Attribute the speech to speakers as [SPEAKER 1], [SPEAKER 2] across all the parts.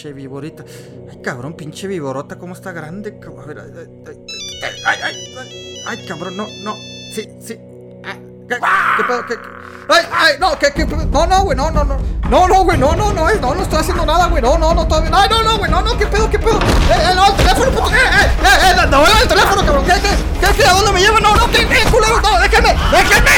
[SPEAKER 1] pinche viborita. Ay, cabrón, pinche viborota, cómo está grande. A ver, ay, ay, ay, ay, cabrón, no, no. Sí, sí. ¿Qué, qué pedo? ¿Qué, ay, ay, no, ¿qué, qué? No, no, güey, no, no, no. No, no, güey, no, no, no, no, no estoy haciendo nada, güey. No, no, no, todavía. Ay, no, no, güey, no, no, ¿qué pedo, qué pedo? Eh, eh, no, el teléfono, puto. Eh, eh, eh, eh, no, el teléfono, cabrón. ¿Qué, qué, qué, qué? ¿A dónde me llevan? No, no, ¿qué, qué, culero? No, déjenme, déjenme.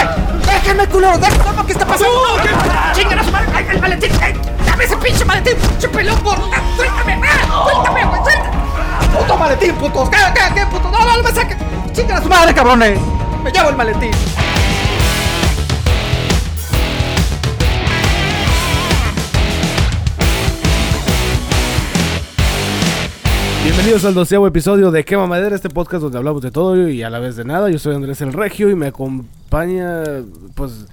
[SPEAKER 1] Déjenme, culero, déjenme, ¿qué está pasando? No, chingan a su madre, ay, el ay, dame ese pinche maletín, pinche pelón gordo. Suéltame, ah, suéltame, güey, suéltame. Puto maletín, putos. ¿Qué, qué, qué, puto? No, no, no me saquen. Chingan a su madre, cabrones. Me llevo el maletín.
[SPEAKER 2] Bienvenidos al doceavo episodio de Quema Madera, este podcast donde hablamos de todo y a la vez de nada. Yo soy Andrés el Regio y me acompaña, pues,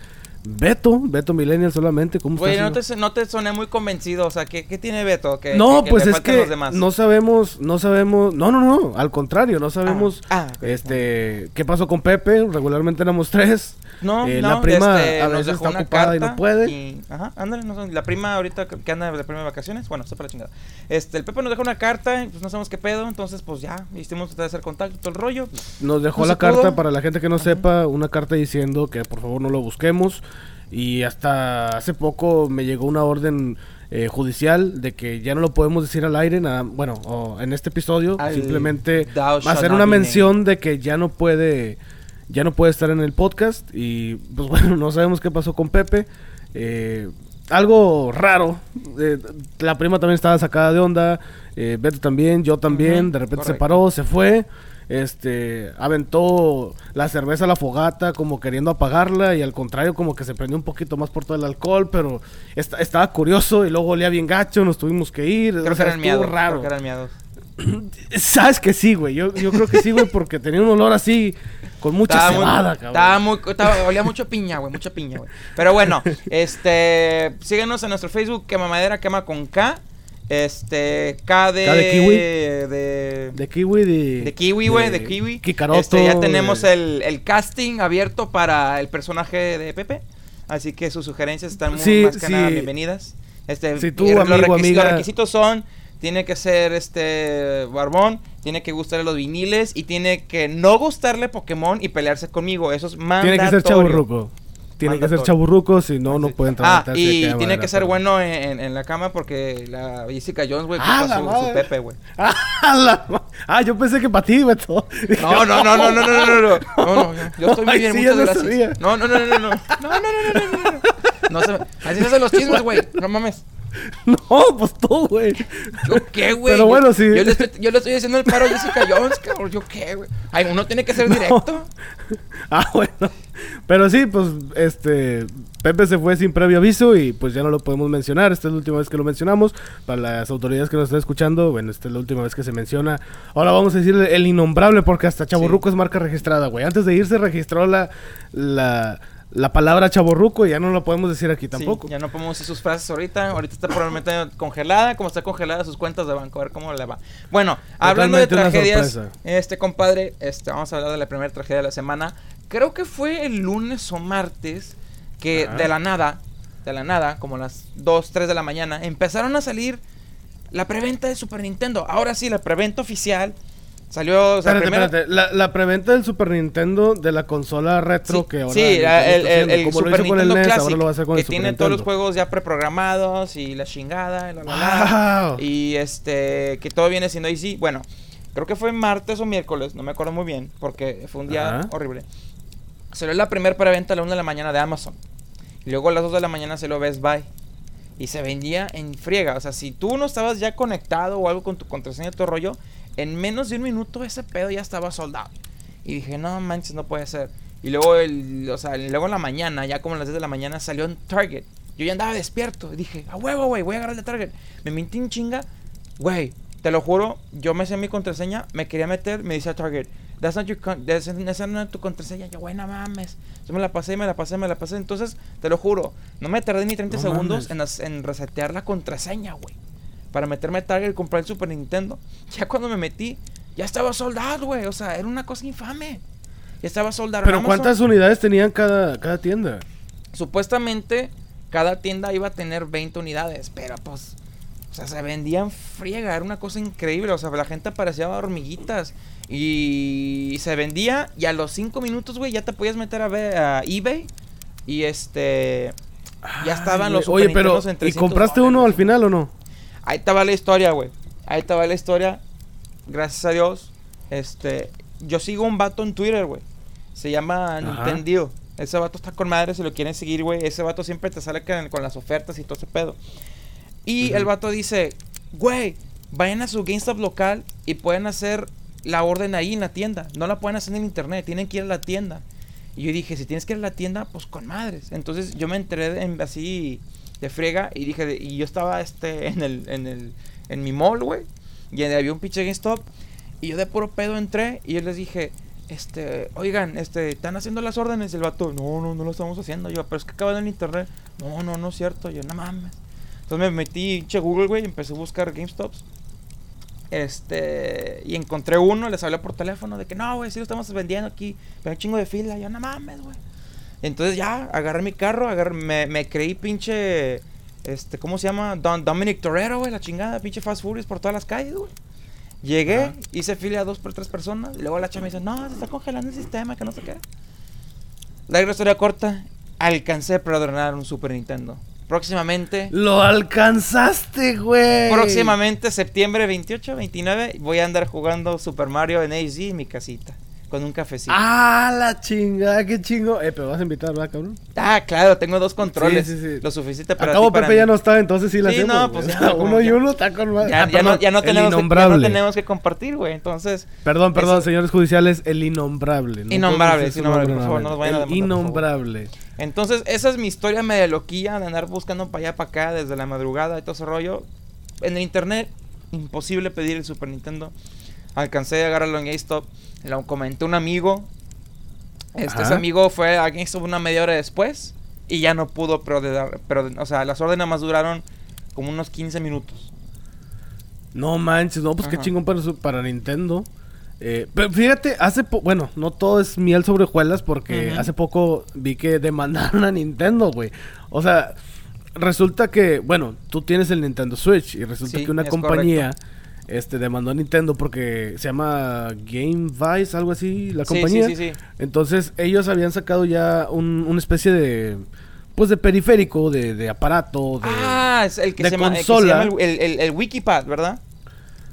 [SPEAKER 2] Beto, Beto Millennial solamente. ¿Cómo
[SPEAKER 3] Güey, no te, no te soné muy convencido. O sea, ¿qué, qué tiene Beto?
[SPEAKER 2] No,
[SPEAKER 3] que- que
[SPEAKER 2] pues es que
[SPEAKER 3] los demás?
[SPEAKER 2] no sabemos, no sabemos, no, no, no, al contrario, no sabemos,
[SPEAKER 3] Ah, ah,
[SPEAKER 2] este, qué pasó con Pepe, regularmente éramos tres.
[SPEAKER 3] No,
[SPEAKER 2] Eh,
[SPEAKER 3] no,
[SPEAKER 2] la prima
[SPEAKER 3] este,
[SPEAKER 2] a
[SPEAKER 3] nos
[SPEAKER 2] veces
[SPEAKER 3] dejó
[SPEAKER 2] está
[SPEAKER 3] una
[SPEAKER 2] ocupada y no puede.
[SPEAKER 3] y- ajá, ándale, no la prima ahorita que anda de prima de vacaciones, bueno, sepa la chingada. Este, el Pepe nos dejó una carta, y, pues no sabemos qué pedo, entonces pues ya, hicimos tratar de hacer contacto, todo el rollo.
[SPEAKER 2] Nos dejó
[SPEAKER 3] No
[SPEAKER 2] la
[SPEAKER 3] pudo.
[SPEAKER 2] carta, para la gente que no sepa, una carta diciendo que por favor no lo busquemos. Y hasta hace poco me llegó una orden eh, judicial de que ya no lo podemos decir al aire, nada, bueno, o en este episodio, simplemente va a
[SPEAKER 3] not
[SPEAKER 2] una mención de que ya no puede, ya no puede estar en el podcast. Y pues bueno, no sabemos qué pasó con Pepe. Eh, algo raro. eh, la prima también estaba sacada de onda. Eh, Beto también, yo también. De repente se paró, se fue. Este, aventó la cerveza a la fogata como queriendo apagarla y al contrario como que se prendió un poquito más por todo el alcohol, pero esta- estaba curioso y luego olía bien gacho, nos tuvimos que ir.
[SPEAKER 3] Creo
[SPEAKER 2] o sea,
[SPEAKER 3] que eran miados,
[SPEAKER 2] raro.
[SPEAKER 3] creo que eran miados.
[SPEAKER 2] Sabes que sí, güey. Yo, yo creo que sí, güey, porque tenía un olor así con mucha
[SPEAKER 3] Estaba muy-
[SPEAKER 2] cabrón.
[SPEAKER 3] Estaba muy, estaba- olía mucho piña, güey, mucha piña, güey. Pero bueno, este, síguenos en nuestro Facebook, Quema Madera, Quema con K. Este, K de...
[SPEAKER 2] K de kiwi.
[SPEAKER 3] De,
[SPEAKER 2] De kiwi, de...
[SPEAKER 3] de kiwi, güey, de, kiwi.
[SPEAKER 2] Kikaroto.
[SPEAKER 3] Este, ya tenemos el, el casting abierto para el personaje de Pepe. Así que sus sugerencias están muy
[SPEAKER 2] Sí,
[SPEAKER 3] más que
[SPEAKER 2] sí.
[SPEAKER 3] nada bienvenidas. Este,
[SPEAKER 2] Si tú,
[SPEAKER 3] los,
[SPEAKER 2] amigo,
[SPEAKER 3] requis-
[SPEAKER 2] amiga-
[SPEAKER 3] los requisitos son, tiene que ser este barbón, tiene que gustarle los viniles y tiene que no gustarle Pokémon y pelearse conmigo. Eso es mandatorio.
[SPEAKER 2] Tiene que ser chaburruco. Tiene que ser
[SPEAKER 3] Mandatorio.
[SPEAKER 2] chaburruco, si no, no puede entrar
[SPEAKER 3] Ah, y
[SPEAKER 2] de
[SPEAKER 3] tiene que ser bueno en, en- en la cama porque la Jessica Jones, güey,
[SPEAKER 2] Ah,
[SPEAKER 3] su, su Pepe, güey.
[SPEAKER 2] Ah, la ah, yo pensé que para ti, Beto.
[SPEAKER 3] No, no, no, no, no, no, no, no, no, no, no, yo estoy muy bien,
[SPEAKER 2] sí,
[SPEAKER 3] muchas
[SPEAKER 2] ya lo
[SPEAKER 3] gracias.
[SPEAKER 2] sabía.
[SPEAKER 3] No, no, no, no, no, no, no, no, no, no, no, no, no. No se, así se hacen los chismes, güey, no mames.
[SPEAKER 2] No, pues tú, güey.
[SPEAKER 3] ¿Yo qué, güey?
[SPEAKER 2] Pero
[SPEAKER 3] Yo-
[SPEAKER 2] bueno, sí.
[SPEAKER 3] Yo le, estoy, yo le estoy haciendo el paro a Jessica Jones, cabrón, ¿yo qué, güey? Ay, uno tiene que ser directo.
[SPEAKER 2] Ah, bueno. Pero sí, pues, este... Pepe se fue sin previo aviso y pues ya no lo podemos mencionar. Esta es la última vez que lo mencionamos. Para las autoridades que nos están escuchando, bueno, esta es la última vez que se menciona. Ahora vamos a decir el innombrable porque hasta Chaborruco es marca registrada, güey. Antes de irse registró la, la, la palabra Chaborruco ya no lo podemos decir aquí tampoco.
[SPEAKER 3] Sí, ya no podemos decir sus frases ahorita. Ahorita está probablemente congelada. Como está congelada sus cuentas de banco. A ver cómo le va. Bueno, hablando de
[SPEAKER 2] Totalmente
[SPEAKER 3] tragedias. Este, compadre, este, vamos a hablar de la primera tragedia de la semana. Creo que fue el lunes o martes que
[SPEAKER 2] Ajá.
[SPEAKER 3] de la nada, de la nada, como las 2, 3 de la mañana, empezaron a salir la preventa de Super Nintendo. Ahora sí, la preventa oficial. Salió, o sea,
[SPEAKER 2] Espérate,
[SPEAKER 3] primero-
[SPEAKER 2] espérate. La, la preventa del Super Nintendo de la consola retro
[SPEAKER 3] Sí,
[SPEAKER 2] que ahora.
[SPEAKER 3] sí,
[SPEAKER 2] Nintendo
[SPEAKER 3] el, el- el Super
[SPEAKER 2] hizo con el
[SPEAKER 3] Nintendo
[SPEAKER 2] NES,
[SPEAKER 3] Classic,
[SPEAKER 2] ahora lo va a hacer con
[SPEAKER 3] que
[SPEAKER 2] el Super
[SPEAKER 3] tiene todos los
[SPEAKER 2] Nintendo.
[SPEAKER 3] juegos ya preprogramados y la chingada, y la, la.
[SPEAKER 2] Wow.
[SPEAKER 3] y este, que todo viene siendo ahí sí, bueno, creo que fue martes o miércoles, no me acuerdo muy bien, porque fue un día
[SPEAKER 2] Ajá.
[SPEAKER 3] horrible. Salió la primera preventa a la 1 de la mañana de Amazon, y luego a las 2 de la mañana se lo Best Buy, y se vendía en friega, o sea, si tú no estabas ya conectado o algo con tu contraseña todo rollo, en menos de un minuto ese pedo ya estaba soldado. Y dije, no manches, no puede ser. Y luego, el, o sea, luego en la mañana, ya como a las 10 de la mañana, salió en Target. Yo ya andaba despierto. Y dije, a huevo, güey, voy a agarrar el de Target. Me metí en chinga. Güey, te lo juro, yo me sé mi contraseña, me quería meter, me dice a Target, that's not your con- that's- esa no es tu contraseña. Yo, güey, no mames. Yo me la pasé, me la pasé, me la pasé. Entonces, te lo juro, no me tardé ni 30
[SPEAKER 2] No
[SPEAKER 3] segundos en resetear la contraseña, güey. Para meterme a Target y comprar el Super Nintendo. Ya cuando me metí, ya estaba soldado, güey. O sea, era una cosa infame. Ya estaba soldado.
[SPEAKER 2] Pero
[SPEAKER 3] Amazon,
[SPEAKER 2] ¿cuántas unidades tenían cada, cada tienda?
[SPEAKER 3] Supuestamente, cada tienda iba a tener 20 unidades. Pero pues. O sea, se vendían friega, era una cosa increíble. O sea, la gente aparecía hormiguitas. Y se vendía. Y a los cinco minutos, güey, ya te podías meter a, ver, a eBay. Y este. Ya estaban
[SPEAKER 2] Ay,
[SPEAKER 3] los.
[SPEAKER 2] Oye, pero ¿y
[SPEAKER 3] 300
[SPEAKER 2] compraste uno al final o no?
[SPEAKER 3] Ahí va la historia, güey. Ahí va la historia. Gracias a Dios. Este. Yo sigo un vato en Twitter, güey. Se llama. Nintendo. Ese vato está con madre, si lo quieren seguir, güey. Ese vato siempre te sale con, las ofertas y todo ese pedo. Y el vato dice, güey, vayan a su GameStop local y pueden hacer la orden ahí en la tienda. No la pueden hacer en internet, tienen que ir a la tienda. Y yo dije, si tienes que ir a la tienda, pues con madres. Entonces yo me enteré de- en- así de friega y dije, y yo estaba este en el, en el, en mi mall, güey. Y había un pinche GameStop. Y yo de puro pedo entré y yo les dije, este, oigan, este, ¿están haciendo las órdenes? El vato, no, no, no lo estamos haciendo. Yo, pero es que acaba en internet. No, no, no es cierto. Yo, no mames. Entonces me metí che Google, güey, y empecé a buscar GameStops. Este, y encontré uno, les hablé por teléfono de que no, güey, sí lo estamos vendiendo aquí, pero un chingo de fila. Yo, no mames, güey. Entonces ya, agarré mi carro, agarré, me, me creí pinche, este, ¿cómo se llama? Don, Dominic Torero, güey, la chingada, pinche Fast Furious por todas las calles, güey. Llegué,
[SPEAKER 2] Ajá.
[SPEAKER 3] hice fila a dos por tres personas, y luego la chama me dice, no, se está congelando el sistema, que no sé qué. La historia corta, alcancé a preordenar un Super Nintendo. Próximamente,
[SPEAKER 2] Lo alcanzaste, güey.
[SPEAKER 3] próximamente, septiembre 28, 29, voy a andar jugando Super Mario en HD en mi casita, con un cafecito.
[SPEAKER 2] Ah, la chingada, qué chingo. Eh, pero vas a invitar, ¿verdad, cabrón?
[SPEAKER 3] Ah, claro, tengo dos controles.
[SPEAKER 2] Sí, sí, sí.
[SPEAKER 3] Lo suficiente para
[SPEAKER 2] Acabo
[SPEAKER 3] ti, para
[SPEAKER 2] Pepe ya
[SPEAKER 3] mí.
[SPEAKER 2] no está, entonces sí la
[SPEAKER 3] Sí,
[SPEAKER 2] hacemos.
[SPEAKER 3] no, pues ya,
[SPEAKER 2] uno y uno está con.
[SPEAKER 3] Ya,
[SPEAKER 2] Ah,
[SPEAKER 3] ya no, ya, no tenemos que, ya no
[SPEAKER 2] innombrable.
[SPEAKER 3] tenemos que compartir, güey. Entonces,
[SPEAKER 2] Perdón, perdón,
[SPEAKER 3] Eso-
[SPEAKER 2] señores judiciales, el innombrable. No
[SPEAKER 3] Innombrable,
[SPEAKER 2] su
[SPEAKER 3] innombrable, por favor, no nos vayan a
[SPEAKER 2] El
[SPEAKER 3] demandar, por favor.
[SPEAKER 2] innombrable.
[SPEAKER 3] entonces, esa es mi historia media loquilla de andar buscando para allá, para acá, desde la madrugada y todo ese rollo. En el internet, imposible pedir el Super Nintendo. Alcancé a agarrarlo en GameStop. Lo comenté a un amigo. Este ese amigo fue a GameStop una media hora después. Y ya no pudo preordenar. preorden- O sea, las órdenes más duraron como unos 15 minutos.
[SPEAKER 2] No manches, no, pues qué chingón para, su- para Nintendo. Eh, pero fíjate, hace poco, bueno, no todo es miel sobre hojuelas porque hace poco vi que demandaron a Nintendo, güey. O sea, resulta que, bueno, tú tienes el Nintendo Switch y resulta
[SPEAKER 3] Sí,
[SPEAKER 2] que una compañía este demandó a Nintendo porque se llama Game Vice, algo así, la compañía.
[SPEAKER 3] sí, sí, sí.
[SPEAKER 2] Entonces, ellos habían sacado ya un- una especie de pues de periférico, de, de aparato, de
[SPEAKER 3] Ah, es el que,
[SPEAKER 2] de
[SPEAKER 3] se, llama, el que se
[SPEAKER 2] consola.
[SPEAKER 3] llama el, el, el- el Wikipad, ¿verdad?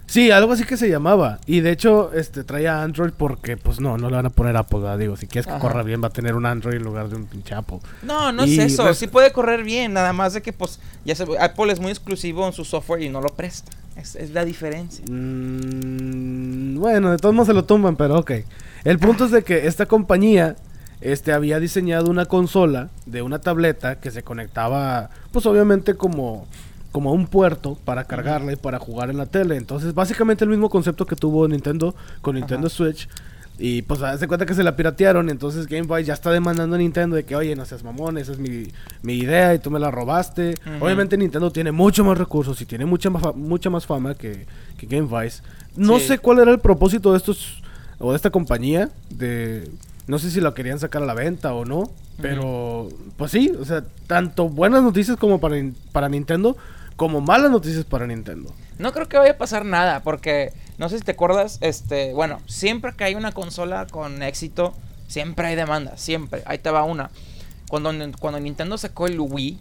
[SPEAKER 2] Sí, algo así que se llamaba. Y de hecho, este traía Android porque, pues no, no le van a poner Apple. ¿verdad? Digo, si quieres que
[SPEAKER 3] Ajá.
[SPEAKER 2] corra bien, va a tener un Android en lugar de un pinche Apple.
[SPEAKER 3] No, no
[SPEAKER 2] Y
[SPEAKER 3] es eso. Sí puede correr bien, nada más de que, pues, ya se, Apple es muy exclusivo en su software y no lo presta. Es, es la diferencia.
[SPEAKER 2] Mm, bueno, de todos modos se lo tumban, pero ok. El punto es de que esta compañía este, había diseñado una consola de una tableta que se conectaba, pues obviamente como, como a un puerto para cargarla y para jugar en la tele. Entonces, básicamente el mismo concepto que tuvo Nintendo con Nintendo
[SPEAKER 3] Ajá.
[SPEAKER 2] Switch. Y pues hace cuenta que se la piratearon, entonces Game Boy ya está demandando a Nintendo de que, oye, no seas mamón, esa es mi, mi idea y tú me la robaste. Obviamente Nintendo tiene mucho más recursos y tiene mucha más, mucha más fama que, que Game Vice. No
[SPEAKER 3] Sí.
[SPEAKER 2] sé cuál era el propósito de estos, o de esta compañía, de... No sé si lo querían sacar a la venta o no, pero pues sí, o sea, tanto buenas noticias como para, para Nintendo, como malas noticias para Nintendo.
[SPEAKER 3] No creo que vaya a pasar nada, porque no sé si te acuerdas, este, bueno, siempre que hay una consola con éxito, siempre hay demanda, siempre. Ahí te va una. Cuando, cuando Nintendo sacó el Wii,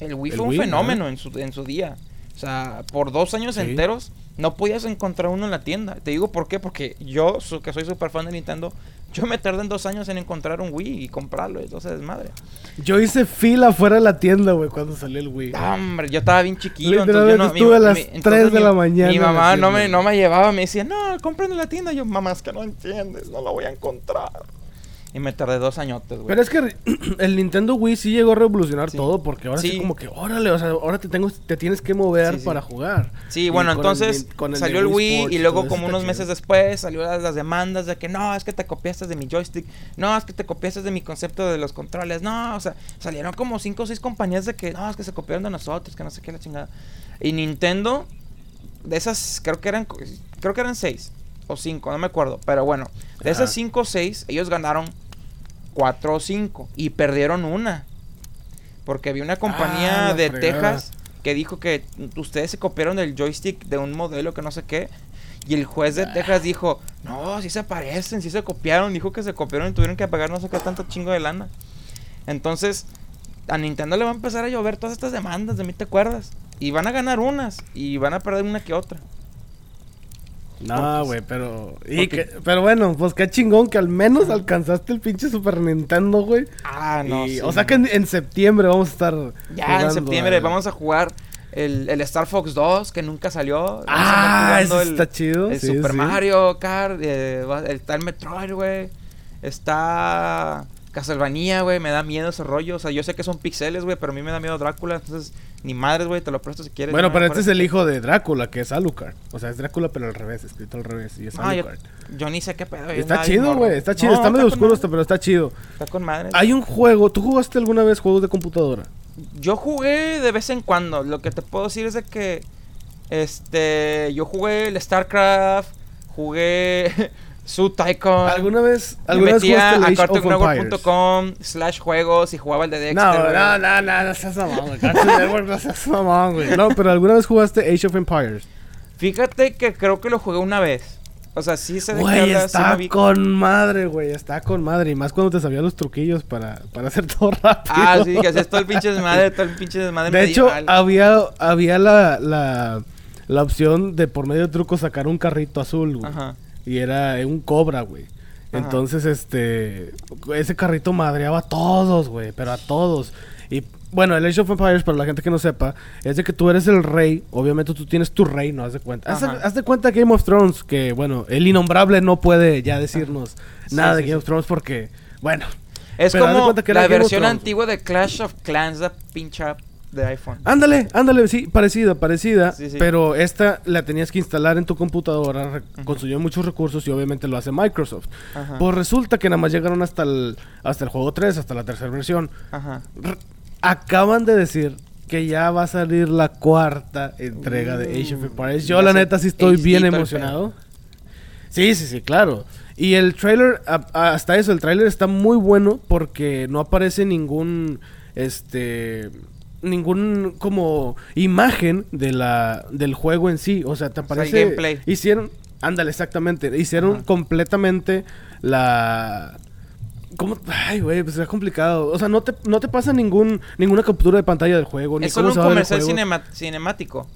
[SPEAKER 3] el Wii
[SPEAKER 2] El
[SPEAKER 3] fue un fenómeno en su, en su día. O sea, por dos años
[SPEAKER 2] Sí.
[SPEAKER 3] enteros no podías encontrar uno en la tienda. Te digo por qué, porque yo, que soy súper fan de Nintendo, yo me tardé en dos años en encontrar un Wii y comprarlo, entonces desmadre.
[SPEAKER 2] Yo hice fila fuera de la tienda, güey, cuando salió el Wii.
[SPEAKER 3] Ah, Hombre, yo estaba bien chiquillo. entonces yo no, mi-
[SPEAKER 2] estuve a las
[SPEAKER 3] mi-
[SPEAKER 2] 3
[SPEAKER 3] entonces
[SPEAKER 2] de
[SPEAKER 3] mi-
[SPEAKER 2] la mañana
[SPEAKER 3] Mi mamá no me, no me llevaba, me decía, no, compren en la tienda. Y yo, mamá, es que no entiendes, no lo voy a encontrar. Y me tardé dos añotes, güey.
[SPEAKER 2] Pero es que el Nintendo Wii sí llegó a revolucionar
[SPEAKER 3] Sí.
[SPEAKER 2] todo porque ahora sí.
[SPEAKER 3] Sí.
[SPEAKER 2] como que, órale, o sea, ahora te tengo te tienes que mover
[SPEAKER 3] Sí,
[SPEAKER 2] para jugar.
[SPEAKER 3] Sí, bueno,
[SPEAKER 2] el
[SPEAKER 3] entonces salió el Wii
[SPEAKER 2] Sports
[SPEAKER 3] y luego como unos
[SPEAKER 2] chido.
[SPEAKER 3] meses después salió las, las demandas de que no, es que te copiaste de mi joystick, no, es que te copiaste de mi concepto de los controles, no, o sea, salieron como cinco o seis compañías de que no, es que se copiaron de nosotros, que no sé qué la chingada. Y Nintendo, de esas, creo que eran, creo que eran seis o cinco, no me acuerdo, pero bueno, de esas cinco o seis, ellos ganaron cuatro o cinco y perdieron una. Porque había una compañía
[SPEAKER 2] Ah, la
[SPEAKER 3] de
[SPEAKER 2] fregada.
[SPEAKER 3] Texas que dijo que ustedes se copiaron del joystick de un modelo que no sé qué. Y el juez de Texas dijo, no, sí se parecen, sí se copiaron. Dijo que se copiaron y tuvieron que pagar no sé qué tanto chingo de lana. Entonces, a Nintendo le va a empezar a llover todas estas demandas, de mí te acuerdas. Y van a ganar unas y van a perder una que otra.
[SPEAKER 2] No, güey, pero. y que- pero bueno, pues qué chingón que al menos alcanzaste el pinche Super Nintendo, güey.
[SPEAKER 3] Ah, no.
[SPEAKER 2] Y-
[SPEAKER 3] sí,
[SPEAKER 2] o sea que en, en septiembre vamos a estar.
[SPEAKER 3] Ya
[SPEAKER 2] jugando
[SPEAKER 3] en septiembre vamos a jugar el, el Star Fox 2, que nunca salió.
[SPEAKER 2] Ah,
[SPEAKER 3] jugando
[SPEAKER 2] está chido.
[SPEAKER 3] El
[SPEAKER 2] sí,
[SPEAKER 3] Super
[SPEAKER 2] sí.
[SPEAKER 3] Mario Kart, eh, está el Metroid, güey. Está Castlevania, güey. Me da miedo ese rollo. O sea, yo sé que son pixeles, güey, pero a mí me da miedo Drácula. Entonces, ni madres, güey, te lo presto si quieres.
[SPEAKER 2] Bueno, pero este es el hijo de Drácula, que es Alucard. O sea, es Drácula, pero al revés, escrito al revés. Y es
[SPEAKER 3] Ah,
[SPEAKER 2] Alucard.
[SPEAKER 3] yo ni sé qué pedo.
[SPEAKER 2] Está chido, güey. Está chido.
[SPEAKER 3] No,
[SPEAKER 2] está medio oscuro, esto, pero está chido.
[SPEAKER 3] Está con madre.
[SPEAKER 2] Hay un juego. ¿Tú jugaste alguna vez juegos de computadora?
[SPEAKER 3] Yo jugué de vez en cuando. Lo que te puedo decir es de que. Este. Yo jugué el StarCraft. Jugué. Su Tycoon.
[SPEAKER 2] ¿Alguna vez, alguna vez
[SPEAKER 3] metía a cartoonnetwork.com slash juegos y jugaba el de Dexter.
[SPEAKER 2] No, no, no, no, no seas mamón, güey. Cartoon Network, no seas mamón, güey. No, pero ¿alguna vez jugaste Age of Empires?
[SPEAKER 3] Fíjate que creo que lo jugué una vez. O sea, sí qué
[SPEAKER 2] Güey,
[SPEAKER 3] sí
[SPEAKER 2] está con madre, güey. Está con madre. Y más cuando te sabías los truquillos para, para hacer todo rápido.
[SPEAKER 3] Ah, sí, que hacías todo el pinche desmadre, todo el pinche desmadre
[SPEAKER 2] De hecho, había, había la, la, la opción de por medio de truco sacar un carrito azul, güey.
[SPEAKER 3] Ajá.
[SPEAKER 2] Y era un cobra, güey.
[SPEAKER 3] Ajá.
[SPEAKER 2] Entonces, este. Ese carrito madreaba a todos, güey. Pero a todos. Y bueno, el Age of Empires, para la gente que no sepa, es de que tú eres el rey. Obviamente tú tienes tu reino, haz de cuenta. Haz, de-
[SPEAKER 3] Ajá.
[SPEAKER 2] haz de cuenta Game of Thrones, que bueno, el innombrable no puede ya decirnos
[SPEAKER 3] Sí,
[SPEAKER 2] nada de Game
[SPEAKER 3] sí.
[SPEAKER 2] of Thrones porque, bueno.
[SPEAKER 3] Es como la versión
[SPEAKER 2] Thrones.
[SPEAKER 3] antigua de Clash of Clans, la pinche app de iPhone.
[SPEAKER 2] Ándale, ándale, sí, parecida, parecida.
[SPEAKER 3] Sí, sí.
[SPEAKER 2] Pero esta la tenías que instalar en tu computadora, consumió muchos recursos y obviamente lo hace Microsoft.
[SPEAKER 3] Ajá.
[SPEAKER 2] Pues resulta que nada más llegaron hasta el, hasta el juego 3, hasta la tercera versión.
[SPEAKER 3] Ajá.
[SPEAKER 2] R- acaban de decir que ya va a salir la cuarta entrega de Age of
[SPEAKER 3] Uh,
[SPEAKER 2] Empires. Yo la neta sí estoy bien emocionado. Sí, sí, sí, claro. Y el trailer, hasta eso, el trailer está muy bueno porque no aparece ningún, este, ningún como imagen de la del juego en sí. O sea, te aparece.
[SPEAKER 3] gameplay.
[SPEAKER 2] Hicieron, ándale, exactamente. Hicieron
[SPEAKER 3] Ajá.
[SPEAKER 2] completamente la ¿Cómo? Ay, güey, pues es complicado. O sea, no te, no te pasa ningún, ninguna captura de pantalla del juego. Ni
[SPEAKER 3] Es solo un comercial cinema- cinemático.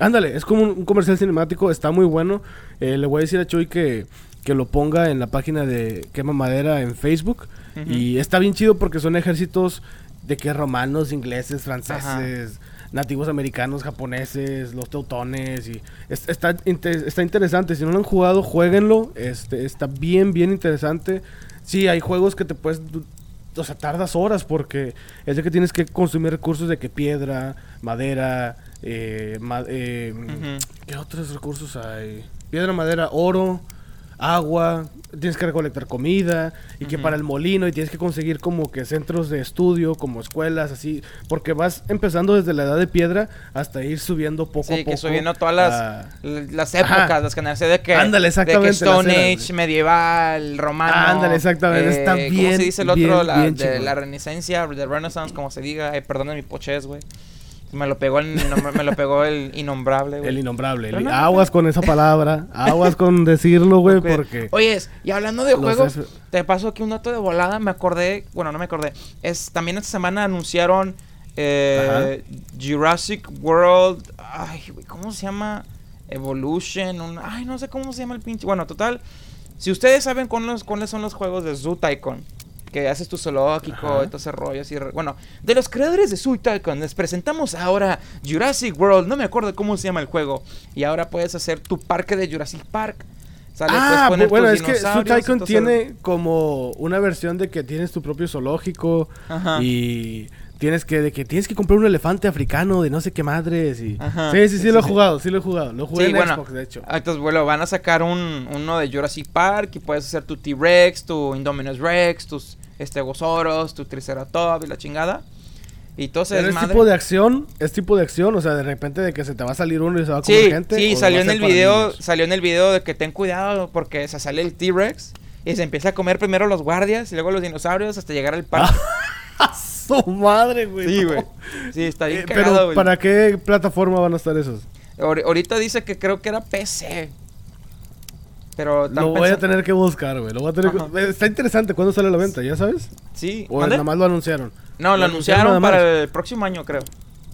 [SPEAKER 2] Ándale, es como un, un comercial cinemático, está muy bueno. Eh, le voy a decir a Chuy que, que lo ponga en la página de Quema Madera en Facebook. Y está bien chido porque son ejércitos de que romanos, ingleses, franceses, nativos americanos, japoneses, los teutones. y es- está, está interesante. Si no lo han jugado, jueguenlo. Este, está bien, bien interesante. Sí, hay juegos que te puedes... O sea, tardas horas porque es de que tienes que consumir recursos de que piedra, madera, eh, ma- eh. ¿Qué otros recursos hay? Piedra, madera, oro, agua. Tienes que recolectar comida. Y que para el molino. Y tienes que conseguir como que centros de estudio, como escuelas, así. Porque vas empezando desde la edad de piedra hasta ir subiendo poco a
[SPEAKER 3] Sí,
[SPEAKER 2] poco.
[SPEAKER 3] que subiendo todas las,
[SPEAKER 2] a-
[SPEAKER 3] las épocas,
[SPEAKER 2] Ajá.
[SPEAKER 3] las generaciones de que,
[SPEAKER 2] Ándale,
[SPEAKER 3] de
[SPEAKER 2] exactamente,
[SPEAKER 3] que
[SPEAKER 2] las
[SPEAKER 3] Stone
[SPEAKER 2] eras,
[SPEAKER 3] Age, medieval, romano. eh,
[SPEAKER 2] Ándale, exactamente, está
[SPEAKER 3] ¿Cómo
[SPEAKER 2] bien,
[SPEAKER 3] se dice el otro?
[SPEAKER 2] bien,
[SPEAKER 3] la,
[SPEAKER 2] bien
[SPEAKER 3] de la renacencia, de Renaissance, como se diga. Eh, perdón mi pochez, güey. Me lo pegó el, me lo pegó el innombrable, güey.
[SPEAKER 2] El innombrable.
[SPEAKER 3] Pero
[SPEAKER 2] el-
[SPEAKER 3] no,
[SPEAKER 2] aguas con esa palabra. aguas con decirlo, güey, porque...
[SPEAKER 3] Oye, y hablando de juegos, te paso aquí un dato de volada. Me acordé, bueno, no me acordé. Es también esta semana anunciaron eh, Jurassic World. Ay, güey, ¿cómo se llama? Evolution. un- ay, no sé cómo se llama el pinche. Bueno, total. Si ustedes saben cuáles, cuáles son los juegos de Zoo Tycoon, que haces tu zoológico y todo ese rollo así. Bueno, de los creadores de Tycoon, les presentamos ahora Jurassic World. No me acuerdo cómo se llama el juego. Y ahora puedes hacer tu parque de Jurassic Park. Sale,
[SPEAKER 2] Ah,
[SPEAKER 3] poner
[SPEAKER 2] bueno, es que Tycoon
[SPEAKER 3] ese
[SPEAKER 2] tiene como una versión de que tienes tu propio zoológico
[SPEAKER 3] Ajá.
[SPEAKER 2] y tienes que de que tienes que comprar un elefante africano de no sé qué madres y
[SPEAKER 3] Ajá.
[SPEAKER 2] sí, sí, sí,
[SPEAKER 3] Sí,
[SPEAKER 2] lo he jugado, sí lo he jugado, lo jugué
[SPEAKER 3] Sí,
[SPEAKER 2] en
[SPEAKER 3] bueno.
[SPEAKER 2] Xbox de hecho.
[SPEAKER 3] Ah, Entonces, bueno, van a sacar un, uno de Jurassic Park y puedes hacer tu T-Rex, tu Indominus Rex, tus Stegosaurus, tu Triceratops y la chingada. Y todo
[SPEAKER 2] es tipo de acción, es tipo de acción, o sea, de repente de que se te va a salir uno y se va a comer
[SPEAKER 3] Sí,
[SPEAKER 2] gente.
[SPEAKER 3] sí, salió en el video,
[SPEAKER 2] niños?
[SPEAKER 3] salió en el video de que ten cuidado porque se sale el T-Rex y se empieza a comer primero los guardias y luego los dinosaurios hasta llegar al parque.
[SPEAKER 2] ¡A su madre, güey!
[SPEAKER 3] Sí,
[SPEAKER 2] no.
[SPEAKER 3] güey. Sí, está bien
[SPEAKER 2] Eh,
[SPEAKER 3] cagado,
[SPEAKER 2] pero,
[SPEAKER 3] güey.
[SPEAKER 2] ¿para qué plataforma van a estar esos?
[SPEAKER 3] Ahor- Ahorita dice que creo que era PC. Pero
[SPEAKER 2] Lo voy a tener que buscar, güey. Lo voy a tener que-
[SPEAKER 3] Ajá.
[SPEAKER 2] Eh, Está interesante. ¿Cuándo sale a la venta? ¿Ya sabes?
[SPEAKER 3] Sí.
[SPEAKER 2] ¿O nada más lo anunciaron?
[SPEAKER 3] No, lo
[SPEAKER 2] ¿Lo anunciaron
[SPEAKER 3] para el próximo año, creo.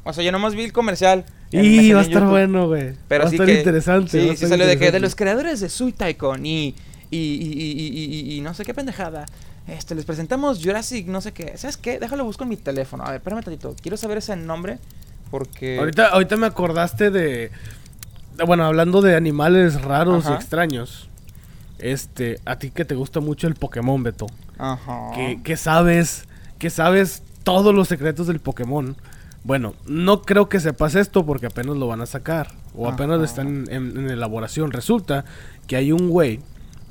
[SPEAKER 3] O sea, yo nomás vi el comercial.
[SPEAKER 2] Y va a estar
[SPEAKER 3] YouTube.
[SPEAKER 2] bueno, güey.
[SPEAKER 3] Pero
[SPEAKER 2] va a estar
[SPEAKER 3] que,
[SPEAKER 2] interesante.
[SPEAKER 3] Sí, sí salió de que de los creadores de Sweet Tycoon y, y, y- y- y no sé qué pendejada. Este, les presentamos Jurassic, no sé qué. ¿Sabes qué? Déjalo busco en mi teléfono. A ver, espérame tantito. Quiero saber ese nombre porque
[SPEAKER 2] Ahorita, ahorita me acordaste de. Bueno, hablando de animales raros y extraños. Este, a ti que te gusta mucho el Pokémon, Beto.
[SPEAKER 3] Ajá.
[SPEAKER 2] Que, que sabes. Que sabes todos los secretos del Pokémon. Bueno, no creo que sepas esto porque apenas lo van a sacar. O apenas
[SPEAKER 3] Ajá.
[SPEAKER 2] están en, en elaboración. Resulta que hay un güey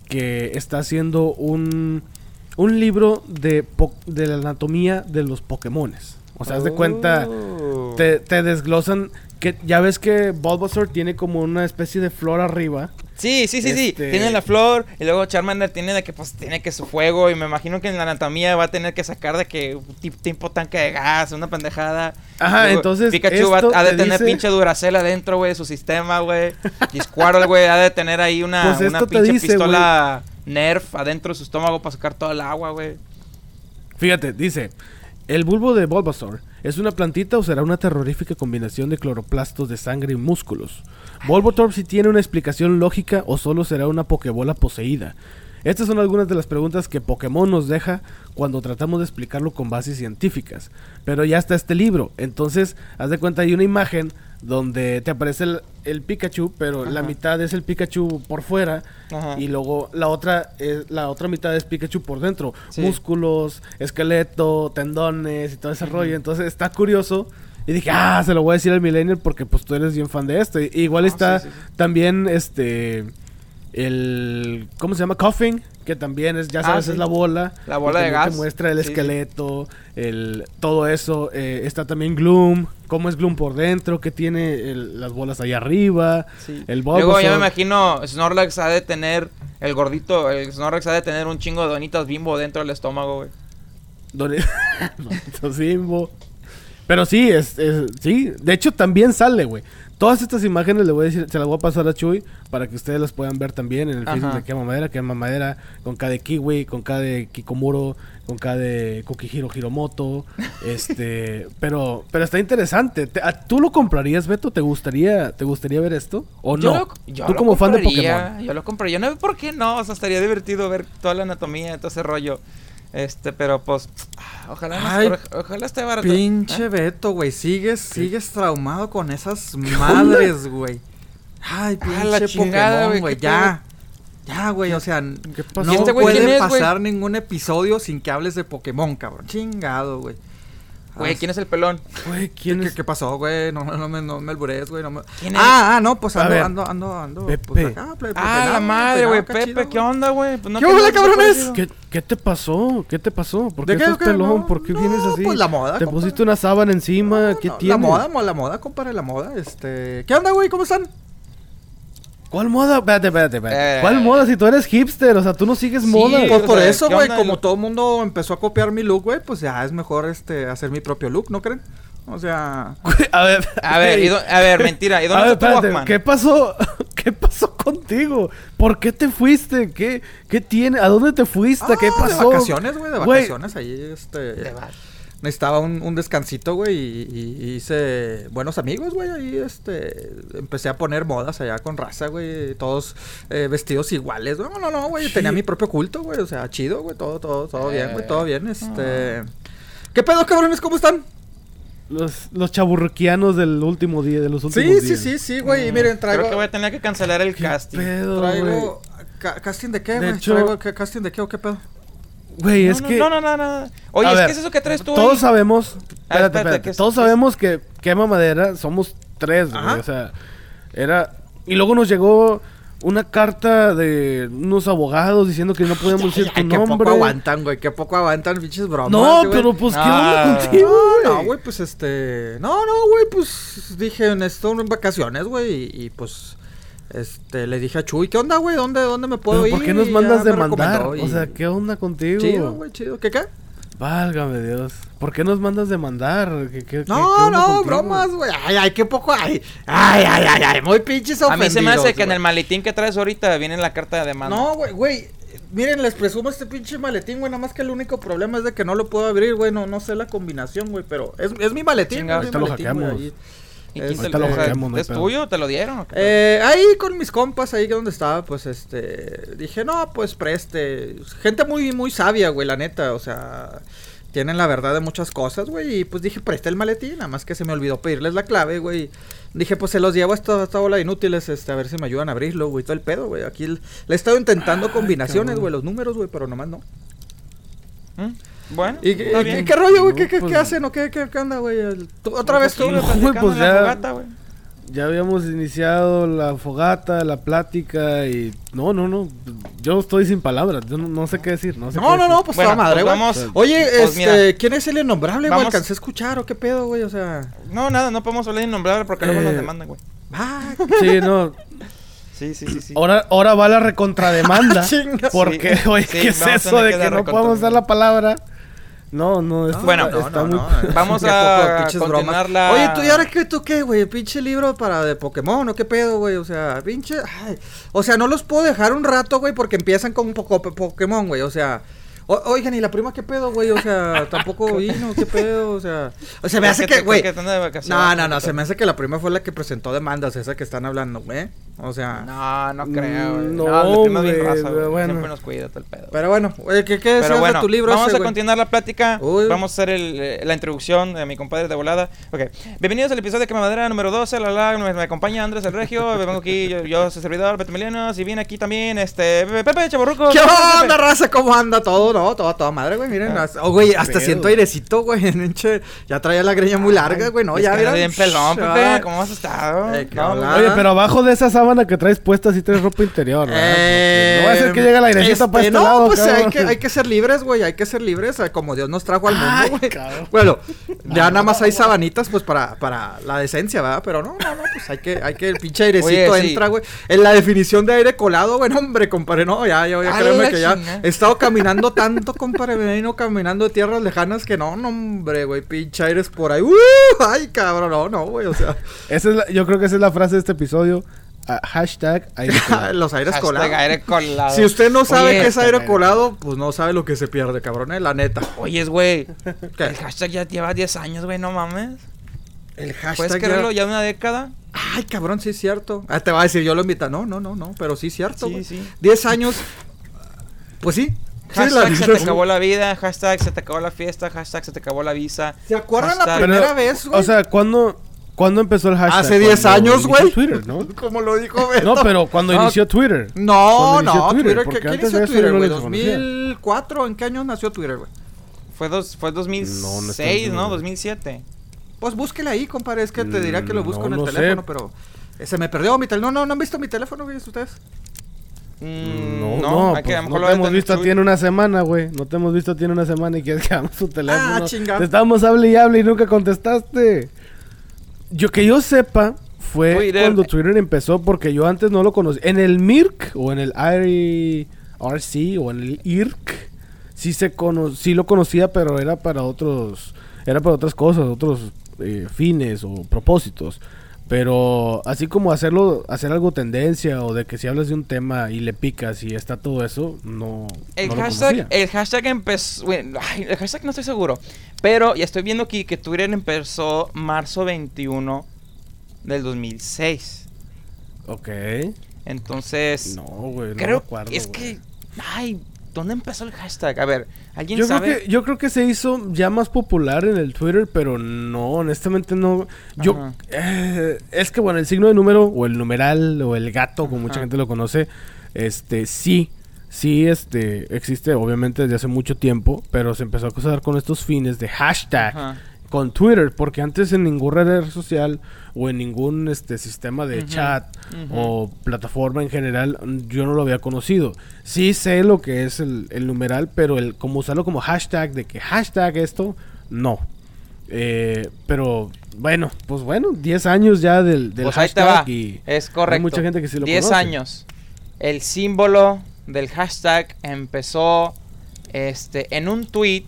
[SPEAKER 2] que está haciendo un, un libro de, po- de la anatomía de los Pokémones. O sea, haz de cuenta,
[SPEAKER 3] Oh.
[SPEAKER 2] te, te desglosan que ya ves que Bulbasaur tiene como una especie de flor arriba.
[SPEAKER 3] Sí, sí, sí, sí.
[SPEAKER 2] Este-
[SPEAKER 3] Tiene la flor y luego Charmander tiene de que pues tiene que su fuego y me imagino que en la anatomía va a tener que sacar de que tipo tanque de gas, una pendejada.
[SPEAKER 2] Ajá,
[SPEAKER 3] Luego,
[SPEAKER 2] entonces
[SPEAKER 3] Pikachu va, ha de
[SPEAKER 2] te
[SPEAKER 3] tener
[SPEAKER 2] dice-
[SPEAKER 3] pinche Duracell adentro, güey, de su sistema, güey. Y Squirtle, güey, ha de tener ahí una,
[SPEAKER 2] Pues
[SPEAKER 3] una pinche
[SPEAKER 2] dice,
[SPEAKER 3] pistola Nerf adentro de su estómago para sacar todo el agua, güey.
[SPEAKER 2] Fíjate, dice, el bulbo de Bulbasaur es una plantita o será una terrorífica combinación de cloroplastos de sangre y músculos. Bulbasaur si tiene una explicación lógica o solo será una pokebola poseída. Estas son algunas de las preguntas que Pokémon nos deja cuando tratamos de explicarlo con bases científicas. Pero ya está este libro, entonces haz de cuenta hay una imagen donde te aparece el, el Pikachu, pero la mitad es el Pikachu por fuera
[SPEAKER 3] Ajá.
[SPEAKER 2] y luego la otra es, la otra mitad es Pikachu por dentro,
[SPEAKER 3] Sí.
[SPEAKER 2] músculos, esqueleto, tendones y todo ese rollo. Entonces está curioso. Y dije, ah, se lo voy a decir al Millennial porque pues tú eres bien fan de esto. Y- igual
[SPEAKER 3] Ah,
[SPEAKER 2] está
[SPEAKER 3] sí, sí, sí.
[SPEAKER 2] también este el ¿cómo se llama? Coughing, que también es ya
[SPEAKER 3] Ah,
[SPEAKER 2] sabes
[SPEAKER 3] sí.
[SPEAKER 2] es la bola.
[SPEAKER 3] La bola de
[SPEAKER 2] también te
[SPEAKER 3] gas.
[SPEAKER 2] muestra el
[SPEAKER 3] sí.
[SPEAKER 2] esqueleto, el todo eso. Eh, está también Gloom, cómo es Gloom por dentro, que tiene el- las bolas ahí arriba.
[SPEAKER 3] Sí.
[SPEAKER 2] El
[SPEAKER 3] Luego ya me imagino Snorlax ha de tener el gordito, el Snorlax ha de tener un chingo de donitas bimbo dentro del estómago, güey.
[SPEAKER 2] Bonito Simbo. Pero sí, es, es- sí. De hecho, también sale, güey. Todas estas imágenes le voy a decir, se las voy a pasar a Chuy para que ustedes las puedan ver también en el
[SPEAKER 3] Ajá.
[SPEAKER 2] Facebook de Quema Madera, Quema Madera, con K de Kiwi, con K de Kikomuro, con K de Kokihiro Hiromoto. este, pero, pero está interesante. Te- ¿a- ¿Tú lo comprarías, Beto? ¿Te gustaría, te gustaría ver esto? ¿O
[SPEAKER 3] Yo
[SPEAKER 2] no?
[SPEAKER 3] lo- yo
[SPEAKER 2] Tú
[SPEAKER 3] lo
[SPEAKER 2] como fan de Pokémon.
[SPEAKER 3] Yo lo compraría. No, ¿por qué no? O sea, estaría divertido ver toda la anatomía, todo ese rollo. Este, pero pues, ah, ojalá,
[SPEAKER 1] Ay,
[SPEAKER 3] ojalá esté barato.
[SPEAKER 1] Pinche Beto, güey. Sigues, sigues traumado con esas madres, güey. Ay,
[SPEAKER 3] Ah,
[SPEAKER 1] pinche
[SPEAKER 3] la chingada,
[SPEAKER 1] Pokémon,
[SPEAKER 3] güey,
[SPEAKER 1] Ya. Ya, güey, o sea, no
[SPEAKER 3] ¿Y este
[SPEAKER 1] puede
[SPEAKER 3] es,
[SPEAKER 1] pasar ningún episodio sin que hables de Pokémon, cabrón. Chingado, güey.
[SPEAKER 3] Güey,
[SPEAKER 1] Ah,
[SPEAKER 3] ¿quién es el pelón?
[SPEAKER 2] Güey, ¿quién
[SPEAKER 1] ¿Qué,
[SPEAKER 2] es?
[SPEAKER 1] qué pasó, güey? No, no, me, no me albures, güey. No me...
[SPEAKER 3] ¿Quién es?
[SPEAKER 1] Ah, ah, no, pues ando, ando, ando, ando.
[SPEAKER 2] Pepe.
[SPEAKER 1] Pues acá, ple-
[SPEAKER 3] Ah,
[SPEAKER 1] pelado,
[SPEAKER 3] la madre, güey. Pepe, ¿qué onda, güey? Pues no
[SPEAKER 1] ¿Qué onda, cabrones?
[SPEAKER 2] ¿Qué, qué te pasó? ¿Qué te pasó? ¿Por qué
[SPEAKER 1] ¿De qué,
[SPEAKER 2] estás pelón?
[SPEAKER 1] No,
[SPEAKER 2] ¿Por qué
[SPEAKER 1] no,
[SPEAKER 2] vienes así?
[SPEAKER 1] pues la moda,
[SPEAKER 2] ¿Te pusiste una sábana encima?
[SPEAKER 1] No,
[SPEAKER 2] ¿Qué
[SPEAKER 1] no,
[SPEAKER 2] tienes?
[SPEAKER 1] La moda, mo- la moda, compadre, la moda. Este. ¿Qué onda, güey? ¿Cómo están?
[SPEAKER 2] ¿Cuál moda? Espérate, espérate, espérate.
[SPEAKER 3] Eh.
[SPEAKER 2] ¿Cuál moda si tú eres hipster? O sea, tú no sigues
[SPEAKER 3] Sí,
[SPEAKER 2] moda.
[SPEAKER 3] o
[SPEAKER 1] Pues por
[SPEAKER 3] sea,
[SPEAKER 1] eso,
[SPEAKER 3] ¿qué
[SPEAKER 1] güey, como
[SPEAKER 3] el-
[SPEAKER 1] todo el mundo empezó a copiar mi look, güey, pues ya es mejor este hacer mi propio look, ¿no creen? O sea,
[SPEAKER 2] A ver,
[SPEAKER 3] A ver, ¿y dó- a ver, mentira. ¿Y
[SPEAKER 2] A
[SPEAKER 3] dónde
[SPEAKER 2] ver,
[SPEAKER 3] está tu
[SPEAKER 2] espérate,
[SPEAKER 3] Walkman?
[SPEAKER 2] ¿qué pasó? ¿Qué pasó contigo? ¿Por qué te fuiste? ¿Qué, qué tiene? ¿A dónde te fuiste? ¿Qué
[SPEAKER 1] ah,
[SPEAKER 2] pasó?
[SPEAKER 1] De vacaciones, güey, de vacaciones ahí, este.
[SPEAKER 3] De
[SPEAKER 1] Necesitaba un, un descansito, güey, y, y- y hice buenos amigos, güey, ahí, este, empecé a poner modas allá con raza, güey, todos eh, vestidos iguales, no, no, no, güey,
[SPEAKER 2] Sí.
[SPEAKER 1] tenía mi propio culto, güey, o sea, chido, güey, todo, todo, todo bien, güey,
[SPEAKER 3] Eh.
[SPEAKER 1] todo bien, este... ¿Qué pedo, cabrones? ¿Cómo están?
[SPEAKER 2] Los, los chaburruquianos del último día, de los últimos
[SPEAKER 1] Sí, sí,
[SPEAKER 2] días.
[SPEAKER 1] sí, sí, güey, y miren, traigo...
[SPEAKER 3] Creo que voy a tener que cancelar el
[SPEAKER 2] ¿Qué
[SPEAKER 3] casting.
[SPEAKER 2] pedo?
[SPEAKER 1] Traigo... ca- ¿Casting de qué, güey?
[SPEAKER 2] hecho-
[SPEAKER 1] Traigo ca- casting de qué o qué pedo?
[SPEAKER 2] Güey,
[SPEAKER 3] No,
[SPEAKER 2] es
[SPEAKER 3] no,
[SPEAKER 2] que...
[SPEAKER 3] No, no, no, no. Oye,
[SPEAKER 2] A
[SPEAKER 3] es
[SPEAKER 2] ver,
[SPEAKER 3] que es eso que traes tú.
[SPEAKER 2] Todos
[SPEAKER 3] ahí.
[SPEAKER 2] sabemos... Espérate,
[SPEAKER 3] espérate,
[SPEAKER 2] espérate.
[SPEAKER 3] ¿qué es-
[SPEAKER 2] Todos
[SPEAKER 3] es?
[SPEAKER 2] sabemos que Quema Madera somos tres, güey.
[SPEAKER 1] Ajá.
[SPEAKER 2] O sea, era... Y luego nos llegó una carta de unos abogados diciendo que no podíamos decir tu
[SPEAKER 1] Ay, qué
[SPEAKER 2] nombre.
[SPEAKER 1] poco aguantan, güey, qué poco aguantan, pinches bromas,
[SPEAKER 2] No,
[SPEAKER 1] güey.
[SPEAKER 2] pero pues, ¿qué
[SPEAKER 3] Ah.
[SPEAKER 2] onda contigo,
[SPEAKER 1] No,
[SPEAKER 2] güey?
[SPEAKER 1] no, güey, pues este. No, no, güey, pues dije, necesito en vacaciones, güey. Y, y, pues. Este, le dije a Chuy, ¿qué onda, güey? ¿Dónde, ¿Dónde me puedo
[SPEAKER 2] Pero
[SPEAKER 1] ir?
[SPEAKER 2] ¿Por qué nos
[SPEAKER 1] Y
[SPEAKER 2] mandas demandar?
[SPEAKER 1] recomendó,
[SPEAKER 2] O
[SPEAKER 1] y-
[SPEAKER 2] sea, ¿qué onda contigo?
[SPEAKER 1] Chido, güey, chido. ¿Qué qué?
[SPEAKER 2] Válgame Dios. ¿Por qué nos mandas de mandar? ¿Qué, qué- qué- qué
[SPEAKER 1] No, no,
[SPEAKER 2] contigo?
[SPEAKER 1] bromas, güey. Ay, ay, qué poco hay. Ay, ay, ay, ay, muy pinches
[SPEAKER 3] A mí se me hace
[SPEAKER 1] ofendidos,
[SPEAKER 3] que en el maletín que traes ahorita viene la carta de demanda.
[SPEAKER 1] No, güey, güey. Miren, les presumo este pinche maletín, güey. Nada más que el único problema es de que no lo puedo abrir, güey. No, no sé la combinación, güey. Pero es, es mi maletín,
[SPEAKER 3] Chinga,
[SPEAKER 1] es mi
[SPEAKER 2] lo
[SPEAKER 1] maletín,
[SPEAKER 2] hackeamos.
[SPEAKER 1] Ahí.
[SPEAKER 3] ¿Y
[SPEAKER 1] Es-
[SPEAKER 3] te
[SPEAKER 2] lo
[SPEAKER 3] ¿Es tuyo? ¿Te lo dieron?
[SPEAKER 1] Eh, ahí con mis compas, ahí donde estaba, pues este. Dije, no, pues preste. Gente muy, muy sabia, güey, la neta. O sea, tienen la verdad de muchas cosas, güey. Y pues dije, preste el maletín. Nada más que se me olvidó pedirles la clave, güey. Dije, pues se los llevo a esta, esta bola de inútiles, este, a ver si me ayudan a abrirlo, güey. Todo el pedo, güey. Aquí le he estado intentando combinaciones,
[SPEAKER 2] cabrón.
[SPEAKER 1] güey, los números, güey, pero nomás no.
[SPEAKER 3] ¿Mm? Bueno,
[SPEAKER 1] ¿Y,
[SPEAKER 3] está
[SPEAKER 1] y-
[SPEAKER 3] bien.
[SPEAKER 1] y qué rollo, güey?
[SPEAKER 2] No,
[SPEAKER 1] ¿Qué, qué,
[SPEAKER 2] pues-
[SPEAKER 1] qué hacen o qué, qué, qué onda, güey? Tú- ¿Otra vez tú?
[SPEAKER 2] No,
[SPEAKER 3] güey,
[SPEAKER 2] pues ya-
[SPEAKER 3] fogata, güey.
[SPEAKER 2] Ya habíamos iniciado la fogata, la plática y... No, no, no. Yo estoy sin palabras. Yo no, no sé qué decir. No, sé
[SPEAKER 1] No,
[SPEAKER 2] qué
[SPEAKER 1] no,
[SPEAKER 2] decir.
[SPEAKER 1] no, pues
[SPEAKER 3] Bueno,
[SPEAKER 1] toda madre,
[SPEAKER 3] pues
[SPEAKER 1] güey.
[SPEAKER 3] vamos-
[SPEAKER 1] Oye,
[SPEAKER 3] pues
[SPEAKER 1] este,
[SPEAKER 3] mira.
[SPEAKER 1] ¿quién es el innombrable, güey?
[SPEAKER 3] Vamos-
[SPEAKER 1] ¿Alcancé a escuchar o qué pedo, güey? O sea...
[SPEAKER 3] No, nada, no podemos hablar de innombrable porque luego nos
[SPEAKER 2] Eh,
[SPEAKER 3] demandan, güey.
[SPEAKER 1] Ah,
[SPEAKER 2] Sí, no.
[SPEAKER 3] Sí, sí, sí, sí.
[SPEAKER 2] Ahora, ahora va la recontrademanda.
[SPEAKER 1] Chinga.
[SPEAKER 2] porque,
[SPEAKER 3] Sí,
[SPEAKER 2] oye,
[SPEAKER 3] sí,
[SPEAKER 2] ¿qué es eso de
[SPEAKER 3] que
[SPEAKER 2] no podemos dar la palabra? No, no, esto
[SPEAKER 3] Bueno,
[SPEAKER 2] está,
[SPEAKER 1] no,
[SPEAKER 2] está
[SPEAKER 1] no,
[SPEAKER 2] muy...
[SPEAKER 1] no.
[SPEAKER 3] Vamos a continuar la-
[SPEAKER 1] Oye, ¿tú y ahora qué, tú qué, güey? Pinche libro para de Pokémon, ¿o qué pedo, güey? O sea, pinche... ay, O sea, no los puedo dejar un rato, güey, porque empiezan con un poco Pokémon, güey, o sea... o- oigan, ¿y la prima qué pedo, güey? O sea, tampoco vino, ¿qué pedo? O sea... O sea, me hace
[SPEAKER 3] que
[SPEAKER 1] güey... No, no, no, se me hace que la prima fue la que presentó demandas, esa que están hablando, güey. O sea...
[SPEAKER 3] No, no creo, güey.
[SPEAKER 2] No,
[SPEAKER 3] No, la prima es bien raza, güey.
[SPEAKER 2] bueno.
[SPEAKER 3] Siempre nos cuida todo el pedo.
[SPEAKER 1] Pero bueno, ¿qué, qué decías
[SPEAKER 3] bueno,
[SPEAKER 1] tu libro
[SPEAKER 3] vamos
[SPEAKER 1] ese,
[SPEAKER 3] a continuar la plática.
[SPEAKER 1] Uy.
[SPEAKER 3] Vamos a hacer el, eh, la introducción de mi compadre de volada. Ok. Bienvenidos al episodio de Quemadera número 12. La, la, me, me acompaña Andrés el Regio. vengo aquí, yo, yo soy servidor, Beto Emiliano. Si viene aquí también, este, Pepe, Chaborruco.
[SPEAKER 1] ¿Qué
[SPEAKER 3] Pepe.
[SPEAKER 1] onda, raza? ¿Cómo anda todo? No, todo, toda madre, güey. Miren,
[SPEAKER 3] Ah,
[SPEAKER 1] hasta- oh, güey, hasta
[SPEAKER 2] pedo.
[SPEAKER 1] siento airecito, güey. Ya traía la greña muy larga, güey. No,
[SPEAKER 3] Es
[SPEAKER 1] ya,
[SPEAKER 3] que
[SPEAKER 1] mira.
[SPEAKER 3] bien pelón,
[SPEAKER 1] Ah.
[SPEAKER 3] Pepe. ¿Cómo has estado? No.
[SPEAKER 2] Oye, pero abajo de esa sábana que traes puesta sí traes ropa interior, no va a ser que llegue la airecita
[SPEAKER 1] este,
[SPEAKER 2] para este
[SPEAKER 1] no,
[SPEAKER 2] lado,
[SPEAKER 1] pues hay que, hay que ser libres, güey. Hay que ser libres, eh, como Dios nos trajo al mundo, güey. Bueno, ya nada más hay sabanitas, pues para, para la decencia, ¿verdad? Pero no, no, no, pues hay que, hay que el pinche airecito
[SPEAKER 3] Oye, sí.
[SPEAKER 1] entra, güey. En la definición de aire colado, güey, no, hombre, compadre, no, ya, ya, ya
[SPEAKER 3] A
[SPEAKER 1] créeme que ya he estado caminando tanto, compadre, me vino caminando de tierras lejanas que no, no, hombre, güey, pinche aires por ahí. ¡Uh! Ay, cabrón, no, no, güey, o sea,
[SPEAKER 2] Esa es la- yo creo que esa es la frase de este episodio. Ah, hashtag aire colado.
[SPEAKER 1] los aires
[SPEAKER 3] Hashtag
[SPEAKER 1] colados.
[SPEAKER 3] aire colado.
[SPEAKER 1] Si usted no sabe
[SPEAKER 3] Oye,
[SPEAKER 1] qué es aire colado, pues no sabe lo que se pierde, cabrón, eh, la neta.
[SPEAKER 3] Oyes, güey. El hashtag ya lleva 10 años, güey, no mames.
[SPEAKER 1] El
[SPEAKER 3] ¿Puedes
[SPEAKER 1] hashtag ya-
[SPEAKER 3] creerlo ya una década?
[SPEAKER 1] Ay, cabrón, sí es cierto. Ah, te va a decir, yo lo invito. No, no, no, no, pero sí es cierto.
[SPEAKER 3] Sí,
[SPEAKER 1] güey.
[SPEAKER 3] sí.
[SPEAKER 1] 10 años. Pues sí. Sí,
[SPEAKER 3] Hashtag
[SPEAKER 1] la-
[SPEAKER 3] se te acabó la vida, hashtag se te acabó la fiesta, hashtag se te acabó la visa.
[SPEAKER 1] ¿Se acuerdan la primera vez, güey?
[SPEAKER 2] O sea, ¿cuándo, ¿cuándo empezó el hashtag?
[SPEAKER 1] Hace 10
[SPEAKER 2] Cuando
[SPEAKER 1] años, güey.
[SPEAKER 2] Twitter, ¿no?
[SPEAKER 1] Como lo dijo Beto.
[SPEAKER 2] No, pero cuando
[SPEAKER 1] No,
[SPEAKER 2] inició Twitter.
[SPEAKER 1] No,
[SPEAKER 2] inició
[SPEAKER 1] no,
[SPEAKER 2] Twitter,
[SPEAKER 1] Twitter. ¿Qué, ¿Qué
[SPEAKER 2] antes
[SPEAKER 1] inició Twitter, güey?
[SPEAKER 2] lo conocía.
[SPEAKER 1] ¿2004? ¿En qué año nació Twitter, güey?
[SPEAKER 3] Fue, dos, fue 2006,
[SPEAKER 2] No, no está
[SPEAKER 3] ¿no?
[SPEAKER 2] seguro.
[SPEAKER 3] 2007.
[SPEAKER 1] Pues búsquele ahí, compadre. Es que te dirá que lo
[SPEAKER 2] Mm,
[SPEAKER 1] busco
[SPEAKER 2] no
[SPEAKER 1] en el
[SPEAKER 2] lo sé.
[SPEAKER 1] teléfono, pero. eh, Se me perdió mi teléfono. No, no, no han visto mi teléfono, güey, ustedes.
[SPEAKER 3] Mm,
[SPEAKER 2] No,
[SPEAKER 3] no,
[SPEAKER 2] no,
[SPEAKER 3] que
[SPEAKER 2] pues, no te hemos visto tiene una semana, güey. No te hemos visto tiene una semana y quieres que hagamos tu teléfono.
[SPEAKER 1] Ah, chinga.
[SPEAKER 2] Te estábamos hable y hable y nunca contestaste. Yo que yo sepa fue
[SPEAKER 3] Twitter.
[SPEAKER 2] cuando Twitter empezó porque yo antes no lo conocía. En el MIRC o en el IRC o en el IRC sí se cono sí lo conocía, pero era para otros era para otras cosas, otros eh, fines o propósitos. Pero así como hacerlo, hacer algo tendencia o de que si hablas de un tema y le picas y está todo eso, no.
[SPEAKER 3] El
[SPEAKER 2] no lo
[SPEAKER 3] hashtag,
[SPEAKER 2] conocía.
[SPEAKER 3] el hashtag empezó. bueno, ay, el hashtag no estoy seguro. Pero ya estoy viendo aquí que Twitter empezó marzo 21 del 2006.
[SPEAKER 2] Ok.
[SPEAKER 3] Entonces.
[SPEAKER 2] No, güey. No
[SPEAKER 3] creo
[SPEAKER 2] me acuerdo,
[SPEAKER 3] es
[SPEAKER 2] güey.
[SPEAKER 3] que. Ay, ¿dónde empezó el hashtag? A ver, ¿alguien
[SPEAKER 2] Yo creo,
[SPEAKER 3] sabe?
[SPEAKER 2] que, yo creo que se hizo ya más popular en el Twitter, pero no, honestamente no. Yo, eh, es que bueno, el signo de número, o el numeral, o el gato, como mucha gente lo conoce, este, sí, sí, este, existe obviamente desde hace mucho tiempo, pero se empezó a usar con estos fines de hashtag
[SPEAKER 3] Ajá.
[SPEAKER 2] con Twitter, porque antes en ninguna red social o en ningún este sistema de chat o plataforma en general yo no lo había conocido. Sí sé lo que es el, el numeral, pero el como usarlo como hashtag de que hashtag esto no. Eh, pero bueno, pues bueno, 10 años ya del, del
[SPEAKER 3] Pues ahí te
[SPEAKER 2] hashtag
[SPEAKER 3] va.
[SPEAKER 2] y
[SPEAKER 3] Es correcto.
[SPEAKER 2] hay mucha gente que sí lo
[SPEAKER 3] 10
[SPEAKER 2] conoce.
[SPEAKER 3] años. El símbolo del hashtag empezó este, en un tweet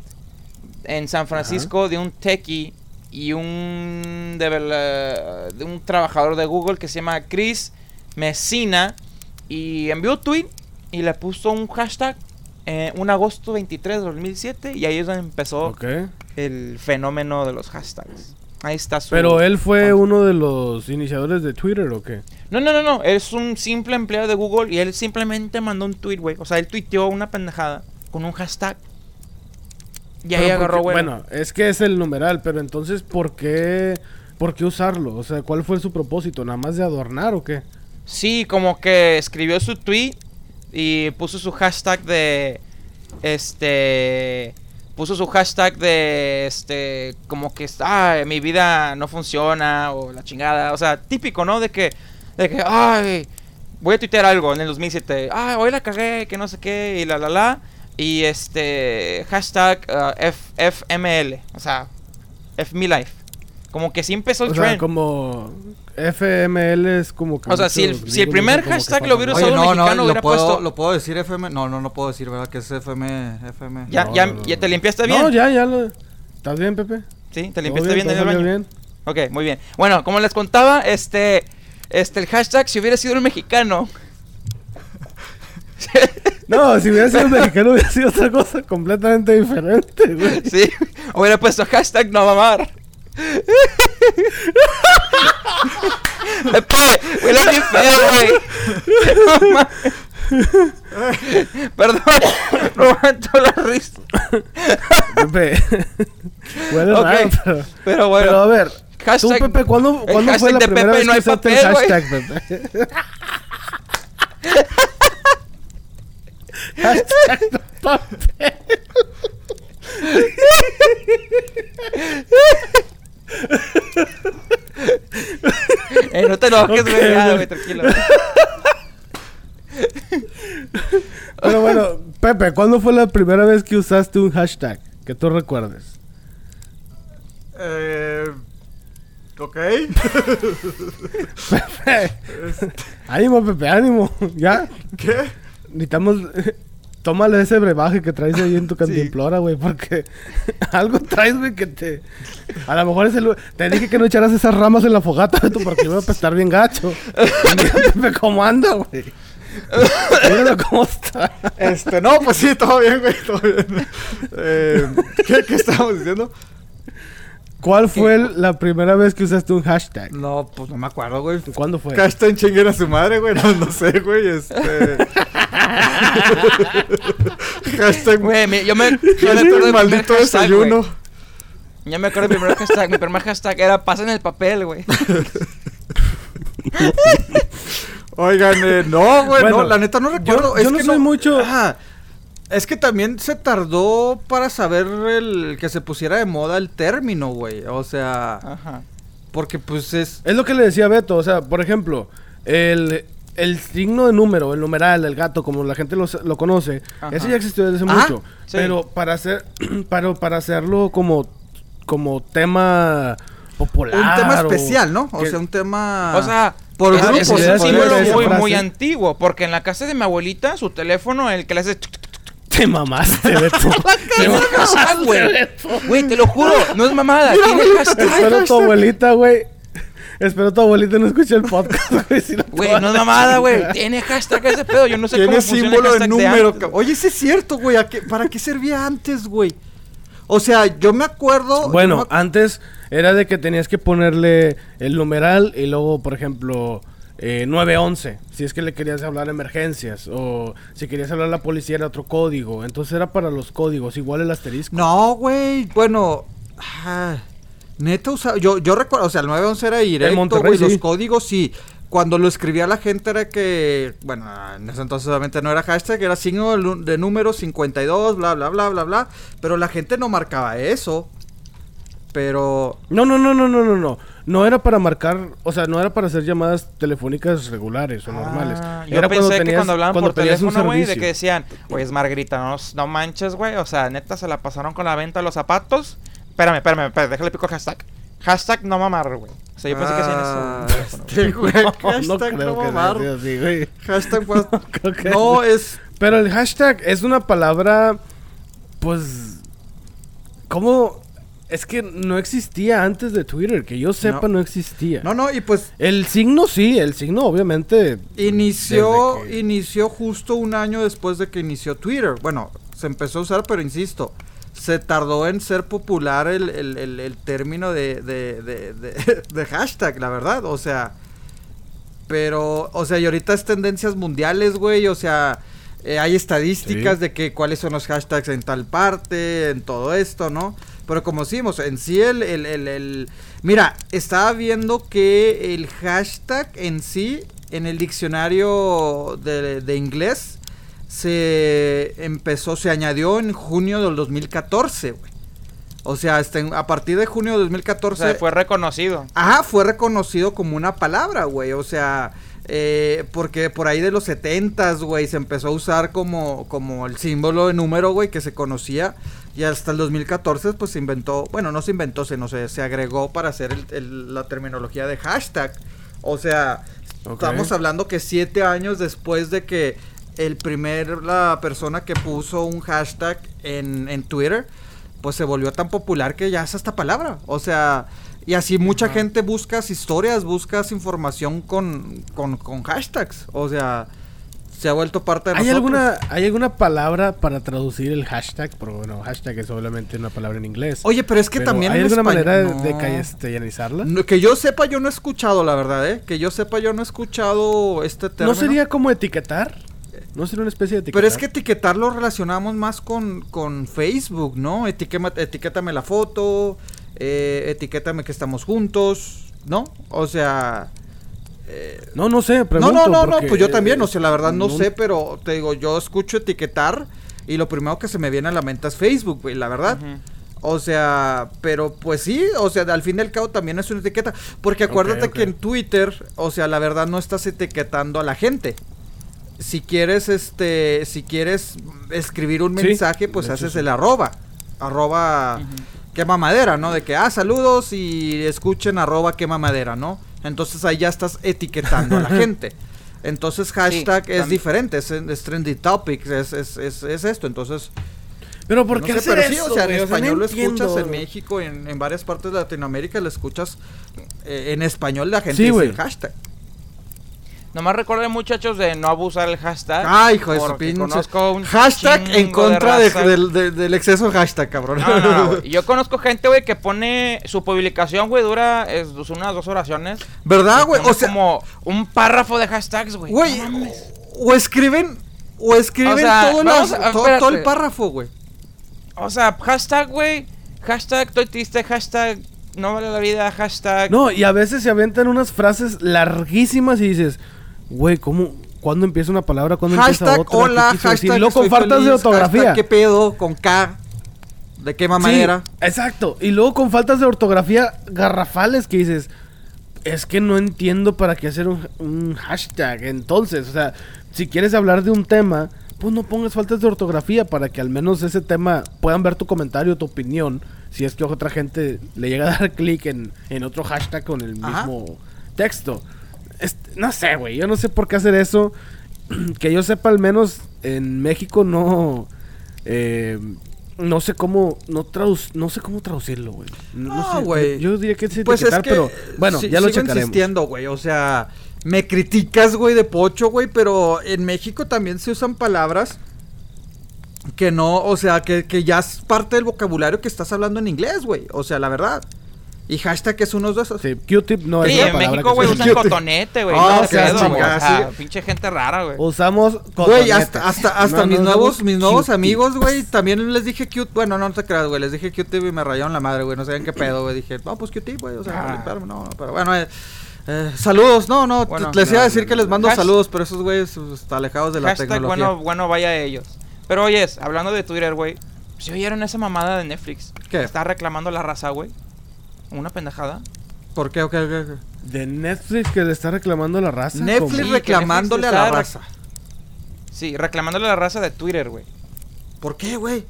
[SPEAKER 3] en San Francisco de un techie y un, de un trabajador de Google que se llama Chris Messina y envió un tweet y le puso un hashtag eh, un agosto 23 de 2007 y ahí es donde empezó el fenómeno de los hashtags. Ahí está su...
[SPEAKER 2] Pero él fue uno de los iniciadores de Twitter o qué?
[SPEAKER 3] No, no, no, no. Es un simple empleado de Google y él simplemente mandó un tweet, güey. O sea, él tuiteó una pendejada con un hashtag. Y ahí agarró, güey.
[SPEAKER 2] Bueno, es que es el numeral, pero entonces, ¿por qué, ¿por qué usarlo? O sea, ¿cuál fue su propósito? ¿Nada más de adornar o qué?
[SPEAKER 3] Sí, como que escribió su tweet y puso su hashtag de. Este. Puso su hashtag de. Este. Como que. Ah, mi vida no funciona. O la chingada. O sea, típico, ¿no? De que. De que. Ay. Voy a tuitear algo en el 2007. Ah, hoy la cagué. Que no sé qué. Y la la la. Y este. Hashtag ah, F, FML. O sea. FMeLife. Como que sí empezó el
[SPEAKER 2] O sea,
[SPEAKER 3] trend.
[SPEAKER 2] como FML es como que
[SPEAKER 3] O sea, si el- si el primer hashtag lo hubiera usado
[SPEAKER 1] no, no,
[SPEAKER 3] mexicano
[SPEAKER 1] lo
[SPEAKER 3] hubiera
[SPEAKER 1] puedo,
[SPEAKER 3] puesto-
[SPEAKER 1] lo puedo decir FM. No, no, no puedo decir, ¿verdad? Que es FM. FM.
[SPEAKER 3] Ya,
[SPEAKER 2] No,
[SPEAKER 3] ya,
[SPEAKER 2] no, no,
[SPEAKER 3] ya
[SPEAKER 2] no.
[SPEAKER 3] te limpiaste bien.
[SPEAKER 2] No, ya, ya lo... ¿Estás bien, Pepe?
[SPEAKER 3] Sí, te
[SPEAKER 2] ¿Todo
[SPEAKER 3] limpiaste bien,
[SPEAKER 2] ¿Todo
[SPEAKER 3] en el
[SPEAKER 2] salió
[SPEAKER 3] baño.
[SPEAKER 2] bien?
[SPEAKER 3] Ok, muy bien. Bueno, como les contaba, este, este, el hashtag, si hubiera sido un mexicano.
[SPEAKER 2] No, si hubiera sido mexicano hubiera sido otra cosa completamente diferente, güey.
[SPEAKER 3] sí, hubiera puesto hashtag no mamar. Pepe, huele bien feo, güey. Perdón, la risa.
[SPEAKER 2] Pepe. Huele
[SPEAKER 3] Ok,
[SPEAKER 2] raro, pero...
[SPEAKER 3] Pero bueno,
[SPEAKER 2] Pero a ver,
[SPEAKER 3] Hashtag-
[SPEAKER 2] tú, Pepe, ¿cuándo,
[SPEAKER 3] el
[SPEAKER 2] ¿cuándo fue
[SPEAKER 3] hashtag
[SPEAKER 2] la
[SPEAKER 3] de
[SPEAKER 2] primera
[SPEAKER 3] Pepe
[SPEAKER 2] vez
[SPEAKER 3] no hay papel,
[SPEAKER 2] hashtag, Pepe? hashtag no papel.
[SPEAKER 3] Eh, no te enojes,
[SPEAKER 2] Ok,
[SPEAKER 3] güey,
[SPEAKER 2] güey.
[SPEAKER 3] güey, tranquilo.
[SPEAKER 2] Pero bueno, Pepe, ¿cuándo fue la primera vez que usaste un hashtag? Que tú recuerdes.
[SPEAKER 1] Eh. Ok.
[SPEAKER 2] Pepe. ánimo, Pepe, ánimo. ¿Ya?
[SPEAKER 1] ¿Qué?
[SPEAKER 2] Necesitamos... Tómale ese brebaje que traes ahí en tu cantimplora, güey, porque algo traes, güey, que te... A lo mejor es el... Te dije que no echaras esas ramas en la fogata, Beto, porque iba a apestar bien gacho. Pepe, cómo anda, güey. Míralo cómo está.
[SPEAKER 1] Este, no, pues sí, todo bien, güey, todo bien. Eh, ¿qué, ¿Qué estábamos diciendo?
[SPEAKER 2] ¿Cuál fue el- la primera vez que usaste un hashtag?
[SPEAKER 1] No, pues no me acuerdo, güey.
[SPEAKER 2] ¿Cuándo fue?
[SPEAKER 1] Hashtag chinguen a su madre, güey. No, no sé, güey. Este. hashtag.
[SPEAKER 3] Güey, yo me, yo me acuerdo
[SPEAKER 1] maldito
[SPEAKER 3] primer hashtag,
[SPEAKER 1] desayuno.
[SPEAKER 3] güey. Ya me acuerdo del primer hashtag. Mi primer hashtag era pasen el papel, güey.
[SPEAKER 1] Oigan, eh, no, güey,
[SPEAKER 2] Bueno,
[SPEAKER 1] no, la neta no recuerdo.
[SPEAKER 2] yo
[SPEAKER 1] es
[SPEAKER 2] no
[SPEAKER 1] que
[SPEAKER 2] soy mucho-
[SPEAKER 1] Ajá. Es que también se tardó para saber el que se pusiera de moda el término, güey. O sea,
[SPEAKER 3] Ajá.
[SPEAKER 1] porque pues es.
[SPEAKER 2] Es lo que le decía Beto, o sea, por ejemplo, el, el signo de número, el numeral, el gato, como la gente lo, lo conoce,
[SPEAKER 3] Ajá.
[SPEAKER 2] ese ya existió desde hace
[SPEAKER 1] Ah,
[SPEAKER 2] mucho.
[SPEAKER 3] sí.
[SPEAKER 2] Pero para hacer, para, para hacerlo como, como tema popular.
[SPEAKER 1] Un tema
[SPEAKER 2] o
[SPEAKER 1] especial, ¿no? O
[SPEAKER 2] que-
[SPEAKER 1] sea, un tema.
[SPEAKER 3] O sea,
[SPEAKER 1] por
[SPEAKER 3] es,
[SPEAKER 1] grupo,
[SPEAKER 3] es
[SPEAKER 2] se
[SPEAKER 3] un símbolo muy, muy antiguo. Porque en la casa de mi abuelita, su teléfono, el que le hace. tuc, tuc, tuc,
[SPEAKER 2] te mamaste, Beto. Te
[SPEAKER 3] Tiene
[SPEAKER 2] mamaste,
[SPEAKER 3] güey. Güey, te lo juro, no es mamada. Tiene hashtag.
[SPEAKER 2] Espero tu abuelita, güey. Espero tu abuelita no escuche el podcast, güey. si
[SPEAKER 3] no es mamada, güey. Tiene hashtag ese pedo. Yo no sé
[SPEAKER 1] Tiene
[SPEAKER 3] cómo funciona el
[SPEAKER 1] símbolo de número. Oye, sí es cierto, güey. ¿a qué- ¿Para qué servía antes, güey? O sea, yo me acuerdo.
[SPEAKER 2] Bueno,
[SPEAKER 1] me
[SPEAKER 2] antes era de que tenías que ponerle el numeral y luego, por ejemplo, eh, 911, si es que le querías hablar emergencias, o si querías hablar a la policía era otro código, entonces era para los códigos, igual el asterisco.
[SPEAKER 1] No, güey. Bueno. ah, neta usaba. Yo, yo recuerdo. O sea, el 911 era directo, güey. Los
[SPEAKER 2] sí.
[SPEAKER 1] códigos sí. Cuando lo escribía la gente era que. Bueno, en ese entonces obviamente no era hashtag, era signo de número 52, bla, bla, bla, bla, bla. Pero la gente no marcaba eso. Pero.
[SPEAKER 2] No, no, no, no, no, no, no. No era para marcar, o sea, no era para hacer llamadas telefónicas regulares o normales.
[SPEAKER 3] Ah, yo
[SPEAKER 2] Era
[SPEAKER 3] pensé que cuando hablaban por teléfono, güey, de que decían, pues Margarita, no, no manches, güey. O sea, neta se la pasaron con la venta de los zapatos. Espérame, espérame, espérame, déjale pico el hashtag. Hashtag no mamar, güey. O sea, yo pensé que hacían
[SPEAKER 1] Ah,
[SPEAKER 3] eso.
[SPEAKER 1] este, güey,
[SPEAKER 2] No, no
[SPEAKER 1] hashtag
[SPEAKER 2] creo
[SPEAKER 1] no
[SPEAKER 2] que
[SPEAKER 1] mamar.
[SPEAKER 2] así, güey.
[SPEAKER 1] Hashtag pues,
[SPEAKER 2] creo que
[SPEAKER 1] No, es.
[SPEAKER 2] Pero el hashtag es una palabra, pues, ¿Cómo? Es que no existía antes de Twitter, que yo sepa
[SPEAKER 1] No.
[SPEAKER 2] no, existía.
[SPEAKER 1] No, no, y pues
[SPEAKER 2] El signo sí, el signo obviamente.
[SPEAKER 1] inició,
[SPEAKER 2] que-
[SPEAKER 1] inició justo un año después de que inició Twitter. Bueno, se empezó a usar, pero insisto, se tardó en ser popular el, el- el- el término de, de, de- de- de hashtag, la verdad. O sea, pero, o sea, y ahorita es tendencias mundiales, güey. O sea, eh, hay estadísticas
[SPEAKER 2] Sí.
[SPEAKER 1] de que cuáles son los hashtags en tal parte, en todo esto, ¿no? Pero como decimos, en sí el, el, el- el- Mira, estaba viendo que el hashtag en sí, en el diccionario de, de inglés, se empezó, se añadió en junio del 2014, güey. O sea, este, a partir de junio de
[SPEAKER 3] O
[SPEAKER 1] 2014...
[SPEAKER 3] sea, fue reconocido.
[SPEAKER 1] Ajá, fue reconocido como una palabra, güey. O sea, eh, porque por ahí de los 70s, güey, se empezó a usar como, como el símbolo de número, güey, que se conocía. Y hasta el 2014, pues se inventó, bueno, no se inventó, se, no sé, se agregó para hacer el- el- la terminología de hashtag. O sea, estamos hablando que siete años después de que el primer, la persona que puso un hashtag en, en Twitter, pues se volvió tan popular que ya es esta palabra. O sea, y así mucha gente buscas historias, buscas información con, con, con hashtags. O sea, se ha vuelto parte de
[SPEAKER 2] ¿Hay
[SPEAKER 1] nosotros.
[SPEAKER 2] alguna, ¿Hay alguna palabra para traducir el hashtag? Pero bueno, hashtag es obviamente una palabra en inglés.
[SPEAKER 1] Oye, pero es que
[SPEAKER 2] Pero,
[SPEAKER 1] también
[SPEAKER 2] ¿Hay
[SPEAKER 1] en
[SPEAKER 2] alguna
[SPEAKER 1] español-
[SPEAKER 2] manera de, castellanizarla?
[SPEAKER 1] No, que yo sepa, yo no he escuchado, la verdad, ¿eh? Que yo sepa, yo no he escuchado este término.
[SPEAKER 2] ¿No sería como etiquetar? ¿No sería una especie de etiquetar?
[SPEAKER 1] Pero es que etiquetar lo relacionamos más con, con Facebook, ¿no? Etiquema- etiquétame la foto, eh, etiquétame que estamos juntos, ¿no? O sea... eh,
[SPEAKER 2] No, no sé,
[SPEAKER 1] no,
[SPEAKER 2] pregunto.
[SPEAKER 1] no, no, no,
[SPEAKER 2] porque,
[SPEAKER 1] pues yo también, o sea, la verdad no
[SPEAKER 2] no-
[SPEAKER 1] sé, pero te digo, yo escucho etiquetar y lo primero que se me viene a la mente es Facebook, güey, la verdad. O sea, pero pues sí, o sea, al fin y al cabo también es una etiqueta. Porque acuérdate que en Twitter, o sea, la verdad no estás etiquetando a la gente. Si quieres, este, si quieres escribir un
[SPEAKER 2] Sí,
[SPEAKER 1] mensaje, pues
[SPEAKER 2] de hecho,
[SPEAKER 1] haces
[SPEAKER 2] sí.
[SPEAKER 1] el arroba. Arroba
[SPEAKER 3] Ujú.
[SPEAKER 1] quema madera, ¿no? De que, ah, saludos y escuchen arroba quema madera, ¿no? Entonces ahí ya estás etiquetando a la gente. Entonces hashtag es diferente, es, es trendy topics, es, es, es, es esto. Entonces,
[SPEAKER 2] Pero ¿por
[SPEAKER 1] no
[SPEAKER 2] qué
[SPEAKER 1] sé,
[SPEAKER 2] hacer
[SPEAKER 1] pero sí, o sea, en español
[SPEAKER 2] no
[SPEAKER 1] lo escuchas
[SPEAKER 2] entiendo.
[SPEAKER 1] en México, en, en varias partes de Latinoamérica lo escuchas eh, en español la gente
[SPEAKER 2] Sí,
[SPEAKER 1] dice el hashtag.
[SPEAKER 3] Nomás recuerden, muchachos, de no abusar el hashtag.
[SPEAKER 1] Ay, hijo de su pinche. Hashtag en contra de- del, de- del exceso hashtag, cabrón.
[SPEAKER 3] No, no, no, güey. Yo conozco gente, güey, que pone su publicación, güey, dura es, pues, unas dos oraciones.
[SPEAKER 1] ¿Verdad, güey? O sea,
[SPEAKER 3] como un párrafo de hashtags, güey.
[SPEAKER 1] güey, o escriben, o escriben
[SPEAKER 3] O sea,
[SPEAKER 1] todo,
[SPEAKER 3] vamos
[SPEAKER 1] todo, todo el párrafo, güey.
[SPEAKER 3] O sea, hashtag, güey. Hashtag estoy triste, hashtag no vale la vida, hashtag.
[SPEAKER 2] No, y a veces se aventan unas frases larguísimas y dices, güey, ¿cómo? ¿Cuándo empieza una palabra? ¿Cuándo empieza
[SPEAKER 1] Hashtag
[SPEAKER 2] otra?
[SPEAKER 1] hola,
[SPEAKER 2] ¿Qué quiso decir?
[SPEAKER 1] hashtag
[SPEAKER 2] Y luego con faltas de ortografía.
[SPEAKER 1] hashtag qué pedo, con K, de qué
[SPEAKER 2] Sí,
[SPEAKER 1] manera.
[SPEAKER 2] exacto. Y luego con faltas de ortografía garrafales que dices, es que no entiendo para qué hacer un, un hashtag. Entonces, o sea, si quieres hablar de un tema, pues no pongas faltas de ortografía para que al menos ese tema puedan ver tu comentario, tu opinión. Si es que otra gente le llega a dar clic en, en otro hashtag con el
[SPEAKER 1] Ajá.
[SPEAKER 2] mismo texto. Este, no sé, güey. Yo no sé por qué hacer eso. que yo sepa, al menos en México no. eh, no sé cómo. No, no sé cómo traducirlo, güey. No,
[SPEAKER 1] No,
[SPEAKER 2] sé,
[SPEAKER 1] güey.
[SPEAKER 2] Yo diría que es
[SPEAKER 1] Pues es que,
[SPEAKER 2] pero. Bueno,
[SPEAKER 1] si-
[SPEAKER 2] ya lo
[SPEAKER 1] sigo
[SPEAKER 2] checaremos.
[SPEAKER 1] insistiendo, güey, o sea, me criticas, güey, de pocho, güey, pero en México también se usan palabras que no, o sea, que, que ya es parte del vocabulario que estás hablando en inglés, güey, o sea, la verdad. Y hashtag es uno de esos.
[SPEAKER 2] Sí, Q-tip no
[SPEAKER 3] Sí,
[SPEAKER 2] es una
[SPEAKER 3] en
[SPEAKER 2] palabra
[SPEAKER 3] México, güey, usan
[SPEAKER 2] usa.
[SPEAKER 3] cotonete, güey.
[SPEAKER 1] Ah,
[SPEAKER 3] no
[SPEAKER 1] o sea,
[SPEAKER 3] pedo, güey.
[SPEAKER 1] chingada,
[SPEAKER 3] pinche gente rara, güey.
[SPEAKER 2] Usamos
[SPEAKER 1] Güey,
[SPEAKER 2] cotonete.
[SPEAKER 1] hasta, hasta, hasta
[SPEAKER 2] No,
[SPEAKER 1] mis
[SPEAKER 2] no
[SPEAKER 1] nuevos, mis nuevos amigos, güey, también les dije cute, bueno, no, no te creas, güey, les dije Q-tip y me rayaron la madre, güey, no sabían qué pedo, güey, dije, no, pues Q-tip, güey, o sea,
[SPEAKER 3] Ah.
[SPEAKER 1] limpiarme, no, no, pero bueno, eh, eh, saludos, no, no,
[SPEAKER 3] Bueno,
[SPEAKER 1] les iba a decir
[SPEAKER 2] no,
[SPEAKER 1] que les mando saludos, pero esos güeyes pues, están alejados de la
[SPEAKER 3] Hashtag,
[SPEAKER 1] tecnología.
[SPEAKER 3] bueno, bueno, vaya ellos. Pero oyes, hablando de Twitter, güey. ¿Se oyeron esa mamada de Netflix?
[SPEAKER 1] ¿Qué?
[SPEAKER 3] Está reclamando la raza, güey. Una pendejada.
[SPEAKER 1] ¿Por qué? Ok, ok, ok.
[SPEAKER 2] De Netflix que le está reclamando a la raza.
[SPEAKER 1] Netflix
[SPEAKER 3] Sí,
[SPEAKER 1] reclamándole a la raza.
[SPEAKER 3] Sí, reclamándole a la raza de Twitter, güey.
[SPEAKER 1] ¿Por qué, güey?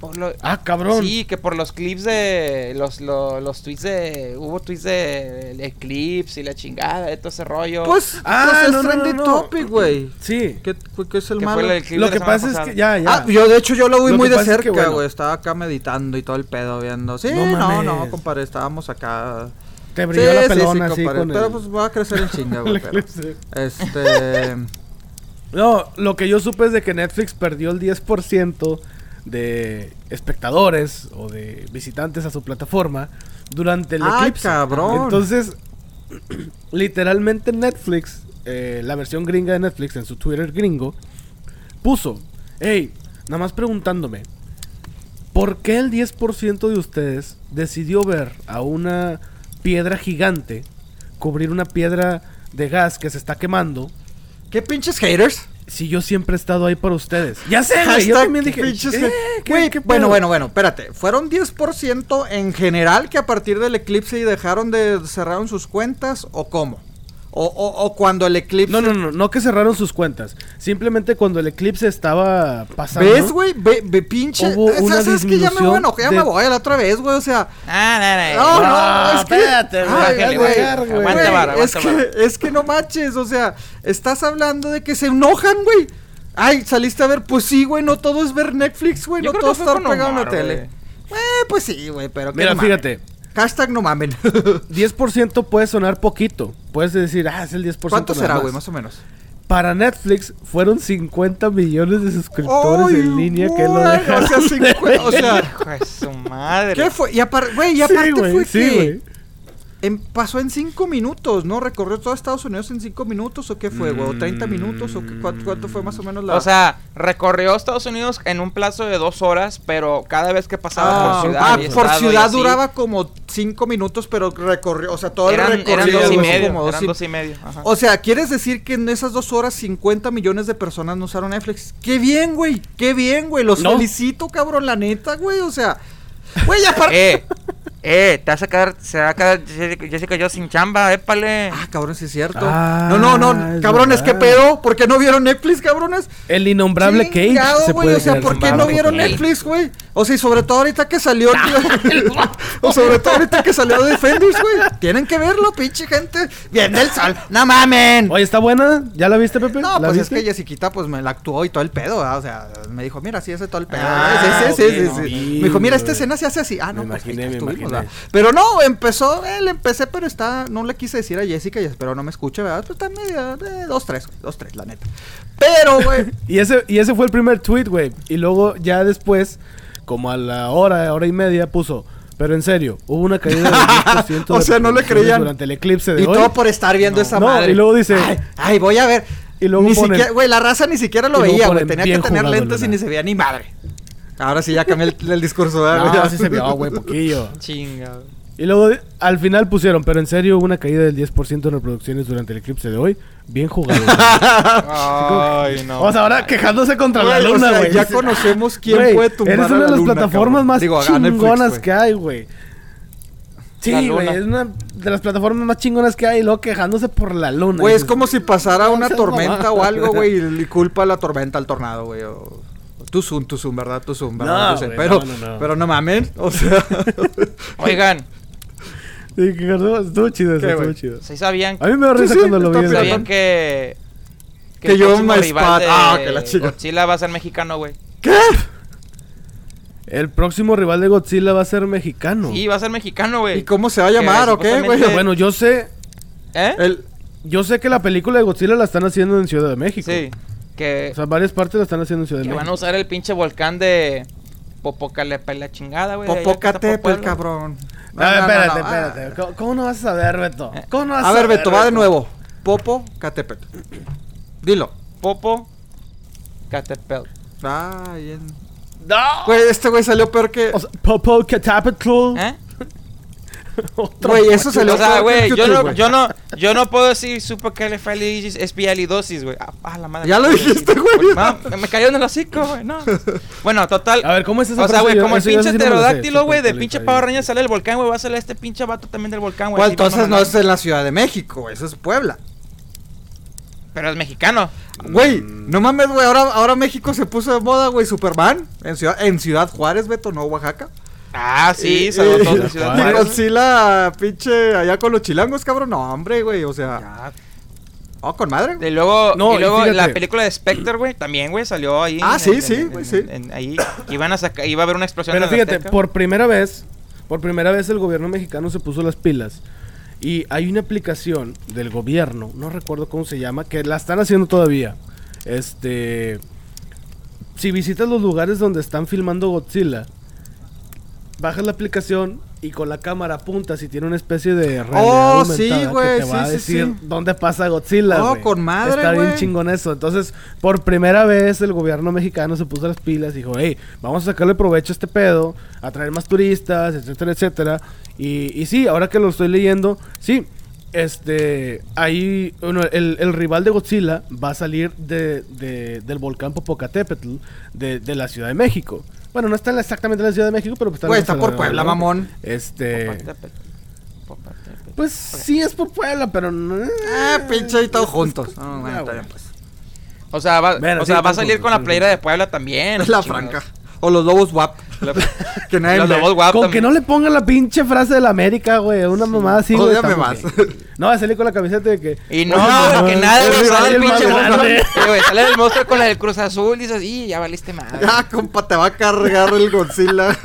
[SPEAKER 3] Por lo-
[SPEAKER 2] Ah, cabrón.
[SPEAKER 3] Sí, que por los clips de. Los, lo- los tweets de. Hubo tweets de el Eclipse y la chingada, de todo ese rollo.
[SPEAKER 1] Pues,
[SPEAKER 2] Ah,
[SPEAKER 1] pues es
[SPEAKER 2] no, no,
[SPEAKER 1] trendy
[SPEAKER 2] no, no.
[SPEAKER 1] topic, güey.
[SPEAKER 2] Sí.
[SPEAKER 1] ¿Qué, qué es el malo?
[SPEAKER 3] fue el clip
[SPEAKER 2] Lo
[SPEAKER 3] de
[SPEAKER 2] que
[SPEAKER 3] la
[SPEAKER 2] pasa es que ya, ya.
[SPEAKER 1] Ah, yo de hecho yo lo vi
[SPEAKER 2] Lo
[SPEAKER 1] muy de
[SPEAKER 2] es que,
[SPEAKER 1] cerca, güey.
[SPEAKER 2] bueno.
[SPEAKER 1] Estaba acá meditando y todo el pedo viendo. Sí,
[SPEAKER 2] No
[SPEAKER 1] no, compadre, estábamos acá.
[SPEAKER 2] Te brilló la
[SPEAKER 1] sí,
[SPEAKER 2] pelona
[SPEAKER 1] sí,
[SPEAKER 2] así
[SPEAKER 1] compadre,
[SPEAKER 2] con
[SPEAKER 1] Pero
[SPEAKER 2] el-
[SPEAKER 1] pues va a crecer en chinga, güey. este.
[SPEAKER 2] No, lo que yo supe es de que Netflix perdió el 10% de espectadores o de visitantes a su plataforma durante el
[SPEAKER 1] ¡Ay,
[SPEAKER 2] eclipse.
[SPEAKER 1] cabrón!
[SPEAKER 2] Entonces, literalmente Netflix, eh, la versión gringa de Netflix en su Twitter gringo, puso, hey, nada más preguntándome, ¿por qué el 10% de ustedes decidió ver a una piedra gigante cubrir una piedra de gas que se está quemando?
[SPEAKER 1] ¿Qué pinches haters?
[SPEAKER 2] Si yo siempre he estado ahí para ustedes. Ya sé, güey. Yo también dije. "Eh, ¿qué- qué
[SPEAKER 1] bueno,
[SPEAKER 2] pedo?".
[SPEAKER 1] bueno, bueno, espérate. ¿Fueron 10% en general que a partir del eclipse y dejaron de cerraron sus cuentas o cómo? O, o, o cuando el eclipse...
[SPEAKER 2] No, no, no, no que cerraron sus cuentas. Simplemente cuando el eclipse estaba pasando.
[SPEAKER 1] ¿Ves, güey? Ve, ve, pinche...
[SPEAKER 2] Hubo
[SPEAKER 1] ¿Sabes-
[SPEAKER 2] una
[SPEAKER 1] ¿Sabes que ya me voy a enojar? Ya
[SPEAKER 2] de-
[SPEAKER 1] me voy a la otra vez, güey. O sea...
[SPEAKER 3] Ah, no,
[SPEAKER 1] No,
[SPEAKER 3] no.
[SPEAKER 1] no,
[SPEAKER 2] No,
[SPEAKER 1] es que...
[SPEAKER 2] espérate, güey,
[SPEAKER 3] bájale,
[SPEAKER 1] güey,
[SPEAKER 3] Aguanta vara,
[SPEAKER 1] es que, es que no manches, o sea, estás hablando de que se enojan, güey. Ay, saliste a ver, pues sí, güey, no todo es ver Netflix, güey, no todo
[SPEAKER 3] que fue
[SPEAKER 1] estar pegado en la
[SPEAKER 3] humor,
[SPEAKER 1] tele. Eh, pues sí, güey, pero que
[SPEAKER 2] Mira,
[SPEAKER 1] mamen. Hashtag no mamen.
[SPEAKER 2] 10% puede sonar poquito. Puedes decir, ah, es el 10%.
[SPEAKER 1] ¿Cuánto será,
[SPEAKER 2] más.
[SPEAKER 1] güey, más o menos?
[SPEAKER 2] Para Netflix fueron 50 millones de suscriptores en línea que lo dejaron.
[SPEAKER 1] O sea,
[SPEAKER 2] de
[SPEAKER 1] cincu- o sea,
[SPEAKER 3] Hijo de su madre.
[SPEAKER 1] ¿qué fue? Y aparte, güey, y
[SPEAKER 2] Sí,
[SPEAKER 1] aparte
[SPEAKER 2] güey,
[SPEAKER 1] fue
[SPEAKER 2] sí,
[SPEAKER 1] que
[SPEAKER 2] güey.
[SPEAKER 1] En- pasó en 5 minutos, ¿no? Recorrió todo Estados Unidos en 5 minutos o qué fue, güey? ¿O 30 minutos o qué, cuánto, cuánto fue más o menos la
[SPEAKER 3] O sea, recorrió Estados Unidos en un plazo de dos horas, pero cada vez que pasaba
[SPEAKER 1] Ah,
[SPEAKER 3] por ciudad.
[SPEAKER 1] ah,
[SPEAKER 3] y
[SPEAKER 1] por
[SPEAKER 3] y
[SPEAKER 1] ciudad duraba como 5 minutos, pero recorrió, o sea, todo
[SPEAKER 3] Eran,
[SPEAKER 1] el
[SPEAKER 3] eran
[SPEAKER 1] recorrido
[SPEAKER 3] dos y
[SPEAKER 1] fue
[SPEAKER 3] medio.
[SPEAKER 1] como dos
[SPEAKER 3] Eran
[SPEAKER 1] y-
[SPEAKER 3] dos y medio. ajá.
[SPEAKER 1] O sea, ¿quieres decir que en esas dos horas 50 millones de personas no usaron Netflix? ¡Qué bien, güey! ¡Qué bien, güey! Los
[SPEAKER 2] No.
[SPEAKER 1] felicito, cabrón, la neta, güey. O sea, güey, aparte...
[SPEAKER 3] eh, eh, te vas a quedar, se va a quedar Jessica yo sin chamba, épale.
[SPEAKER 1] Ah, cabrón, sí es cierto.
[SPEAKER 2] Ah,
[SPEAKER 1] no, no, no,
[SPEAKER 2] es
[SPEAKER 1] cabrones, ¿qué pedo? ¿Por qué no vieron Netflix, cabrones?
[SPEAKER 2] El innombrable Cage se
[SPEAKER 1] güey,
[SPEAKER 2] puede
[SPEAKER 1] o sea, ¿por qué no vieron
[SPEAKER 2] Cage.
[SPEAKER 1] Netflix, güey? O sea, y sobre todo ahorita que salió... o sobre todo ahorita que salió Defenders, güey. Tienen que verlo, pinche gente. Bien del sol. ¡No mamen!
[SPEAKER 2] Oye, ¿está buena? ¿Ya la viste, Pepe?
[SPEAKER 1] No,
[SPEAKER 2] ¿La
[SPEAKER 1] pues es que Jessiquita pues me la actuó y todo el pedo, ¿verdad? O sea, me dijo, mira, sí, ese todo el pedo.
[SPEAKER 3] Ah,
[SPEAKER 1] sí, sí, sí, sí,
[SPEAKER 3] no.
[SPEAKER 1] sí. Me dijo, mira, esta escena se hace así. Ah,
[SPEAKER 2] Me
[SPEAKER 1] no, pues ahí
[SPEAKER 2] imaginé,
[SPEAKER 1] Pero no, empezó, eh, le empecé, pero está, no le quise decir a Jessica y espero no me escuche, ¿verdad? Pues está medio, eh, dos, tres, güey, dos, tres, la neta. Pero, güey,
[SPEAKER 2] Y ese, y ese fue el primer tweet, güey. Y luego ya después, como a la hora, hora y media, puso. Pero en serio, hubo una caída del 10%
[SPEAKER 1] O
[SPEAKER 2] de
[SPEAKER 1] sea, no le creían.
[SPEAKER 2] Durante el eclipse de
[SPEAKER 1] y
[SPEAKER 2] hoy.
[SPEAKER 1] todo por estar viendo esa
[SPEAKER 2] No,
[SPEAKER 1] madre.
[SPEAKER 2] y luego dice-
[SPEAKER 1] Ay, ay, voy a ver.
[SPEAKER 2] Y luego
[SPEAKER 1] ni
[SPEAKER 2] ponen-
[SPEAKER 1] siquiera, güey, la raza ni siquiera lo veía, güey. Tenía que
[SPEAKER 2] "Bien
[SPEAKER 1] tener lentes y
[SPEAKER 2] Luna".
[SPEAKER 1] ni se veía ni madre. Ahora sí ya cambié el, el discurso, ¿verdad?
[SPEAKER 2] No, sí se vio, güey, poquillo.
[SPEAKER 3] Chinga.
[SPEAKER 2] Y luego al final pusieron, pero en serio una caída del 10% en reproducciones durante el eclipse de hoy. Bien jugado. güey.
[SPEAKER 3] Ay, no.
[SPEAKER 2] o sea, ahora quejándose contra la
[SPEAKER 1] Güey, o
[SPEAKER 2] luna,
[SPEAKER 1] sea,
[SPEAKER 2] güey.
[SPEAKER 1] ya conocemos quién
[SPEAKER 2] Güey,
[SPEAKER 1] puede tumbar
[SPEAKER 2] Eres una
[SPEAKER 1] la
[SPEAKER 2] de las
[SPEAKER 1] luna,
[SPEAKER 2] plataformas
[SPEAKER 1] cabrón.
[SPEAKER 2] más
[SPEAKER 1] Digo, a Netflix,
[SPEAKER 2] chingonas que hay, güey. Sí, güey, es una de las plataformas más chingonas que hay y luego quejándose por la luna.
[SPEAKER 1] Güey, es como si pasara una tormenta o algo, güey, y culpa la tormenta al tornado, güey. O... Tu zoom, tu zoom, ¿verdad? Tu zoom, ¿verdad?
[SPEAKER 2] No,
[SPEAKER 1] pero,
[SPEAKER 2] no, no, no.
[SPEAKER 1] pero no mamen, o sea...
[SPEAKER 3] Oigan,
[SPEAKER 2] Sí, que estuvo, chido eso,
[SPEAKER 1] ¿Qué,
[SPEAKER 2] estuvo chido.
[SPEAKER 3] ¿sí sabían,
[SPEAKER 2] A mí me da
[SPEAKER 1] Sí,
[SPEAKER 2] risa
[SPEAKER 1] sí,
[SPEAKER 2] cuando lo
[SPEAKER 1] está
[SPEAKER 2] vi.
[SPEAKER 3] sabían que...
[SPEAKER 1] Que yo me
[SPEAKER 3] rival
[SPEAKER 1] spot-
[SPEAKER 3] de
[SPEAKER 1] ah, que la chica.
[SPEAKER 3] Godzilla va a ser mexicano, güey.
[SPEAKER 1] ¿Qué?
[SPEAKER 2] El próximo rival de Godzilla va a ser mexicano.
[SPEAKER 3] Sí, va a ser mexicano, güey.
[SPEAKER 1] ¿Y cómo se va a llamar
[SPEAKER 3] Que
[SPEAKER 1] o qué, güey?
[SPEAKER 2] Bueno, yo sé,
[SPEAKER 3] ¿Eh?
[SPEAKER 1] El...
[SPEAKER 2] yo sé que la película de Godzilla la están haciendo en Ciudad de México.
[SPEAKER 3] Sí. Que,
[SPEAKER 2] O sea, varias partes la están haciendo en Ciudad de
[SPEAKER 3] que van a usar el pinche volcán de Popocalepa y la chingada, güey.
[SPEAKER 1] Popocatépetl,
[SPEAKER 3] Puebla.
[SPEAKER 1] cabrón. No,
[SPEAKER 2] A ver,
[SPEAKER 1] no, no,
[SPEAKER 2] espérate,
[SPEAKER 1] no,
[SPEAKER 2] espérate.
[SPEAKER 1] ah.
[SPEAKER 2] ¿Cómo, cómo no vas a saber, Beto? ¿Cómo no vas
[SPEAKER 1] A ver,
[SPEAKER 2] saber,
[SPEAKER 1] Beto, va de nuevo. Popo, Catepet. Dilo.
[SPEAKER 3] Popo Catepel.
[SPEAKER 1] Ah, bien.
[SPEAKER 2] ¡No!
[SPEAKER 1] Güey, este güey salió peor que...
[SPEAKER 2] O sea, Popo Catapetl.
[SPEAKER 3] ¿Eh?
[SPEAKER 2] Otro
[SPEAKER 1] Güey, eso salió
[SPEAKER 3] O sea, güey, yo no, yo no, yo no puedo decir supercalifragilisticexpialidosis, güey. Ah, ah, la madre.
[SPEAKER 1] Ya lo dijiste, güey.
[SPEAKER 3] No, me cayó en el hocico, güey, no. Bueno, total.
[SPEAKER 2] A ver, ¿cómo es esa
[SPEAKER 3] O sea, güey, como el pinche pterodáctilo, güey, de pinche Power Ranger sale del volcán, güey, va a salir este pinche vato también del volcán, güey.
[SPEAKER 1] Pues
[SPEAKER 3] así,
[SPEAKER 1] entonces
[SPEAKER 3] no,
[SPEAKER 1] no es en la Ciudad de México, güey, eso es Puebla.
[SPEAKER 3] Pero es mexicano.
[SPEAKER 1] Güey, no mames, güey. Ahora, ahora México se puso de moda, güey. Superman. En Ciudad, en Ciudad Juárez, Beto, no Oaxaca.
[SPEAKER 3] Ah, sí,
[SPEAKER 1] y-
[SPEAKER 3] todos de Ciudad
[SPEAKER 2] Juárez.
[SPEAKER 1] Y. Godzilla, pinche, allá con los chilangos, cabrón. No, hombre, güey. O sea,
[SPEAKER 3] Ya.
[SPEAKER 1] oh, con madre.
[SPEAKER 3] Y luego,
[SPEAKER 2] No,
[SPEAKER 3] y luego la película de Spectre, güey, también, güey, salió ahí.
[SPEAKER 1] Ah,
[SPEAKER 3] en-
[SPEAKER 1] sí,
[SPEAKER 3] en-
[SPEAKER 1] sí, güey, sí.
[SPEAKER 3] en- ahí iban a sacar, iba a haber una explosión
[SPEAKER 2] Pero fíjate,
[SPEAKER 3] Azteca.
[SPEAKER 2] por primera vez, por primera vez el gobierno mexicano se puso las pilas. Y hay una aplicación del gobierno, no recuerdo cómo se llama, que la están haciendo todavía. Este. Si visitas los lugares donde están filmando Godzilla, bajas la aplicación y con la cámara apuntas y tiene una especie de realidad
[SPEAKER 1] Oh, sí,
[SPEAKER 2] que
[SPEAKER 1] güey,
[SPEAKER 2] te va
[SPEAKER 1] sí,
[SPEAKER 2] a
[SPEAKER 1] sí,
[SPEAKER 2] decir
[SPEAKER 1] sí.
[SPEAKER 2] dónde pasa Godzilla.
[SPEAKER 1] Oh, con madre,
[SPEAKER 2] Está bien chingón eso. Entonces, por primera vez el gobierno mexicano se puso las pilas y dijo, hey, vamos a sacarle provecho a este pedo, a traer más turistas, etcétera, etcétera. Y, y sí, ahora que lo estoy leyendo, sí, este, ahí, bueno, el, el rival de Godzilla va a salir de, de- del volcán Popocatépetl de, de la Ciudad de México. Bueno, no está en- exactamente en la Ciudad de México, pero pues
[SPEAKER 1] Güey,
[SPEAKER 2] en
[SPEAKER 1] está por Puebla,
[SPEAKER 2] ¿no?
[SPEAKER 1] mamón.
[SPEAKER 2] Este, pues sí es por Puebla, pero no.
[SPEAKER 1] Ah, pinche, ahí todos juntos. No, bueno,
[SPEAKER 2] Ah,
[SPEAKER 1] está bien, pues.
[SPEAKER 3] O sea, va,
[SPEAKER 2] Bueno,
[SPEAKER 3] o
[SPEAKER 2] sí,
[SPEAKER 3] sea, va a salir
[SPEAKER 2] juntos,
[SPEAKER 3] con la playera de. Puebla también.
[SPEAKER 1] Es la
[SPEAKER 3] chingados.
[SPEAKER 1] franca. O los lobos WAP.
[SPEAKER 3] La-
[SPEAKER 1] Que nadie
[SPEAKER 3] Los lobos guapos
[SPEAKER 2] Con que no le pongan la pinche frase de la América, güey. Una mamada así, güey.
[SPEAKER 1] Más.
[SPEAKER 2] bien. No, va a salir con la camiseta de que.
[SPEAKER 3] Y no, güey, que nada, güey, sale el pinche monstruo. Güey, sale el monstruo con la del Cruz Azul y dices, y ya valiste madre.
[SPEAKER 1] Ya, compa, te va a cargar el Godzilla.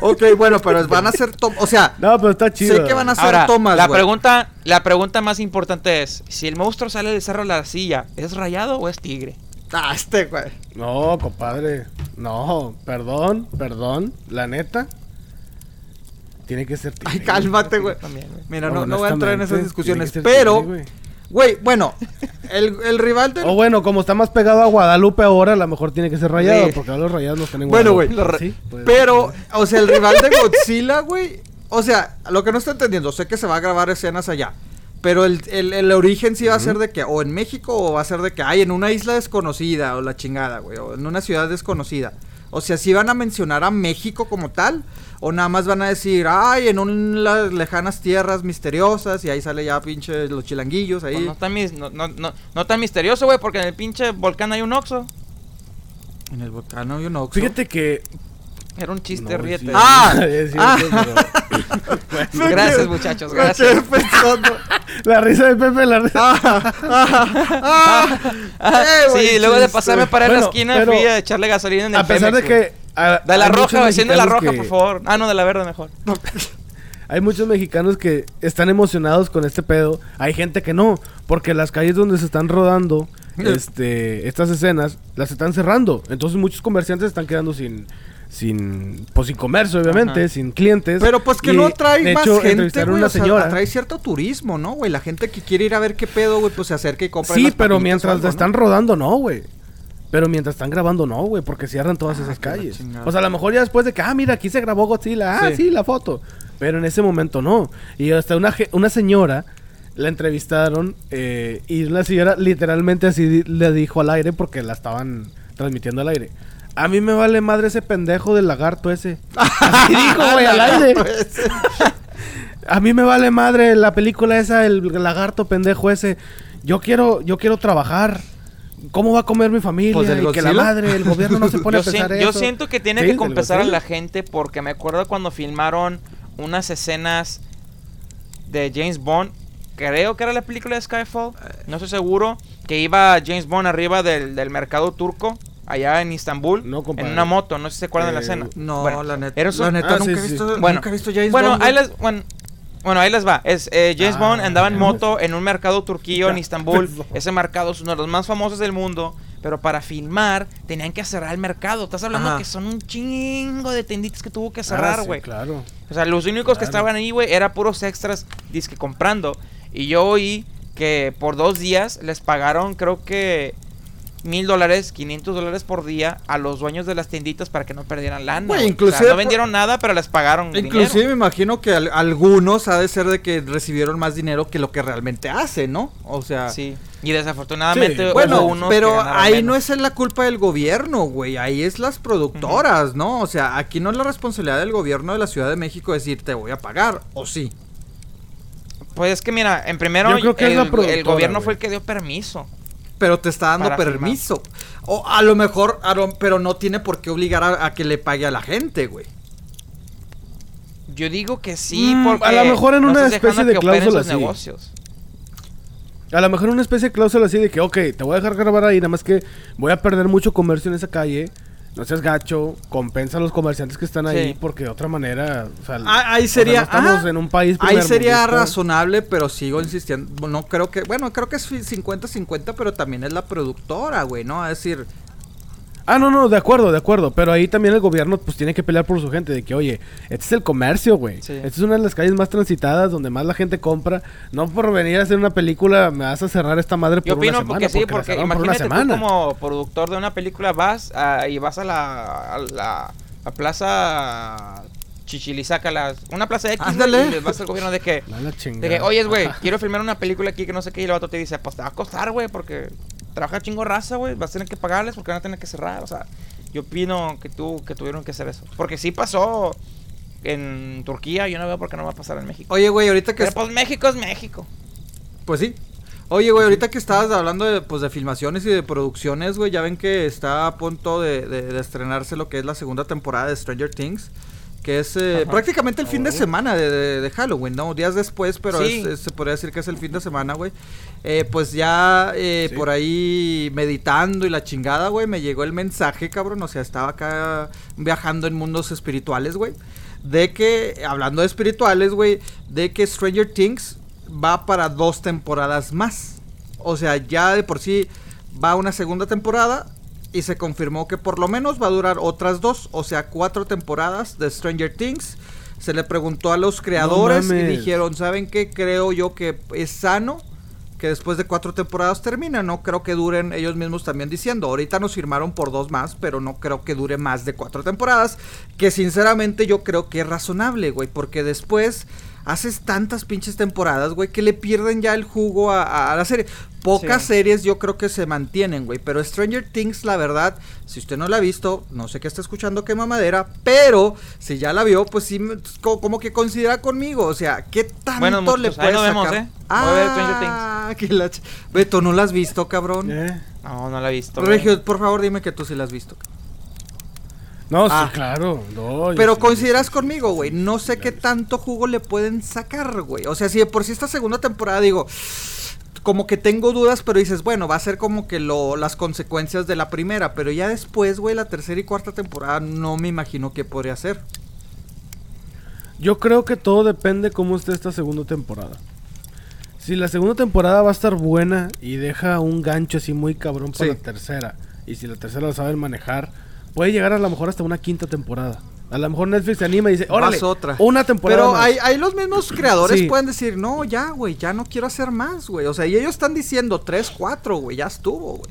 [SPEAKER 1] ok, bueno, pero van a ser tom- O sea,
[SPEAKER 2] No, pero está chido.
[SPEAKER 1] sé que van a ser
[SPEAKER 3] Ahora,
[SPEAKER 1] tomas,
[SPEAKER 3] la pregunta, la pregunta más importante es, si el monstruo sale del cerro de la silla, ¿es rayado o es tigre?
[SPEAKER 1] Ah, este, güey.
[SPEAKER 2] No, compadre. No, perdón, perdón. La neta. Tiene que ser.
[SPEAKER 1] Ay, cálmate, güey. Mira, no, no voy a entrar en esas discusiones. Pero, güey. bueno, el, el rival del.
[SPEAKER 2] O bueno, como está más pegado a Guadalupe ahora, a lo mejor tiene que ser rayado,
[SPEAKER 3] Sí.
[SPEAKER 2] porque ahora los rayados no están en
[SPEAKER 1] Bueno, güey,
[SPEAKER 2] Sí, pues,
[SPEAKER 1] Pero, o sea, el rival de Godzilla, güey. O sea, lo que no está entendiendo, sé que se va a grabar escenas allá. Pero el, el- el origen sí va a ser de que, o en México, o va a ser de que hay en una isla desconocida, o la chingada, güey, o en una ciudad desconocida. O sea, si van a mencionar a México como tal, o nada más van a decir, ay, en unas lejanas tierras misteriosas, y ahí sale ya pinche los chilanguillos ahí.
[SPEAKER 3] Pues no, tan mis- no, no, no, no tan misterioso, güey, porque en el pinche volcán hay un oxo.
[SPEAKER 1] En el volcán hay un Oxxo.
[SPEAKER 2] Fíjate que.
[SPEAKER 3] Era un chiste,
[SPEAKER 2] No,
[SPEAKER 3] ríete.
[SPEAKER 2] sí,
[SPEAKER 1] Ah,
[SPEAKER 2] es
[SPEAKER 1] ah.
[SPEAKER 3] Gracias, muchachos, gracias.
[SPEAKER 2] La risa de Pepe, la risa.
[SPEAKER 1] Ah, ah, ah.
[SPEAKER 3] Sí, luego de
[SPEAKER 1] chiste.
[SPEAKER 3] pasarme para en la
[SPEAKER 2] Bueno,
[SPEAKER 3] esquina fui a echarle gasolina en el
[SPEAKER 2] A pesar de
[SPEAKER 3] Pemex,
[SPEAKER 2] que. a-
[SPEAKER 3] De la roja, haciendo la roja, por favor. Ah, no, de la verde mejor.
[SPEAKER 2] Hay muchos mexicanos que están emocionados con este pedo. Hay gente que no, porque las calles donde se están rodando este, estas escenas las están cerrando. Entonces muchos comerciantes están quedando sin, sin, pues sin comercio, obviamente,
[SPEAKER 3] Ajá.
[SPEAKER 2] sin clientes.
[SPEAKER 1] Pero pues que
[SPEAKER 2] Y,
[SPEAKER 1] no trae
[SPEAKER 2] de
[SPEAKER 1] más
[SPEAKER 2] hecho,
[SPEAKER 1] gente, güey.
[SPEAKER 2] a
[SPEAKER 1] O sea,
[SPEAKER 2] señora.
[SPEAKER 1] atrae cierto turismo, ¿no, güey? La gente que quiere ir a ver qué pedo, güey, pues se acerca y compra.
[SPEAKER 2] Sí, pero mientras
[SPEAKER 1] algo,
[SPEAKER 2] están
[SPEAKER 1] ¿no?
[SPEAKER 2] rodando, no, güey. Pero mientras están grabando, no, güey, porque cierran todas
[SPEAKER 1] Ah,
[SPEAKER 2] esas
[SPEAKER 1] la
[SPEAKER 2] calles.
[SPEAKER 1] chingada.
[SPEAKER 2] O sea, a lo mejor ya después de que, ah, mira, aquí se grabó Godzilla, ah,
[SPEAKER 1] Sí.
[SPEAKER 2] sí, la foto. Pero en ese momento no. Y hasta una, una señora la entrevistaron eh, y la señora literalmente así le dijo al aire porque la estaban transmitiendo al aire. A mí me vale madre ese pendejo del lagarto ese. Así dijo, güey, al aire. A mí me vale madre la película esa, el lagarto pendejo ese. Yo quiero, yo quiero trabajar. ¿Cómo va a comer mi familia?
[SPEAKER 1] Pues, ¿del
[SPEAKER 2] y que la madre, el gobierno no se pone
[SPEAKER 3] Yo,
[SPEAKER 2] a pensar eso.
[SPEAKER 3] yo siento que tiene
[SPEAKER 2] Sí,
[SPEAKER 3] que compensar a la gente porque me acuerdo cuando filmaron unas escenas de James Bond. Creo que era la película de Skyfall. No estoy seguro. Que iba James Bond arriba del, del mercado turco. Allá en Istambul.
[SPEAKER 2] No,
[SPEAKER 3] en una moto. No sé si se acuerdan de la
[SPEAKER 2] Eh,
[SPEAKER 3] escena.
[SPEAKER 1] No,
[SPEAKER 3] Bueno,
[SPEAKER 1] la neta.
[SPEAKER 3] era
[SPEAKER 1] La neta,
[SPEAKER 2] Ah,
[SPEAKER 1] nunca,
[SPEAKER 2] sí,
[SPEAKER 1] he
[SPEAKER 2] sí.
[SPEAKER 1] visto,
[SPEAKER 3] Bueno,
[SPEAKER 1] nunca he visto James
[SPEAKER 3] bueno,
[SPEAKER 1] Bond,
[SPEAKER 3] ahí les, bueno, bueno, ahí les va. Es, eh, James
[SPEAKER 2] Ah,
[SPEAKER 3] Bond andaba en moto en un mercado turquillo en Istambul. Ese mercado es uno de los más famosos del mundo. Pero para filmar tenían que cerrar el mercado. Estás hablando
[SPEAKER 1] Ajá.
[SPEAKER 3] que son un chingo de tenditas que tuvo que
[SPEAKER 2] Ah,
[SPEAKER 3] cerrar,
[SPEAKER 2] sí,
[SPEAKER 3] güey.
[SPEAKER 2] claro.
[SPEAKER 3] O sea, los únicos que estaban ahí, güey, era puros extras disque comprando. Y yo oí que por dos días les pagaron, creo que mil dólares, 500 dólares por día a los dueños de las tienditas para que no perdieran lana.
[SPEAKER 1] Güey,
[SPEAKER 3] güey.
[SPEAKER 1] inclusive
[SPEAKER 3] O sea, no
[SPEAKER 1] por-
[SPEAKER 3] vendieron nada, pero les pagaron
[SPEAKER 1] Inclusive
[SPEAKER 3] dinero.
[SPEAKER 1] me imagino que al- algunos ha de ser de que recibieron más dinero que lo que realmente hace, ¿no? O sea,
[SPEAKER 3] Sí. Y desafortunadamente
[SPEAKER 2] Sí,
[SPEAKER 1] bueno,
[SPEAKER 3] unos
[SPEAKER 1] pero ahí
[SPEAKER 3] menos.
[SPEAKER 1] no es la culpa del gobierno, güey, ahí es las productoras, ¿no? O sea, aquí no es la responsabilidad del gobierno de la Ciudad de México decir te voy a pagar, o sí.
[SPEAKER 3] Pues es que mira, en primero
[SPEAKER 2] Yo creo que es
[SPEAKER 3] el,
[SPEAKER 2] la
[SPEAKER 3] el
[SPEAKER 2] productora,
[SPEAKER 3] gobierno fue el que dio permiso.
[SPEAKER 1] Pero te está dando permiso. O a lo mejor, a lo- pero no tiene por qué obligar a, a que le pague a la gente, güey.
[SPEAKER 3] Yo digo que sí,
[SPEAKER 2] Mm,
[SPEAKER 3] porque
[SPEAKER 2] a lo mejor en
[SPEAKER 3] no
[SPEAKER 2] una especie de cláusula así.
[SPEAKER 3] negocios.
[SPEAKER 2] A lo mejor una especie de cláusula así de que, ok, te voy a dejar grabar ahí, nada más que voy a perder mucho comercio en esa calle. No seas gacho, compensa a los comerciantes que están ahí,
[SPEAKER 3] Sí.
[SPEAKER 2] porque de otra manera, o sea,
[SPEAKER 1] Ah, ahí
[SPEAKER 2] o sea,
[SPEAKER 1] sería.
[SPEAKER 2] no estamos en un país
[SPEAKER 1] Ahí sería razonable, pero sigo insistiendo. No creo que. Bueno, creo que es 50-50, pero también es la productora, güey, ¿no? Es decir.
[SPEAKER 2] Ah, no, no, de acuerdo, de acuerdo. Pero ahí también el gobierno pues tiene que pelear por su gente. De que, oye, este es el comercio, güey.
[SPEAKER 3] Sí.
[SPEAKER 2] Esta es una de las calles más transitadas donde más la gente compra. No por venir a hacer una película me vas a cerrar esta madre por
[SPEAKER 3] Yo
[SPEAKER 2] una
[SPEAKER 3] opino
[SPEAKER 2] semana.
[SPEAKER 3] porque sí, porque
[SPEAKER 2] cerraron por una
[SPEAKER 3] imagínate tú como productor de una película vas ah, y vas a la, a la a plaza Chichilizaca, las- una plaza X,
[SPEAKER 1] Ándale.
[SPEAKER 3] y le vas al gobierno de que,
[SPEAKER 2] A la
[SPEAKER 3] de que oye, güey, quiero filmar una película aquí que no sé qué, y el vato te dice, pues te va a costar, güey, porque trabaja chingo raza, güey, vas a tener que pagarles porque van a tener que cerrar, o sea, yo opino que tú, que tuvieron que hacer eso. Porque sí pasó en Turquía, yo no veo por qué no va a pasar en México.
[SPEAKER 1] Oye, güey, ahorita que.
[SPEAKER 3] Pero pues México es México.
[SPEAKER 1] Pues sí. Oye, güey, ahorita que estabas hablando de, pues, de filmaciones y de producciones, güey, ya ven que está a punto de, de- de estrenarse lo que es la segunda temporada de Stranger Things. Que es eh, prácticamente el fin de semana de, de- de Halloween, ¿no? Días después, pero
[SPEAKER 3] Sí.
[SPEAKER 1] es- es- se podría decir que es el fin de semana, güey. Eh, pues ya eh,
[SPEAKER 2] Sí.
[SPEAKER 1] por ahí meditando y la chingada, güey, me llegó el mensaje, cabrón. O sea, estaba acá viajando en mundos espirituales, güey. De que, hablando de espirituales, güey, de que Stranger Things va para dos temporadas más. O sea, ya de por sí va una segunda temporada y se confirmó que por lo menos va a durar otras dos, o sea, cuatro temporadas de Stranger Things. Se le preguntó a los creadores y dijeron, ¿saben qué? Creo yo que es sano que después de cuatro temporadas termina. No creo que duren ellos mismos también diciendo. Ahorita nos firmaron por dos más, pero no creo que dure más de cuatro temporadas. Que sinceramente yo creo que es razonable, güey. Porque después haces tantas pinches temporadas, güey, que le pierden ya el jugo a, la serie. Pocas
[SPEAKER 3] Sí.
[SPEAKER 1] series yo creo que se mantienen, güey. Pero Stranger Things, la verdad, si usted no la ha visto, no sé qué está escuchando, qué mamadera. Pero si ya la vio, pues sí, co- como que considera conmigo. O sea, ¿qué tanto
[SPEAKER 3] Bueno,
[SPEAKER 1] le puedes
[SPEAKER 3] nos vemos,
[SPEAKER 1] sacar?
[SPEAKER 3] ¿eh? Voy a ver Stranger Things.
[SPEAKER 1] Ah, que la ch- Beto, ¿no la has visto, cabrón?
[SPEAKER 2] ¿Eh?
[SPEAKER 3] No, no la he visto. güey.
[SPEAKER 1] Regio, por favor, dime que tú sí la has visto.
[SPEAKER 2] No,
[SPEAKER 1] Ah.
[SPEAKER 2] sí, claro. no, yo
[SPEAKER 1] Pero
[SPEAKER 2] sí-
[SPEAKER 1] consideras conmigo, güey. No sé qué tanto jugo le pueden sacar, güey. O sea, si de por sí esta segunda temporada digo, como que tengo dudas, pero dices, bueno, va a ser como que lo, las consecuencias de la primera. Pero ya después, güey, la tercera y cuarta temporada no me imagino qué podría ser.
[SPEAKER 2] Yo creo que todo depende cómo esté esta segunda temporada. Si la segunda temporada va a estar buena y deja un gancho así muy cabrón para la tercera, y si la tercera la saben manejar, puede llegar a lo mejor hasta una quinta temporada. A lo mejor Netflix se anima y dice, órale,
[SPEAKER 1] otra.
[SPEAKER 2] una temporada
[SPEAKER 1] Pero
[SPEAKER 2] más".
[SPEAKER 1] hay, hay los mismos creadores
[SPEAKER 2] Sí.
[SPEAKER 1] pueden decir, no, ya, güey, ya no quiero hacer más, güey. O sea, y ellos están diciendo tres, cuatro, güey, ya estuvo, güey.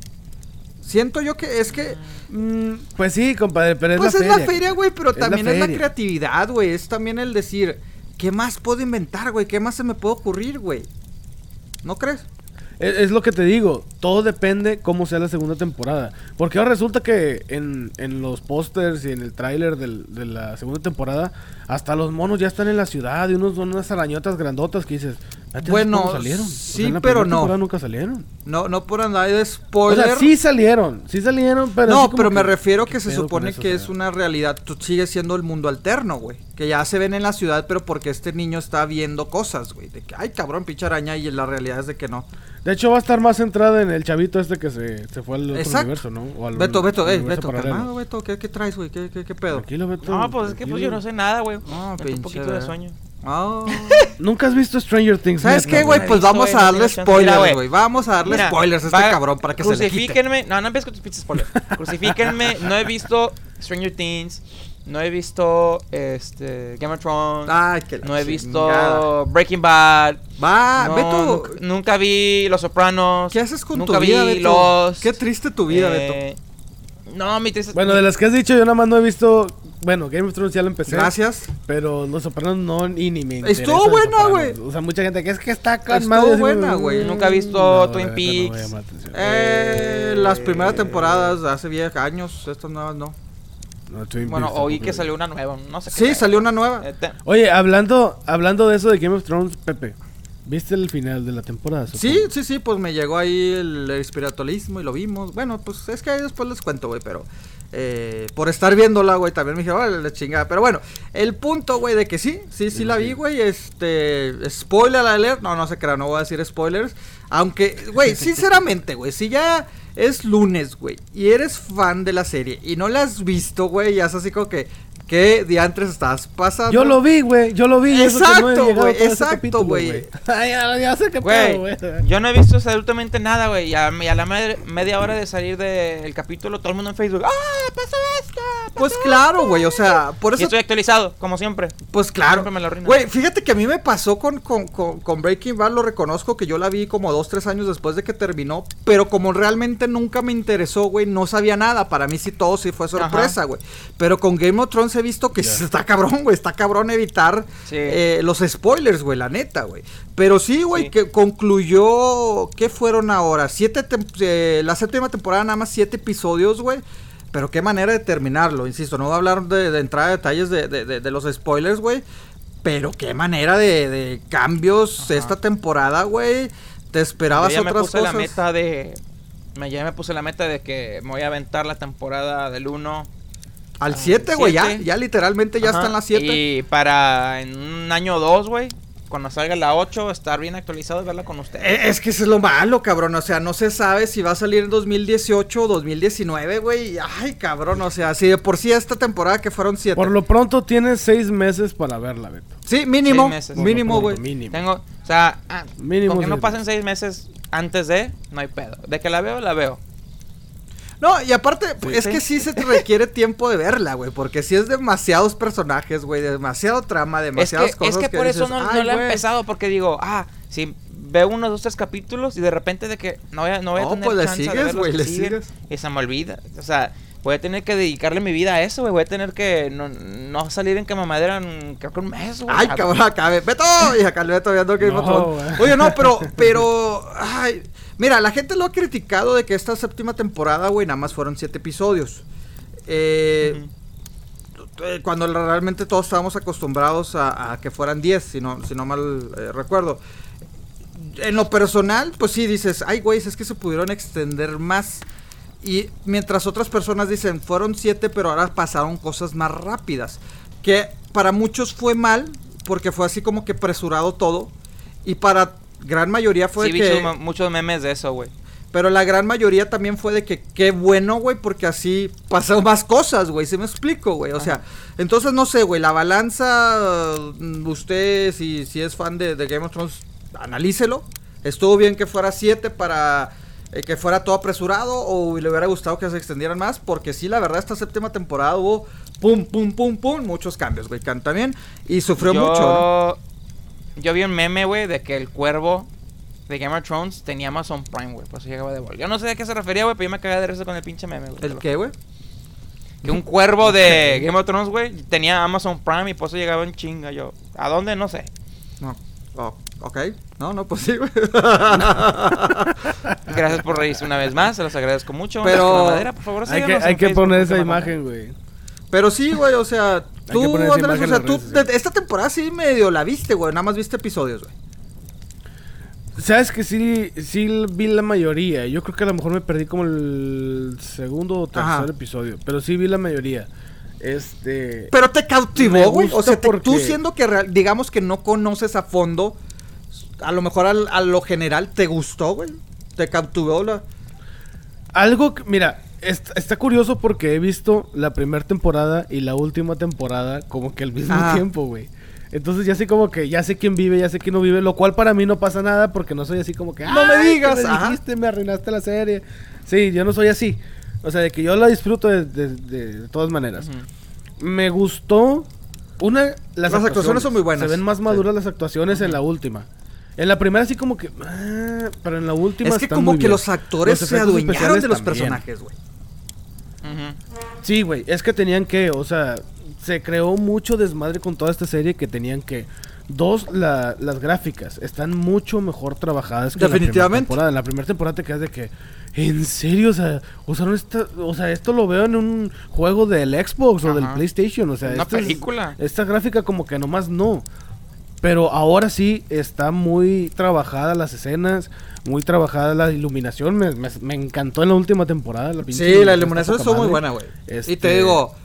[SPEAKER 1] Siento yo que es que
[SPEAKER 2] Mm, pues sí, compadre, pero es
[SPEAKER 1] Pues
[SPEAKER 2] la
[SPEAKER 1] es
[SPEAKER 2] feria.
[SPEAKER 1] la feria, güey, pero
[SPEAKER 2] Es la
[SPEAKER 1] también es la creatividad, güey. Es también el decir, ¿qué más puedo inventar, güey? ¿Qué más se me puede ocurrir, güey? ¿No crees?
[SPEAKER 2] Es, lo que te digo, todo depende cómo sea la segunda temporada. Porque ahora resulta que en, en los pósters y en el tráiler de la segunda temporada, hasta los monos ya están en la ciudad y unos son unas arañotas grandotas que dices, "¿Vete a
[SPEAKER 1] Bueno,
[SPEAKER 2] salieron? O sea,
[SPEAKER 1] sí,
[SPEAKER 2] en la
[SPEAKER 1] pero no.
[SPEAKER 2] nunca salieron.
[SPEAKER 1] No, no por andar de
[SPEAKER 2] O
[SPEAKER 1] spoiler.
[SPEAKER 2] sea, sí salieron, sí salieron, pero...
[SPEAKER 1] no, pero me
[SPEAKER 2] que,
[SPEAKER 1] refiero
[SPEAKER 2] ¿qué
[SPEAKER 1] que se supone que
[SPEAKER 2] O
[SPEAKER 1] es
[SPEAKER 2] sea,
[SPEAKER 1] una realidad. Tú sigues siendo el mundo alterno, güey. Que ya se ven en la ciudad, pero porque este niño está viendo cosas, güey. De que, ay, cabrón, pinche araña. Y la realidad es de que no.
[SPEAKER 2] De hecho, va a estar más centrada en el chavito este que se, se fue al otro
[SPEAKER 1] Exacto.
[SPEAKER 2] universo, ¿no? O al
[SPEAKER 1] Beto, Beto, ey, Beto, calmado, Beto. ¿Qué, qué traes, güey? ¿Qué, qué, qué pedo?
[SPEAKER 2] Tranquilo, Beto.
[SPEAKER 3] No, pues es que pues
[SPEAKER 2] tranquilo.
[SPEAKER 3] yo no sé nada, güey. Tengo
[SPEAKER 1] pinche
[SPEAKER 3] un poquito de sueño.
[SPEAKER 1] Ah.
[SPEAKER 2] Nunca has visto Stranger Things.
[SPEAKER 1] ¿Sabes qué, güey?
[SPEAKER 3] no he
[SPEAKER 1] Pues
[SPEAKER 3] visto,
[SPEAKER 1] vamos a
[SPEAKER 3] no
[SPEAKER 1] darle spoilers,
[SPEAKER 3] güey.
[SPEAKER 1] Vamos a darle
[SPEAKER 3] Mira,
[SPEAKER 1] spoilers a este
[SPEAKER 3] va-
[SPEAKER 1] cabrón para que se le quite.
[SPEAKER 3] Crucifíquenme. No, no empieces con tus pinches spoilers. Crucifíquenme. No he visto Stranger Things. No he visto este Game of Thrones.
[SPEAKER 1] Ay, que la
[SPEAKER 3] no he
[SPEAKER 1] chingada.
[SPEAKER 3] visto Breaking Bad.
[SPEAKER 1] Va,
[SPEAKER 3] no,
[SPEAKER 1] Beto.
[SPEAKER 3] Nunca, nunca vi Los Sopranos.
[SPEAKER 1] ¿Qué haces con
[SPEAKER 3] nunca
[SPEAKER 1] tu vida,
[SPEAKER 3] vi
[SPEAKER 1] Beto?
[SPEAKER 3] Lost,
[SPEAKER 1] Qué triste tu vida,
[SPEAKER 3] eh, No, mi triste.
[SPEAKER 2] Bueno, de las que has dicho, yo nada más no he visto. Bueno, Game of Thrones ya lo empecé.
[SPEAKER 1] Gracias.
[SPEAKER 2] Pero Los Sopranos no, y ni me interesa
[SPEAKER 1] Estuvo buena, güey.
[SPEAKER 2] O sea, mucha gente que es que está con
[SPEAKER 1] Estuvo buena, güey.
[SPEAKER 3] Nunca he visto
[SPEAKER 2] no,
[SPEAKER 3] Twin
[SPEAKER 2] neta, no me
[SPEAKER 3] Peaks.
[SPEAKER 2] llama la atención.
[SPEAKER 1] Eh, las primeras temporadas hace 10 años, estas nuevas no.
[SPEAKER 2] No, Twin
[SPEAKER 3] Bueno,
[SPEAKER 2] Peaks
[SPEAKER 3] oí que salió una nueva. No sé qué
[SPEAKER 1] Sí, salió una nueva.
[SPEAKER 3] Eh,
[SPEAKER 2] Oye, hablando, hablando de eso de Game of Thrones, Pepe. ¿Viste el final de la temporada?
[SPEAKER 1] Sí,
[SPEAKER 2] supongo?
[SPEAKER 1] sí, sí, pues me llegó ahí el espiritualismo y lo vimos. Bueno, pues es que después les cuento, güey, pero eh, por estar viéndola, güey, también me dije, vale, la chingada. Pero bueno, el punto, güey, de que sí, sí, sí la vi, güey, este, spoiler alert, no, no sé qué, no voy a decir spoilers. Aunque, güey, sinceramente, güey, si ya es lunes, güey, y eres fan de la serie y no la has visto, güey, ya es así como que, ¿qué diantres estás pasando?
[SPEAKER 2] Yo lo vi, güey. Yo lo vi. y
[SPEAKER 1] Exacto, güey, exacto, güey.
[SPEAKER 2] Ay, ya, ya sé qué pedo,
[SPEAKER 3] Güey, yo no he visto absolutamente nada, güey. Y a, y a la me- media hora de salir del capítulo, todo el mundo en Facebook. ¡Ah, pasó esto! pasó
[SPEAKER 1] Pues
[SPEAKER 3] esto".
[SPEAKER 1] claro, güey, o sea, por
[SPEAKER 3] Y
[SPEAKER 1] eso
[SPEAKER 3] estoy actualizado, como siempre.
[SPEAKER 1] Pues claro. Güey, fíjate que a mí me pasó con, con, con, con Breaking Bad, lo reconozco que yo la vi como dos, tres años después de que terminó, pero como realmente nunca me interesó, güey, no sabía nada. Para mí sí todo sí fue sorpresa, güey. Pero con Game of Thrones he visto que está cabrón, güey, está cabrón evitar
[SPEAKER 3] Sí.
[SPEAKER 1] eh, los spoilers, güey, la neta, güey. Pero sí, güey,
[SPEAKER 3] Sí.
[SPEAKER 1] que concluyó, ¿qué fueron ahora? Siete, tem- eh, la séptima temporada nada más siete episodios, güey. Pero qué manera de terminarlo, insisto, no voy a hablar de, de entrada de detalles de, de- de- de los spoilers, güey. Pero qué manera de, de cambios
[SPEAKER 3] Ajá.
[SPEAKER 1] esta temporada, güey. Te esperabas
[SPEAKER 3] ya me
[SPEAKER 1] otras
[SPEAKER 3] puse
[SPEAKER 1] cosas.
[SPEAKER 3] la meta de. Me, ya me puse la meta de que me voy a aventar la temporada del 1.
[SPEAKER 1] Al 7, güey, ya, ya literalmente ya
[SPEAKER 3] Ajá,
[SPEAKER 1] están las 7.
[SPEAKER 3] Y para en un año o dos, güey, cuando salga la 8, estar bien actualizado y verla con ustedes.
[SPEAKER 1] Eh, Es que eso es lo malo, cabrón. O sea, no se sabe si va a salir en 2018 o 2019, güey. Ay, cabrón. O sea, si de por sí esta temporada que fueron 7.
[SPEAKER 2] Por lo pronto tienes seis meses para verla, Beto.
[SPEAKER 1] Sí, mínimo.
[SPEAKER 3] Seis meses.
[SPEAKER 1] Mínimo, güey.
[SPEAKER 2] Mínimo.
[SPEAKER 3] Tengo, o sea, ah,
[SPEAKER 2] Mínimo
[SPEAKER 3] con que no pasen seis meses antes de, no hay pedo. De que la veo, la veo.
[SPEAKER 1] No, y aparte, es que sí se te requiere tiempo de verla, güey. Porque si es demasiados personajes, güey. Demasiado trama,
[SPEAKER 3] Es
[SPEAKER 1] demasiadas
[SPEAKER 3] que,
[SPEAKER 1] cosas.
[SPEAKER 3] es que por eso no, no
[SPEAKER 1] "Ay,
[SPEAKER 3] la he
[SPEAKER 1] güey".
[SPEAKER 3] empezado, porque digo, ah, si veo unos dos, tres capítulos y de repente de que no voy a, no voy a
[SPEAKER 1] No,
[SPEAKER 3] tener
[SPEAKER 1] pues le
[SPEAKER 3] chance de
[SPEAKER 1] sigues,
[SPEAKER 3] ver los
[SPEAKER 1] güey,
[SPEAKER 3] que
[SPEAKER 1] le
[SPEAKER 3] siguen,
[SPEAKER 1] sigues.
[SPEAKER 3] Y se me olvida. O sea, voy a tener que dedicarle mi vida a eso, güey. Voy a tener que no, no salir en cama madera en creo que un mes, güey.
[SPEAKER 1] Ay, cabrón, acá, Beto, y acá el Beto viendo of
[SPEAKER 2] No.
[SPEAKER 1] Oye, no, pero, pero, ay, mira, la gente lo ha criticado de que esta séptima temporada, güey, nada más fueron siete episodios. Eh, eh, cuando realmente todos estábamos acostumbrados a, que fueran 10, si no, si no mal eh, recuerdo. En lo personal, pues sí dices, ay, güey, es que se pudieron extender más. Y mientras otras personas dicen, fueron 7, pero ahora pasaron cosas más rápidas. Que para muchos fue mal, porque fue así como que apresurado todo. Y para gran mayoría fue
[SPEAKER 3] sí, vi
[SPEAKER 1] que...
[SPEAKER 3] muchos, muchos memes de eso, güey.
[SPEAKER 1] Pero la gran mayoría también fue de que qué bueno, güey, porque así pasaron más cosas, güey, ¿se me explico, güey? O sea, entonces no sé, güey, la balanza, mm, usted si, si es fan de, de Game of Thrones, analícelo. Estuvo bien que fuera 7 para eh, que fuera todo apresurado o le hubiera gustado que se extendieran más, porque sí, la verdad, esta séptima temporada hubo pum, pum, pum, pum, muchos cambios, güey, también. Y sufrió
[SPEAKER 3] yo,
[SPEAKER 1] mucho, ¿no?
[SPEAKER 3] Yo vi un meme, güey, de que el cuervo de Game of Thrones tenía Amazon Prime, güey. Por eso llegaba de vol. Yo no sé a qué se refería, güey, pero yo me cagué de risa con el pinche meme, güey.
[SPEAKER 1] ¿El qué, güey?
[SPEAKER 3] Que un cuervo de Game of Thrones, güey, tenía Amazon Prime y por eso llegaba en chinga yo. ¿A dónde? No sé.
[SPEAKER 1] No. Oh, ok. No, no, pues sí, güey.
[SPEAKER 3] Gracias por reírse una vez más, se los agradezco mucho.
[SPEAKER 1] Pero-
[SPEAKER 3] Cama Madera, por favor,
[SPEAKER 2] Hay que,
[SPEAKER 3] síganos
[SPEAKER 2] hay
[SPEAKER 3] en
[SPEAKER 2] que
[SPEAKER 3] Facebook,
[SPEAKER 2] poner esa imagen, güey.
[SPEAKER 1] Pero sí, güey, o sea, tú, Andrés, o sea, tú,
[SPEAKER 2] las redes,
[SPEAKER 1] de- esta temporada sí medio la viste, güey, nada más viste episodios, güey.
[SPEAKER 2] Sabes que sí, sí vi la mayoría. Yo creo que a lo mejor me perdí como el segundo o tercer
[SPEAKER 1] Ajá.
[SPEAKER 2] episodio. Pero sí vi la mayoría. Este.
[SPEAKER 1] Pero te cautivó, güey. O sea, te- tú siendo que real- digamos que no conoces a fondo, a lo mejor al- a lo general te gustó, güey. Te cautivó la...
[SPEAKER 2] Algo que, mira, est- está curioso porque he visto la primera temporada y la última temporada como que al mismo tiempo, güey. Entonces ya sé como que ya sé quién vive, ya sé quién no vive, lo cual para mí no pasa nada porque no soy así como que
[SPEAKER 1] No me
[SPEAKER 2] "Ay,
[SPEAKER 1] digas",
[SPEAKER 2] me dijiste, me arruinaste la serie. Sí, yo no soy así. O sea, de que yo la disfruto de, de- de todas maneras. Me gustó una las,
[SPEAKER 1] Las actuaciones son muy buenas.
[SPEAKER 2] Se ven más
[SPEAKER 1] Sí.
[SPEAKER 2] maduras las actuaciones en la última. En la primera así como que, ah, pero en la última
[SPEAKER 1] Es que
[SPEAKER 2] están
[SPEAKER 1] como
[SPEAKER 2] muy
[SPEAKER 1] que
[SPEAKER 2] bien.
[SPEAKER 1] los actores
[SPEAKER 2] Los
[SPEAKER 1] se adueñaron de los
[SPEAKER 2] también.
[SPEAKER 1] personajes, güey.
[SPEAKER 2] Sí, güey, es que tenían que, o sea, se creó mucho desmadre con toda esta serie que tenían que dos la- las gráficas están mucho mejor trabajadas que en la primera
[SPEAKER 1] Definitivamente.
[SPEAKER 2] temporada. La primera temporada te quedas de que en serio, o sea, usaron esta, o sea, esto lo veo en un juego del Xbox o del. PlayStation, o sea,
[SPEAKER 3] Una
[SPEAKER 2] es-
[SPEAKER 3] película.
[SPEAKER 2] esta gráfica como que nomás no. Pero ahora sí está muy trabajada las escenas, muy trabajada la iluminación. Me, me- me encantó en la última temporada. La pinche
[SPEAKER 1] Sí, la iluminación estuvo muy buena, güey. Y
[SPEAKER 2] Este-
[SPEAKER 1] te digo,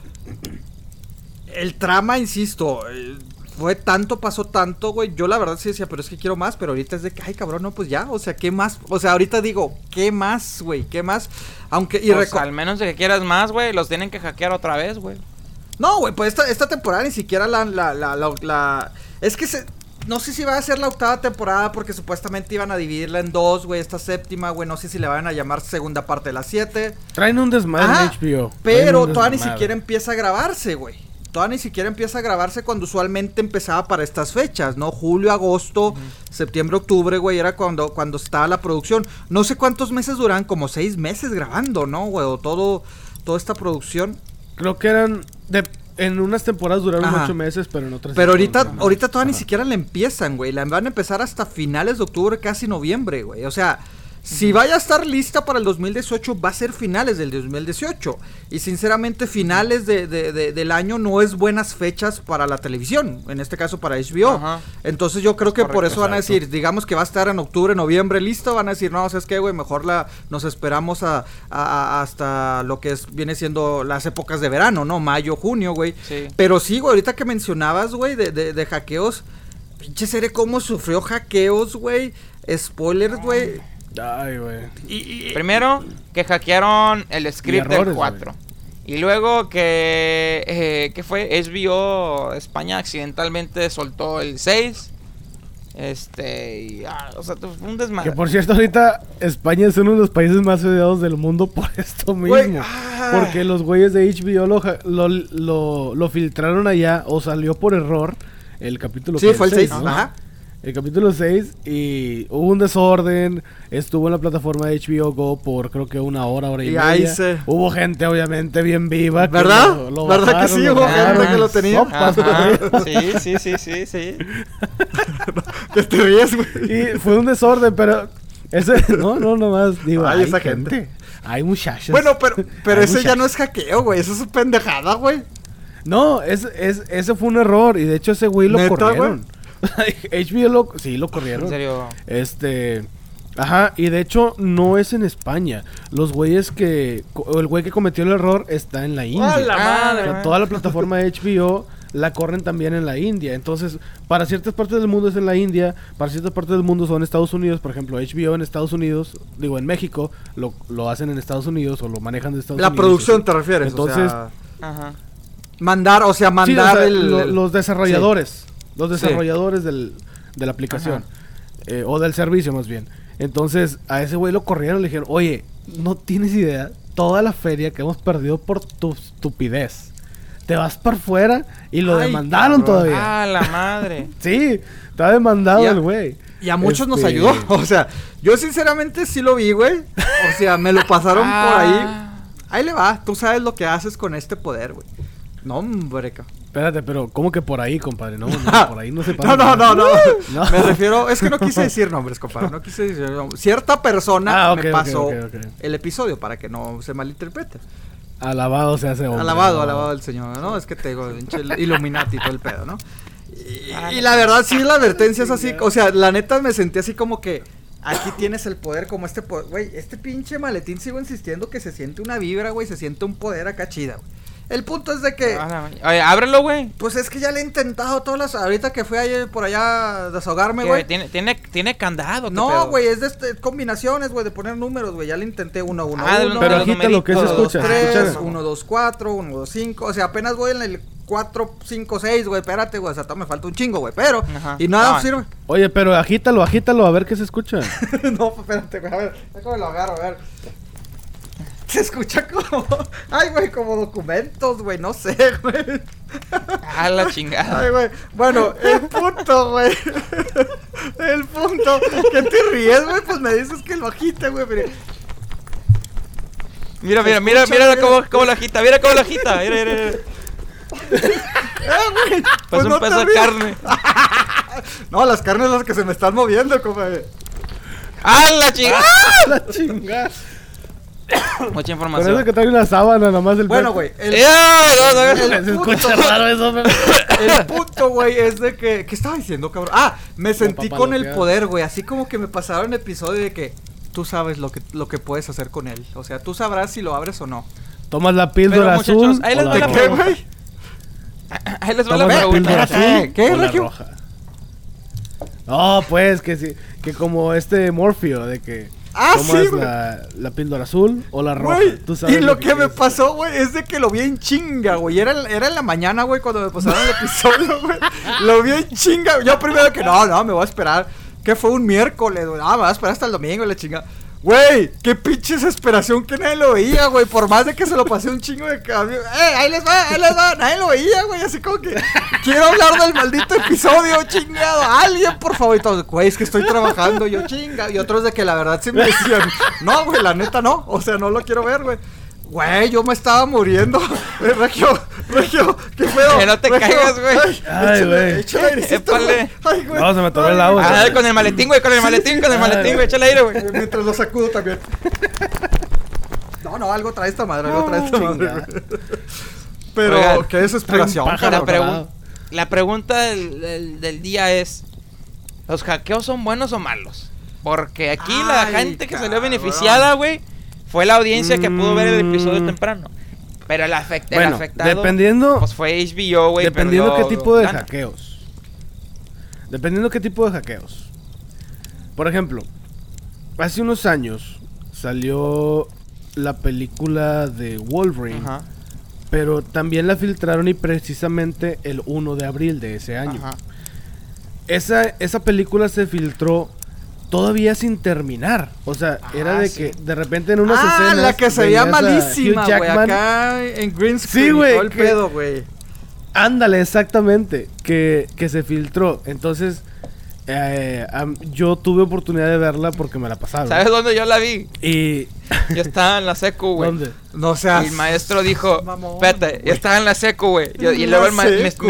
[SPEAKER 1] el trama, insisto, eh, fue tanto, pasó tanto, güey. Yo la verdad sí decía, pero es que quiero más, pero ahorita es de que, ay, cabrón, no, pues ya, o sea, ¿qué más? O sea, ahorita digo, ¿qué más, güey? ¿Qué más? Aunque, y
[SPEAKER 3] Pues, al menos de que quieras más, güey, los tienen que hackear otra vez, güey.
[SPEAKER 1] No, güey, pues esta, esta temporada ni siquiera la, la, la, la, la- Es que se... No sé si va a ser la octava temporada porque supuestamente iban a dividirla en dos, güey, esta séptima, güey, no sé si le van a llamar segunda parte de las siete.
[SPEAKER 2] Traen un desmadre HBO. Traen
[SPEAKER 1] Pero todavía ni siquiera empieza a grabarse, güey. Todavía ni siquiera empieza a grabarse cuando usualmente empezaba para estas fechas, ¿no? Julio, agosto, septiembre, octubre, güey, era cuando, cuando estaba la producción. No sé cuántos meses duran, como seis meses grabando, ¿no, güey? O todo, toda esta producción.
[SPEAKER 2] Creo que eran. de- en unas temporadas duraron
[SPEAKER 1] Ajá.
[SPEAKER 2] ocho meses, pero en otras.
[SPEAKER 1] Pero ahorita,
[SPEAKER 2] más.
[SPEAKER 1] ahorita todavía ni siquiera la empiezan, güey. La van a empezar hasta finales de octubre, casi noviembre, güey. O sea, si vaya a estar lista para el 2018, va a ser finales del 2018. Y sinceramente, finales de, de- de- del año no es buenas fechas para la televisión. En este caso, para HBO.
[SPEAKER 3] Ajá.
[SPEAKER 1] Entonces yo creo que por eso van a decir, digamos que va a estar en octubre, noviembre listo, van a decir, no, ¿sabes qué, güey? Mejor la, nos esperamos a, a- a- hasta lo que es, viene siendo las épocas de verano, ¿no? Mayo, junio, güey.
[SPEAKER 3] Sí.
[SPEAKER 1] Pero sí, güey, ahorita que mencionabas, güey, de, de, de hackeos, pinche serie cómo sufrió hackeos, güey, spoilers, güey.
[SPEAKER 2] Ay, güey.
[SPEAKER 1] Y, y-
[SPEAKER 3] Primero, que hackearon el script
[SPEAKER 2] errores,
[SPEAKER 3] del 4. Y luego que, eh, ¿qué fue? HBO España accidentalmente soltó el 6. Este, y, ah, o sea, fue un desmadre.
[SPEAKER 2] Que por cierto, ahorita España es uno de los países más odiados del mundo por esto mismo.
[SPEAKER 1] Ah.
[SPEAKER 2] Porque los güeyes de HBO lo, lo, lo, lo filtraron allá o salió por error el capítulo
[SPEAKER 1] sí, fue el 6,
[SPEAKER 2] ¿no?
[SPEAKER 1] ajá.
[SPEAKER 2] El capítulo 6 y hubo un desorden, estuvo en la plataforma de HBO Go por creo que una hora, hora y,
[SPEAKER 1] Y
[SPEAKER 2] media.
[SPEAKER 1] ahí se-
[SPEAKER 2] Hubo gente obviamente bien viva. que
[SPEAKER 1] ¿Verdad?
[SPEAKER 2] lo- lo
[SPEAKER 1] ¿Verdad que sí? Hubo gente que lo tenía.
[SPEAKER 2] Sopas, güey.
[SPEAKER 3] sí, sí, sí, sí, sí.
[SPEAKER 1] Te ríes, güey.
[SPEAKER 2] Y fue un desorden, pero ese no, no nomás digo,
[SPEAKER 1] Ay,
[SPEAKER 2] hay
[SPEAKER 1] esa
[SPEAKER 2] gente.
[SPEAKER 1] gente.
[SPEAKER 2] Hay muchachos.
[SPEAKER 1] Bueno, pero, pero ese ya no es hackeo, güey, eso es pendejada, güey.
[SPEAKER 2] No, es, es, ese fue un error y de hecho ese güey lo
[SPEAKER 1] ¿Neta,
[SPEAKER 2] corrieron. HBO lo, sí, lo
[SPEAKER 3] En
[SPEAKER 2] corrieron.
[SPEAKER 3] serio.
[SPEAKER 2] Este, ajá, y de hecho no es en España. Los güeyes que, o el güey que cometió el error está en la India.
[SPEAKER 1] ¡A la
[SPEAKER 3] Ah,
[SPEAKER 1] madre!
[SPEAKER 2] O sea,
[SPEAKER 3] güey.
[SPEAKER 2] toda la plataforma de HBO la corren también en la India. Entonces, para ciertas partes del mundo es en la India, para ciertas partes del mundo son Estados Unidos. Por ejemplo, HBO en Estados Unidos, digo en México, lo, lo hacen en Estados Unidos o lo manejan de Estados
[SPEAKER 1] La
[SPEAKER 2] Unidos.
[SPEAKER 1] producción te refieres,
[SPEAKER 2] Entonces,
[SPEAKER 1] o sea,
[SPEAKER 3] Ajá.
[SPEAKER 1] mandar, o sea,
[SPEAKER 2] Sí,
[SPEAKER 1] mandar
[SPEAKER 2] o sea,
[SPEAKER 1] el,
[SPEAKER 2] lo-
[SPEAKER 1] el-
[SPEAKER 2] los desarrolladores, los
[SPEAKER 1] Sí.
[SPEAKER 2] desarrolladores del, de la aplicación, eh, o del servicio más bien. Entonces, a ese güey lo corrieron y le dijeron, oye, no tienes idea toda la feria que hemos perdido por tu estupidez. Te vas para afuera y lo
[SPEAKER 1] Ay,
[SPEAKER 2] demandaron
[SPEAKER 1] cabrón.
[SPEAKER 2] todavía.
[SPEAKER 3] Ah, la madre.
[SPEAKER 2] Sí, está demandado
[SPEAKER 1] Ya.
[SPEAKER 2] el güey.
[SPEAKER 1] Y a muchos nos
[SPEAKER 2] Este,
[SPEAKER 1] ayudó. O sea, yo sinceramente sí lo vi, güey. O sea, me lo pasaron por ahí.
[SPEAKER 3] Ah.
[SPEAKER 1] Ahí le va. Tú sabes lo que haces con este poder, güey. No, hombre, ca-
[SPEAKER 2] Espérate, pero ¿cómo que por ahí, compadre? No, no, por ahí no se pasa.
[SPEAKER 1] No, no, no, no.
[SPEAKER 2] No.
[SPEAKER 1] Me refiero, es que no quise decir nombres, compadre. No quise decir nombres. Cierta persona
[SPEAKER 2] Ah,
[SPEAKER 1] me pasó el episodio para que no se malinterprete.
[SPEAKER 2] Alabado se hace hombre.
[SPEAKER 1] alabado, alabado el Señor, ¿no? Es que te digo, Illuminati todo el pedo, ¿no? Y, y la verdad, sí, la advertencia es así. O sea, la neta me sentí así como que. Aquí tienes el poder como este poder. Güey, este pinche maletín sigo insistiendo que se siente una vibra, güey. Se siente un poder acá chida, güey. El punto es de que.
[SPEAKER 3] Ah. Oye, ábrelo, güey.
[SPEAKER 1] Pues es que ya le he intentado todas las. Ahorita que fui ayer por allá a desahogarme, güey.
[SPEAKER 3] Tiene, tiene, tiene candado. ¿qué
[SPEAKER 1] No, güey, es de este- combinaciones, güey, de poner números, güey. Ya le intenté uno, uno,
[SPEAKER 3] Ah, de
[SPEAKER 1] uno.
[SPEAKER 3] los-
[SPEAKER 2] Pero
[SPEAKER 3] de los
[SPEAKER 2] agita lo que se escucha.
[SPEAKER 1] Tres,
[SPEAKER 2] escucha.
[SPEAKER 1] 1, 2, 4, 1, 2, 5. O sea, apenas voy en el 4, 5, 6, güey. Espérate, güey. O sea, me falta un chingo, güey. Pero,
[SPEAKER 3] Ajá.
[SPEAKER 1] y nada
[SPEAKER 3] No.
[SPEAKER 1] sirve.
[SPEAKER 2] Oye, pero agítalo, agítalo, a ver qué se escucha.
[SPEAKER 1] no, pues, espérate, güey. A ver, déjame lo agarro, a ver. Se escucha como. Ay, güey, como documentos, güey. No sé, güey.
[SPEAKER 3] Ah, la chingada.
[SPEAKER 1] Ay, güey. Bueno, el punto, güey. El punto. ¿Qué te ríes, güey? Pues me dices que lo agite, güey.
[SPEAKER 3] Mira, mira, mira, mira cómo, cómo la agita, mira cómo la agita. Mira, mira, mira.
[SPEAKER 1] Eh, güey.
[SPEAKER 3] Pues un
[SPEAKER 1] no
[SPEAKER 3] pedazo de carne.
[SPEAKER 1] No, las carnes las que se me están moviendo, compadre.
[SPEAKER 3] ¡Ah, la chingada!
[SPEAKER 2] la chingada.
[SPEAKER 3] Mucha
[SPEAKER 2] Pero
[SPEAKER 3] información.
[SPEAKER 2] ese que trae una sábana nomás el
[SPEAKER 1] Bueno, güey. El,
[SPEAKER 3] ¡Eh, no, no, no!
[SPEAKER 1] el
[SPEAKER 2] Se
[SPEAKER 1] punto,
[SPEAKER 2] escucha raro eso, Pepe.
[SPEAKER 1] el punto, güey, es de que. ¿Qué estaba diciendo, cabrón? Ah, me sentí con el poder, güey. Así como que me pasaron episodio de que tú sabes lo que, lo que puedes hacer con él. O sea, tú sabrás si lo abres o no.
[SPEAKER 2] Tomas la píldora
[SPEAKER 3] Pero, muchachos,
[SPEAKER 2] azul.
[SPEAKER 3] ahí les va la
[SPEAKER 2] roja.
[SPEAKER 1] ¿Qué,
[SPEAKER 3] pregunta.
[SPEAKER 1] güey?
[SPEAKER 3] Ahí les va la pregunta.
[SPEAKER 2] píldora
[SPEAKER 1] ¿Qué?
[SPEAKER 2] azul
[SPEAKER 1] ¿Qué,
[SPEAKER 2] o la
[SPEAKER 1] Regio?
[SPEAKER 2] roja. No, pues que sí, que como este Morfeo de que
[SPEAKER 1] Ah,
[SPEAKER 2] tomas
[SPEAKER 1] sí, güey.
[SPEAKER 2] la, la píldora azul o la roja.
[SPEAKER 1] Güey,
[SPEAKER 2] Tú sabes
[SPEAKER 1] y lo que me pasó, güey, es de que lo vi en chinga, güey. Era, era en la mañana, güey, cuando me pasaron el episodio, güey. Lo vi en chinga. Yo primero que no, no, me voy a esperar. Que fue un miércoles, güey. Ah, me voy a esperar hasta el domingo, la chinga. Güey, qué pinche desesperación que nadie lo veía, güey. Por más de que se lo pasé un chingo de cambio. ¡Eh, ahí les va, ahí les va! Nadie lo veía, güey. Así como que quiero hablar del maldito episodio, chingado. Alguien, por favor. Y todos, güey, es que estoy trabajando. Yo, chinga. Y otros de que la verdad sí me decían, no, güey, la neta no. O sea, no lo quiero ver, güey. Güey, yo me estaba muriendo. Eh, Regio, Regio, qué pedo.
[SPEAKER 3] Que no te
[SPEAKER 1] Regio,
[SPEAKER 3] caigas, güey.
[SPEAKER 1] Ay,
[SPEAKER 2] güey.
[SPEAKER 1] échale güey. Ay, güey.
[SPEAKER 2] No, se me atoró el agua.
[SPEAKER 3] Ah, dale con el maletín, güey, con el maletín, con el maletín, güey, échale aire, güey.
[SPEAKER 1] Mientras lo sacudo también. No, no, algo trae esta madre, algo trae esta madre. güey. Pero
[SPEAKER 3] Oigan,
[SPEAKER 1] qué desesperación,
[SPEAKER 3] La, la pregunta del, del- del día es: ¿los hackeos son buenos o malos? Porque aquí la gente que salió beneficiada, güey, fue la audiencia que pudo ver el episodio
[SPEAKER 2] Mm.
[SPEAKER 3] temprano. Pero el, afect- el
[SPEAKER 2] Bueno,
[SPEAKER 3] afectado
[SPEAKER 2] dependiendo-
[SPEAKER 3] pues fue HBO, güey.
[SPEAKER 2] Dependiendo
[SPEAKER 3] perdió
[SPEAKER 2] qué tipo de
[SPEAKER 3] lana.
[SPEAKER 2] hackeos. Dependiendo qué tipo de hackeos. Por ejemplo, hace unos años salió la película de Wolverine,
[SPEAKER 3] Ajá,
[SPEAKER 2] pero también la filtraron y precisamente el 1 de abril de ese año.
[SPEAKER 3] ajá.
[SPEAKER 2] Esa, esa película se filtró todavía sin terminar. O sea,
[SPEAKER 3] Ah,
[SPEAKER 2] era de
[SPEAKER 3] sí.
[SPEAKER 2] que de repente en unas
[SPEAKER 1] ah,
[SPEAKER 2] escenas.
[SPEAKER 1] la que se veía malísima, güey. Acá en green screen.
[SPEAKER 2] Sí, güey,
[SPEAKER 1] Todo el
[SPEAKER 2] que-
[SPEAKER 1] pedo, güey.
[SPEAKER 2] Ándale, exactamente. Que, que se filtró. Entonces, eh, yo tuve oportunidad de verla porque me la pasaron.
[SPEAKER 3] ¿Sabes dónde yo la vi?
[SPEAKER 2] Y.
[SPEAKER 3] Yo estaba en la secu, güey.
[SPEAKER 2] ¿Dónde?
[SPEAKER 1] No seas.
[SPEAKER 3] Y el maestro dijo, espérate, yo estaba en la secu, güey. Y, luego el ma-
[SPEAKER 1] secu,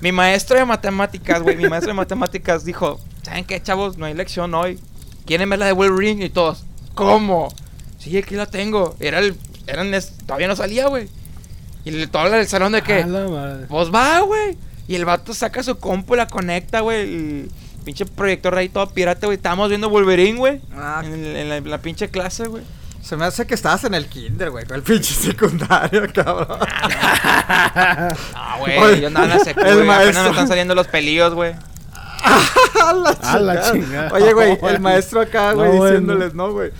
[SPEAKER 3] mi maestro de matemáticas, güey, mi maestro de matemáticas dijo, ¿saben qué, chavos? No hay lección hoy. ¿Quieren ver la de Wolverine? Y todos, ¿cómo? Sí, aquí la tengo. Era el, eran es- todavía no salía, güey. Y el, todo el salón de
[SPEAKER 2] A
[SPEAKER 3] que,
[SPEAKER 2] la madre.
[SPEAKER 3] pues va, güey. Y el vato saca su compu, la conecta, güey. El pinche proyector ahí todo pirata, güey. Estábamos viendo Wolverine, güey.
[SPEAKER 1] Ah,
[SPEAKER 3] En, el- en la, en la pinche clase, güey.
[SPEAKER 1] Se me hace que estabas en el kinder, güey. Con el pinche secundario, cabrón.
[SPEAKER 3] Ah, güey, yo andaba en la secu,
[SPEAKER 1] el
[SPEAKER 3] güey. Apenas me están saliendo los pelillos, güey.
[SPEAKER 1] A la
[SPEAKER 2] A la
[SPEAKER 1] chingada. Oye, güey, el maestro acá,
[SPEAKER 2] No,
[SPEAKER 1] güey,
[SPEAKER 2] bueno.
[SPEAKER 1] diciéndoles, no, güey.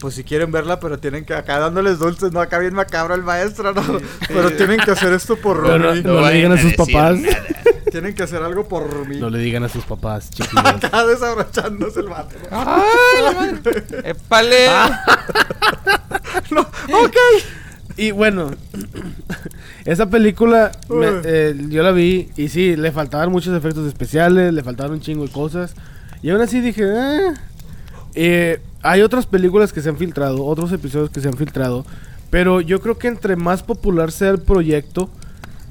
[SPEAKER 1] Pues si quieren verla, pero tienen que acá dándoles dulces, no, acá bien macabro el maestro, no. Pero tienen que hacer esto por
[SPEAKER 2] Pero no,
[SPEAKER 1] mí.
[SPEAKER 2] no le digan a sus papás.
[SPEAKER 1] Tienen que hacer algo por mí.
[SPEAKER 2] No le digan a sus papás, chiquillos.
[SPEAKER 1] Acá desabrochándose el vato.
[SPEAKER 3] ¡Ay, la madre! ¡Épale!
[SPEAKER 2] Ah.
[SPEAKER 1] No, ok.
[SPEAKER 2] Y bueno, esa película me- eh, yo la vi y sí, le faltaban muchos efectos especiales, le faltaban un chingo de cosas. Y aún así dije, "Eh". Eh, hay otras películas que se han filtrado, otros episodios que se han filtrado, pero yo creo que entre más popular sea el proyecto,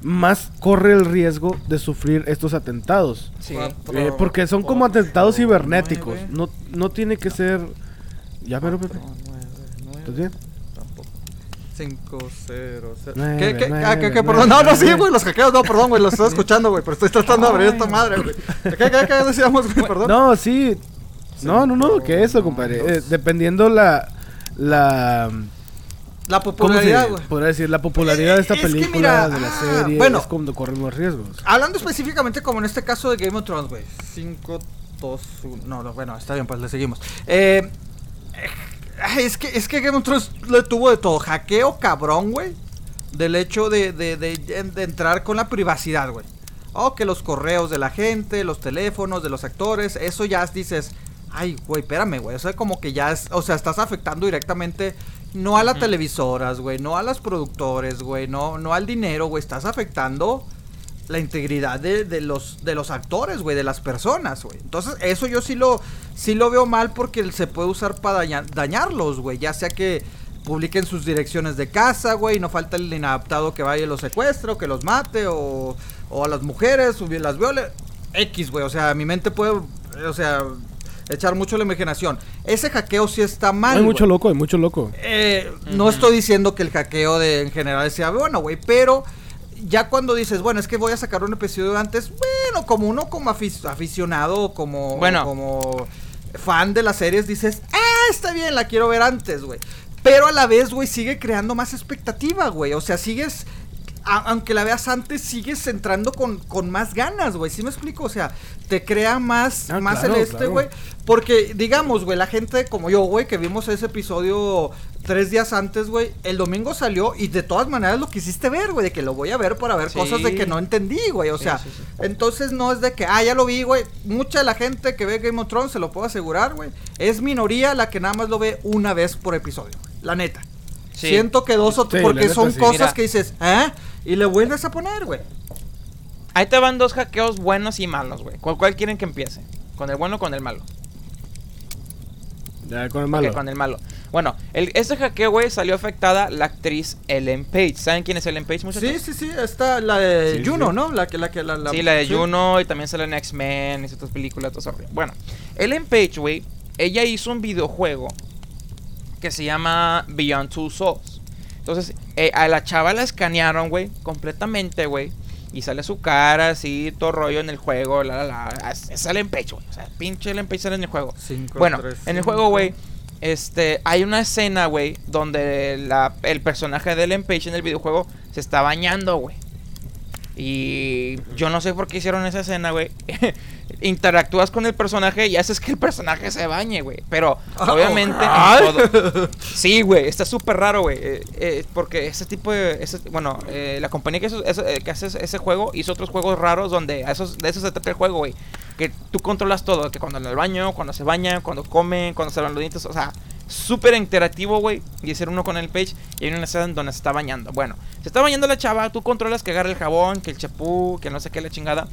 [SPEAKER 2] más corre el riesgo de sufrir estos atentados.
[SPEAKER 3] Sí.
[SPEAKER 1] Cuatro,
[SPEAKER 2] Eh, porque son como
[SPEAKER 1] ocho,
[SPEAKER 2] atentados cibernéticos. No, no tiene que ser... Ya, pero Pepe.
[SPEAKER 1] nueve, nueve,
[SPEAKER 2] ¿Estás bien?
[SPEAKER 1] Tampoco. Cinco, cero, cero.
[SPEAKER 2] Nueve,
[SPEAKER 1] ¿Qué, qué,
[SPEAKER 2] nueve,
[SPEAKER 1] ah, ¿qué, qué?
[SPEAKER 2] nueve,
[SPEAKER 1] Perdón, no, no, sí,
[SPEAKER 2] nueve.
[SPEAKER 1] güey, los hackeos, no, perdón, güey, los estoy escuchando, güey, pero estoy tratando de abrir esta madre, güey. ¿Qué, qué, qué decíamos, güey, perdón?
[SPEAKER 2] No, sí. No, no, no, que eso, compadre. Eh, dependiendo la. La.
[SPEAKER 1] La
[SPEAKER 2] ¿Cómo
[SPEAKER 1] popularidad, güey.
[SPEAKER 2] podría decir? La popularidad de esta
[SPEAKER 1] Es que
[SPEAKER 2] película,
[SPEAKER 1] mira,
[SPEAKER 2] de la
[SPEAKER 1] ah,
[SPEAKER 2] serie.
[SPEAKER 1] bueno.
[SPEAKER 2] es cuando corren los riesgos.
[SPEAKER 1] Hablando específicamente como en este caso de Game of Thrones, güey. 5, 2, 1. No, no, bueno, está bien, pues le seguimos. Eh, es, que, es que Game of Thrones le tuvo de todo. Hackeo cabrón, güey. Del hecho de, de, de- de entrar con la privacidad, güey. O que los correos de la gente, los teléfonos de los actores, eso ya dices, ay, güey, espérame, güey. O sea, como que ya es, o sea, estás afectando directamente no a las televisoras, güey, no a los productores, güey, no, no al dinero, güey. Estás afectando la integridad de, de los de los actores, güey, de las personas, güey. Entonces, eso yo sí lo sí lo veo mal porque se puede usar para daña- dañarlos, güey, ya sea que publiquen sus direcciones de casa, güey, y no falta el inadaptado que vaya y los secuestre o que los mate o, o a las mujeres o bien las viole. X, güey, o sea, mi mente puede, o sea, echar mucho la imaginación. Ese hackeo sí está mal.
[SPEAKER 2] Hay mucho loco, hay mucho loco.
[SPEAKER 1] Eh, No estoy diciendo que el hackeo de, en general sea bueno, güey, pero ya cuando dices, bueno, es que voy a sacar un episodio antes, bueno, como uno como afic- aficionado, como,
[SPEAKER 3] Bueno.
[SPEAKER 1] como fan de las series, dices, ah, está bien, la quiero ver antes, güey. Pero a la vez, güey, sigue creando más expectativa, güey. O sea, sigues, a- aunque la veas antes, sigues entrando con, con más ganas, güey. ¿Sí me explico? O sea, te crea más,
[SPEAKER 2] Ah,
[SPEAKER 1] más
[SPEAKER 2] claro,
[SPEAKER 1] el este,
[SPEAKER 2] claro.
[SPEAKER 1] güey. Porque, digamos, güey, la gente como yo, güey, que vimos ese episodio tres días antes, güey, el domingo salió y de todas maneras lo quisiste ver, güey, de que lo voy a ver para ver
[SPEAKER 3] Sí.
[SPEAKER 1] cosas de que no entendí, güey. O
[SPEAKER 3] Sí,
[SPEAKER 1] sea,
[SPEAKER 3] sí, sí.
[SPEAKER 1] entonces no es de que, ah, ya lo vi, güey. Mucha de la gente que ve Game of Thrones, se lo puedo asegurar, güey, es minoría la que nada más lo ve una vez por episodio. La neta.
[SPEAKER 3] Sí.
[SPEAKER 1] Siento que dos o tres, porque
[SPEAKER 2] neta
[SPEAKER 1] son
[SPEAKER 2] sí.
[SPEAKER 1] cosas
[SPEAKER 3] Mira.
[SPEAKER 1] que dices, ¿eh? Y le vuelves a poner, güey.
[SPEAKER 3] Ahí te van dos hackeos buenos y malos, güey. ¿Cuál, cuál quieren que empiece? ¿Con el bueno o con el malo?
[SPEAKER 2] Ya el
[SPEAKER 3] con el malo. Bueno, el, este hackeo, güey, salió afectada la actriz Ellen Page. ¿Saben quién es Ellen Page, muchachos?
[SPEAKER 1] Sí, sí, sí, está la de
[SPEAKER 2] Sí,
[SPEAKER 1] Juno,
[SPEAKER 2] sí.
[SPEAKER 1] ¿no? La que, la que, la, la
[SPEAKER 3] sí, la de
[SPEAKER 1] sí.
[SPEAKER 3] Juno y también sale en X-Men y otras películas, todo eso. Bueno, Ellen Page, güey, ella hizo un videojuego que se llama Beyond Two Souls. Entonces, eh, a la chava la escanearon, güey, completamente, güey. Y sale su cara, así, todo rollo en el juego, la, la, la. Es Ellen Page, güey. O sea, pinche Ellen Page sale en el juego.
[SPEAKER 1] Cinco,
[SPEAKER 3] Bueno,
[SPEAKER 1] tres,
[SPEAKER 3] en el juego, güey, este, hay una escena, güey, donde la- el personaje de Ellen Page en el videojuego se está bañando, güey. Y yo no sé por qué hicieron esa escena, güey. Interactúas con el personaje y haces que el personaje se bañe, güey. Pero
[SPEAKER 1] Ah,
[SPEAKER 3] obviamente todo- Sí, güey, está súper raro, güey. eh, eh, porque ese tipo de... ese- bueno, eh, la compañía que, hizo- ese- eh, que hace ese juego hizo otros juegos raros donde a esos, de eso se trata el juego, güey. Que tú controlas todo, que cuando en el baño, cuando se baña, cuando come, cuando se lavan los dientes, o sea, súper interactivo, güey. Y hacer uno con el page y hay una escena en donde se está bañando. Bueno, se está bañando la chava, tú controlas que agarre el jabón, que el chapú, que no sé qué, la chingada.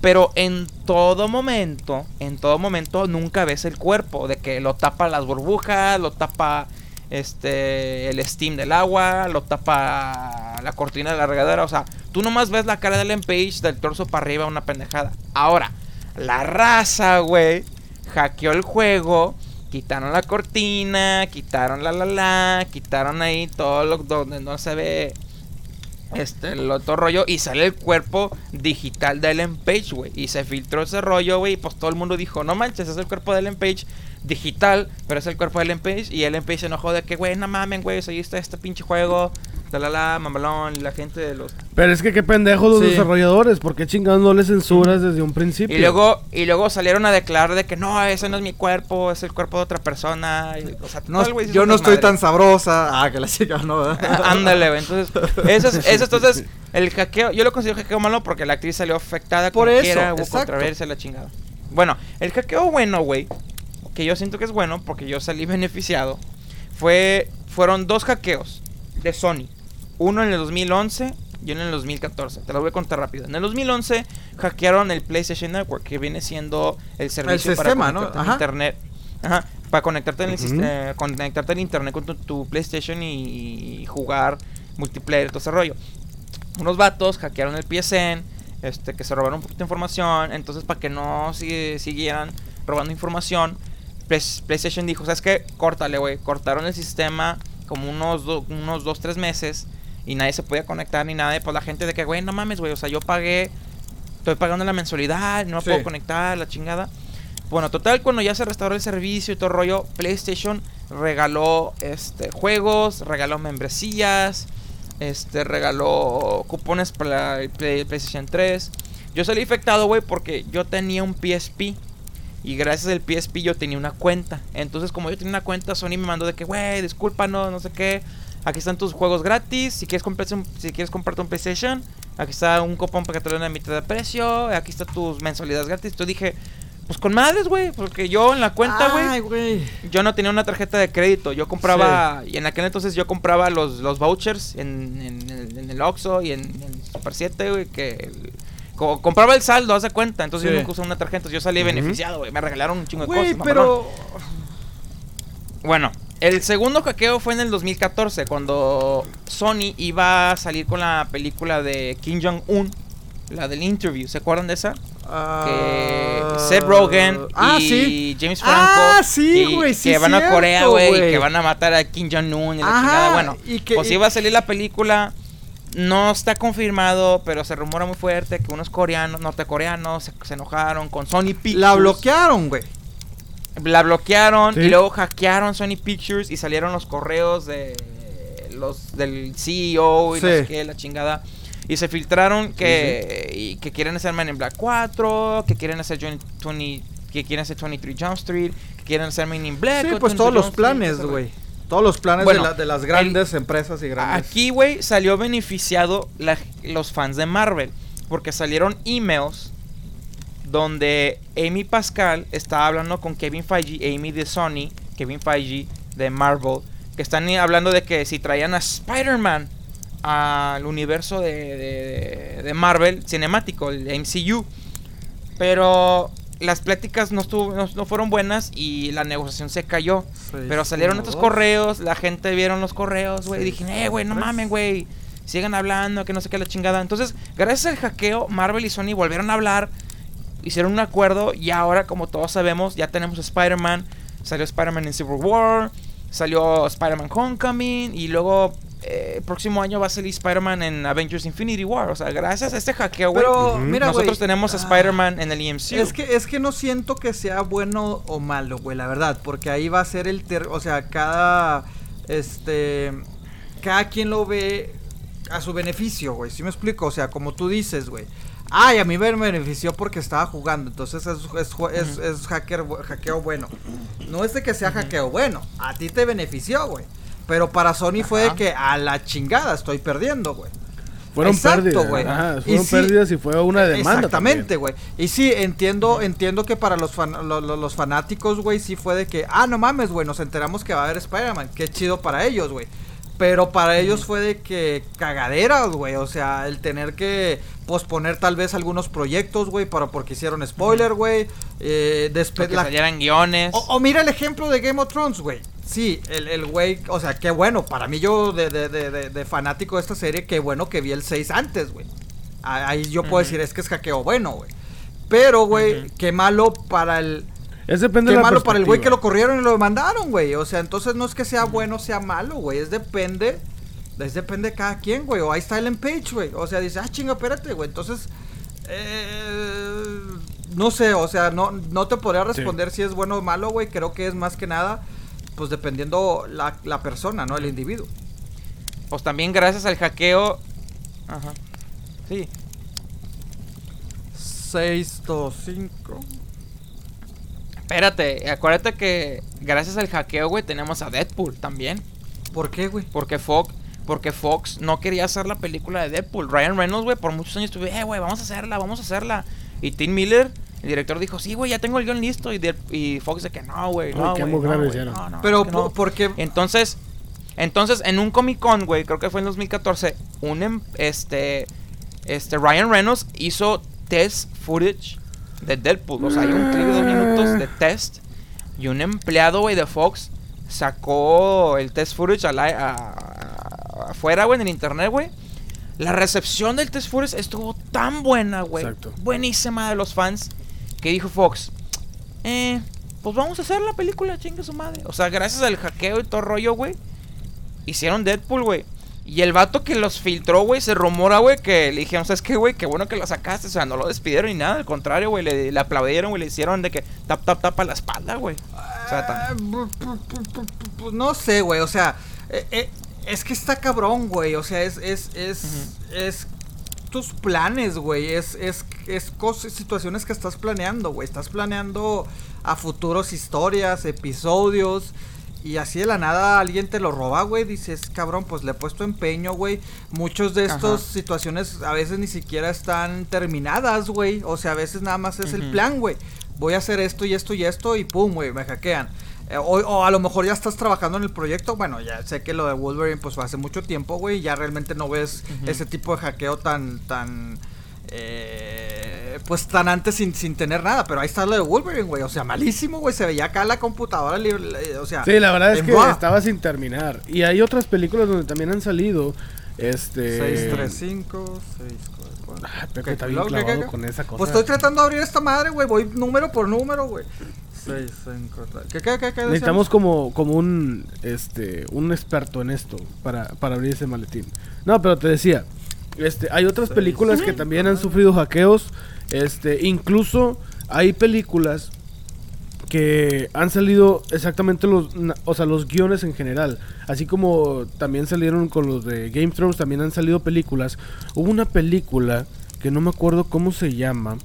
[SPEAKER 3] Pero en todo momento, en todo momento nunca ves el cuerpo, de que lo tapa las burbujas, lo tapa este el steam del agua, lo tapa la cortina de la regadera, o sea, tú nomás ves la cara de Ellen Page del torso para arriba, una pendejada. Ahora, la raza, güey, hackeó el juego, quitaron la cortina, quitaron la la la, quitaron ahí todo lo donde no se ve este, el otro rollo y sale el cuerpo digital de Ellen Page, güey. Y se filtró ese rollo, güey. Y pues todo el mundo dijo, no manches, es el cuerpo de Ellen Page digital, pero es el cuerpo de Ellen Page. Y Ellen Page se enojó de que, güey, no mamen, güey, soy este, este pinche juego. La la la, mamalón, y la gente de los...
[SPEAKER 2] Pero es que qué pendejos los
[SPEAKER 1] Sí.
[SPEAKER 2] desarrolladores. ¿Por qué chingados no les censuras desde un principio?
[SPEAKER 3] Y luego, y luego salieron a declarar de que no, ese no es mi cuerpo, es el cuerpo de otra persona. y, o sea,
[SPEAKER 1] No,
[SPEAKER 3] todo el güey hizo
[SPEAKER 1] yo no estoy tan sabrosa. Ah, que la chica no.
[SPEAKER 3] Ah, Ándale, güey. Entonces, eso es, eso entonces, el hackeo, yo lo considero hackeo malo porque la actriz salió afectada
[SPEAKER 1] Por
[SPEAKER 3] como
[SPEAKER 1] eso,
[SPEAKER 3] quiera, hubo controversia, la chingada. Bueno, el hackeo bueno, güey, que yo siento que es bueno porque yo salí beneficiado, fue, fueron dos hackeos de Sony. Uno en el 2011 y uno en el 2014. Te lo voy a contar rápido. En el 2011 hackearon el PlayStation Network, que viene siendo el servicio
[SPEAKER 1] sistema, ¿no?
[SPEAKER 3] para conectarte a
[SPEAKER 1] Ajá.
[SPEAKER 3] internet. Ajá, para conectarte en el sistema, conectarte al internet con tu, tu PlayStation y, y jugar multiplayer, todo ese rollo. Unos vatos hackearon el PSN, este, que se robaron un poquito de información, entonces para que no siguieran robando información, Play- PlayStation dijo, ¿sabes qué? Córtale, güey. Cortaron el sistema como unos, do- unos dos, tres meses y nadie se podía conectar ni nada. Y pues la gente de que, güey, no mames, güey, o sea, yo pagué, estoy pagando la mensualidad, no me
[SPEAKER 1] Sí.
[SPEAKER 3] puedo conectar, la chingada. Bueno, total, cuando ya se restauró el servicio y todo el rollo, PlayStation regaló este, juegos, regaló membresías, este, regaló cupones para el Play- PlayStation 3. Yo salí infectado, güey, porque yo tenía un PSP. Y gracias al PSP yo tenía una cuenta. Entonces, como yo tenía una cuenta, Sony me mandó de que, güey, discúlpanos, no sé qué. Aquí están tus juegos gratis. Si quieres, comprarte un, si quieres comprarte un PlayStation, aquí está un cupón para que te lo den a mitad de precio. Aquí están tus mensualidades gratis. Yo dije, pues con madres, güey. Porque yo en la cuenta, güey, yo no tenía una tarjeta de crédito. Yo compraba, y en aquel entonces yo compraba los, los vouchers en, en, el- en el Oxxo y en, en Super 7, güey, que... el- co- compraba el saldo, haz de cuenta. Entonces
[SPEAKER 1] Sí.
[SPEAKER 3] yo nunca usaba una tarjeta. Yo salí beneficiado, güey. Me regalaron un chingo de
[SPEAKER 1] Güey,
[SPEAKER 3] cosas.
[SPEAKER 1] pero.
[SPEAKER 3] Bueno, el segundo hackeo fue en el 2014, cuando Sony iba a salir con la película de Kim Jong-un, la del interview. ¿Se acuerdan de esa? que
[SPEAKER 1] Ah,
[SPEAKER 3] Seth Rogen
[SPEAKER 1] ah,
[SPEAKER 3] y
[SPEAKER 1] sí.
[SPEAKER 3] James Franco
[SPEAKER 1] Ah, sí, güey, sí,
[SPEAKER 3] que van a Corea, güey, que van a matar a Kim Jong Un y la
[SPEAKER 1] Ajá,
[SPEAKER 3] chingada, bueno,
[SPEAKER 1] y que-
[SPEAKER 3] pues
[SPEAKER 1] y-
[SPEAKER 3] iba a salir la película. No está confirmado, pero se rumora muy fuerte que unos coreanos, nortecoreanos, se, se enojaron con Sony Pictures.
[SPEAKER 1] La bloquearon, güey.
[SPEAKER 3] La bloquearon
[SPEAKER 2] Sí.
[SPEAKER 3] y luego hackearon Sony Pictures y salieron los correos de los del CEO y no
[SPEAKER 1] Sí.
[SPEAKER 3] sé qué, la chingada. Y se filtraron que, y que quieren hacer Man in Black 4, que quieren hacer 20, 20 que quieren hacer 23 Jump Street, que quieren hacer Man in Black.
[SPEAKER 1] Sí, pues
[SPEAKER 3] 23
[SPEAKER 1] todos los planes, güey. Todos los planes
[SPEAKER 3] Bueno,
[SPEAKER 1] de, la- de las grandes empresas y grandes.
[SPEAKER 3] Aquí, güey, salió beneficiado la- los fans de Marvel. Porque salieron emails donde Amy Pascal estaba hablando con Kevin Feige, Amy de Sony, Kevin Feige de Marvel, que están hablando de que si traían a Spider-Man al universo de, de- de Marvel cinemático, el MCU. Pero las pláticas no, estuvo, no, no fueron buenas y la negociación se cayó.
[SPEAKER 1] Seis,
[SPEAKER 3] Pero salieron estos
[SPEAKER 1] dos.
[SPEAKER 3] correos, la gente vieron los correos, güey. Dije, eh, güey, no mamen, güey. Sigan hablando, que no sé qué la chingada. Entonces, gracias al hackeo, Marvel y Sony volvieron a hablar. Hicieron un acuerdo y ahora, como todos sabemos, ya tenemos Spider-Man. Salió Spider-Man en Civil War. Salió Spider-Man Homecoming. Y luego, eh, el próximo año va a salir Spider-Man en Avengers Infinity War. O sea, gracias a este hackeo, güey.
[SPEAKER 1] Pero, mira,
[SPEAKER 3] Nosotros tenemos a
[SPEAKER 1] ah,
[SPEAKER 3] Spider-Man en el E EMCU.
[SPEAKER 1] Es que, es que no siento que sea bueno o malo, güey, la verdad. Porque ahí va a ser el... ter- o sea, cada... Este... Cada quien lo ve a su beneficio, güey. ¿Sí me explico? O sea, como tú dices, güey. Ay, a mí me benefició porque estaba jugando. Entonces es, es, es- es hacker, hackeo bueno. No es de que sea hackeo bueno. A ti te benefició, güey. Pero para Sony fue de que a la chingada estoy perdiendo, güey.
[SPEAKER 2] Fueron
[SPEAKER 1] Exacto,
[SPEAKER 2] pérdidas.
[SPEAKER 1] güey.
[SPEAKER 2] Ajá,
[SPEAKER 1] Y
[SPEAKER 2] fueron
[SPEAKER 1] sí,
[SPEAKER 2] pérdidas y fue una demanda.
[SPEAKER 1] Exactamente, güey. Y sí, entiendo, entiendo que para los, fan- lo- lo- los fanáticos, güey, sí fue de que, ah, no mames, güey, nos enteramos que va a haber Spider-Man. Qué chido para ellos, güey. Pero para ellos fue de que cagaderas, güey. O sea, el tener que posponer tal vez algunos proyectos, güey, para porque hicieron spoiler, güey. Eh, despe-
[SPEAKER 3] que
[SPEAKER 1] la-
[SPEAKER 3] salieran guiones.
[SPEAKER 1] o, o mira el ejemplo de Game of Thrones, güey. Sí, el, el güey, o sea, qué bueno. Para mí, yo de, de, de, de- de fanático de esta serie, qué bueno que vi el 6 antes, güey. Ah, Ahí yo puedo decir, es que es hackeo bueno, güey. Pero, güey, qué malo para el.
[SPEAKER 2] Es depende
[SPEAKER 1] Qué
[SPEAKER 2] de la
[SPEAKER 1] malo para el güey que lo corrieron y lo demandaron, güey. O sea, entonces no es que sea bueno o sea malo, güey. Es depende. Es depende de cada quien, güey. O ahí está Ellen Page, güey. O sea, dice, ah, chinga, espérate, güey. Entonces. eh, no sé, o sea, no, no te podría responder si es bueno o malo, güey. Creo que es más que nada, pues dependiendo la, la persona, ¿no? El individuo.
[SPEAKER 3] Pues también gracias al hackeo. Ajá. Sí.
[SPEAKER 1] 6, 2, 5.
[SPEAKER 3] Espérate, acuérdate que gracias al hackeo, güey, tenemos a Deadpool también.
[SPEAKER 1] ¿Por qué, güey?
[SPEAKER 3] Porque Fox, porque Fox no quería hacer la película de Deadpool. Ryan Reynolds, güey, por muchos años estuve, eh, güey, vamos a hacerla, vamos a hacerla. Y Tim Miller, el director, dijo, sí, güey, ya tengo el guion listo. Y, de- y Fox de que no, güey, no, güey, no, no, no,
[SPEAKER 1] Pero,
[SPEAKER 3] es que no".
[SPEAKER 1] po- ¿por qué?
[SPEAKER 3] Entonces, entonces en un Comic Con, güey, creo que fue en 2014, un em- este este Ryan Reynolds hizo test footage de Deadpool, o sea, hay un clip de dos minutos de test y un empleado, güey, de Fox sacó el test footage a- a- afuera, güey, en el internet, güey. La recepción del test footage estuvo tan buena, güey. Buenísima de los fans que dijo Fox, eh, pues vamos a hacer la película, chingue su madre. O sea, gracias al hackeo y todo rollo, güey, hicieron Deadpool, güey. Y el vato que los filtró, güey, se rumora, güey, que le dijeron, ¿sabes qué, güey? Qué bueno que lo sacaste. O sea, no lo despidieron ni nada. Al contrario, güey, le, le aplaudieron, güey, le hicieron de que tap, tap, tap a la espalda, güey. O sea,
[SPEAKER 1] Ah, No sé, güey, o sea, eh, eh, es que está cabrón, güey, o sea, es, es, es, es tus planes, güey, es, es, es cosas, situaciones que estás planeando, güey, estás planeando a futuros historias, episodios, y así de la nada alguien te lo roba, güey, dices, cabrón, pues le he puesto empeño, güey, muchos de estas situaciones a veces ni siquiera están terminadas, güey, o sea, a veces nada más es el plan, güey, voy a hacer esto y esto y esto y pum, güey, me hackean. Eh, o, o a lo mejor ya estás trabajando en el proyecto. Bueno, ya sé que lo de Wolverine pues fue hace mucho tiempo, güey. Ya realmente no ves ese tipo de hackeo tan, tan, eh, pues tan antes sin, sin tener nada. Pero ahí está lo de Wolverine, güey. O sea, malísimo, güey. Se veía acá la computadora libre, eh, o sea.
[SPEAKER 2] Sí, la verdad es que
[SPEAKER 1] boa.
[SPEAKER 2] estaba sin terminar. Y hay otras películas donde también han salido Este.
[SPEAKER 1] 635, 6,
[SPEAKER 2] Ah, Pepe
[SPEAKER 1] ¿Qué?
[SPEAKER 2] está bien
[SPEAKER 1] ¿Luego qué,
[SPEAKER 2] clavado con esa cosa.
[SPEAKER 1] Pues estoy tratando de abrir esta madre, güey. Voy número por número, güey. 6, 5, ¿Qué, qué, qué, qué
[SPEAKER 2] Necesitamos como, como un este un experto en esto para, para abrir ese maletín. No, pero te decía, este, hay otras películas que también han sufrido hackeos. Este, incluso hay películas que han salido exactamente los, o sea, los guiones en general. Así como también salieron con los de Game Thrones, también han salido películas. Hubo una película que no me acuerdo cómo se llama.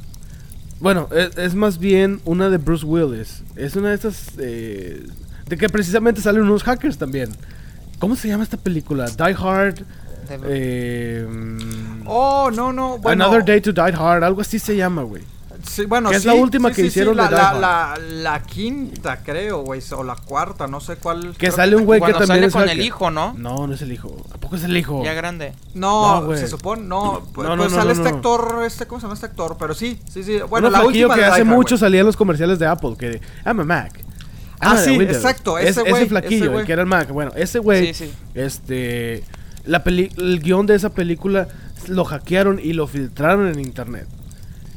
[SPEAKER 2] Bueno, es, es más bien una de Bruce Willis. Es una de esas... eh, de que precisamente salen unos hackers también. ¿Cómo se llama esta película? Die Hard.
[SPEAKER 3] De-
[SPEAKER 2] eh,
[SPEAKER 1] Oh, no, no. Bueno,
[SPEAKER 2] Another Day to Die Hard. Algo así se llama, güey.
[SPEAKER 1] Sí, bueno,
[SPEAKER 2] que es la última
[SPEAKER 1] sí,
[SPEAKER 2] que
[SPEAKER 1] sí,
[SPEAKER 2] hicieron
[SPEAKER 1] sí, la,
[SPEAKER 2] de Die
[SPEAKER 1] la,
[SPEAKER 2] Hard.
[SPEAKER 1] la, la quinta, creo, güey. O la cuarta, no sé cuál.
[SPEAKER 2] Que sale un güey que
[SPEAKER 3] Cuando
[SPEAKER 2] también
[SPEAKER 3] sale
[SPEAKER 2] es
[SPEAKER 3] con
[SPEAKER 2] hacker.
[SPEAKER 3] el hijo, ¿no?
[SPEAKER 2] No, no es el hijo. ¿A poco es el hijo?
[SPEAKER 3] Ya grande.
[SPEAKER 1] No,
[SPEAKER 2] No, güey.
[SPEAKER 1] se supone, no, pues,
[SPEAKER 2] No, no,
[SPEAKER 1] pues
[SPEAKER 2] no,
[SPEAKER 1] sale
[SPEAKER 2] no,
[SPEAKER 1] este
[SPEAKER 2] no.
[SPEAKER 1] actor, este, ¿cómo se llama este actor? Pero sí, sí, sí, bueno,
[SPEAKER 2] Uno
[SPEAKER 1] la última
[SPEAKER 2] que
[SPEAKER 1] de
[SPEAKER 2] hace
[SPEAKER 1] Die Hard,
[SPEAKER 2] mucho salía en los comerciales de Apple. Que I'm a Mac.
[SPEAKER 1] Ah,
[SPEAKER 2] I'm a
[SPEAKER 1] sí, exacto,
[SPEAKER 2] Es-
[SPEAKER 1] ese güey, ese
[SPEAKER 2] flaquillo, el que era el Mac. Bueno, ese güey,
[SPEAKER 3] Sí, sí.
[SPEAKER 2] este, la peli el guion de esa película lo hackearon y lo filtraron en internet.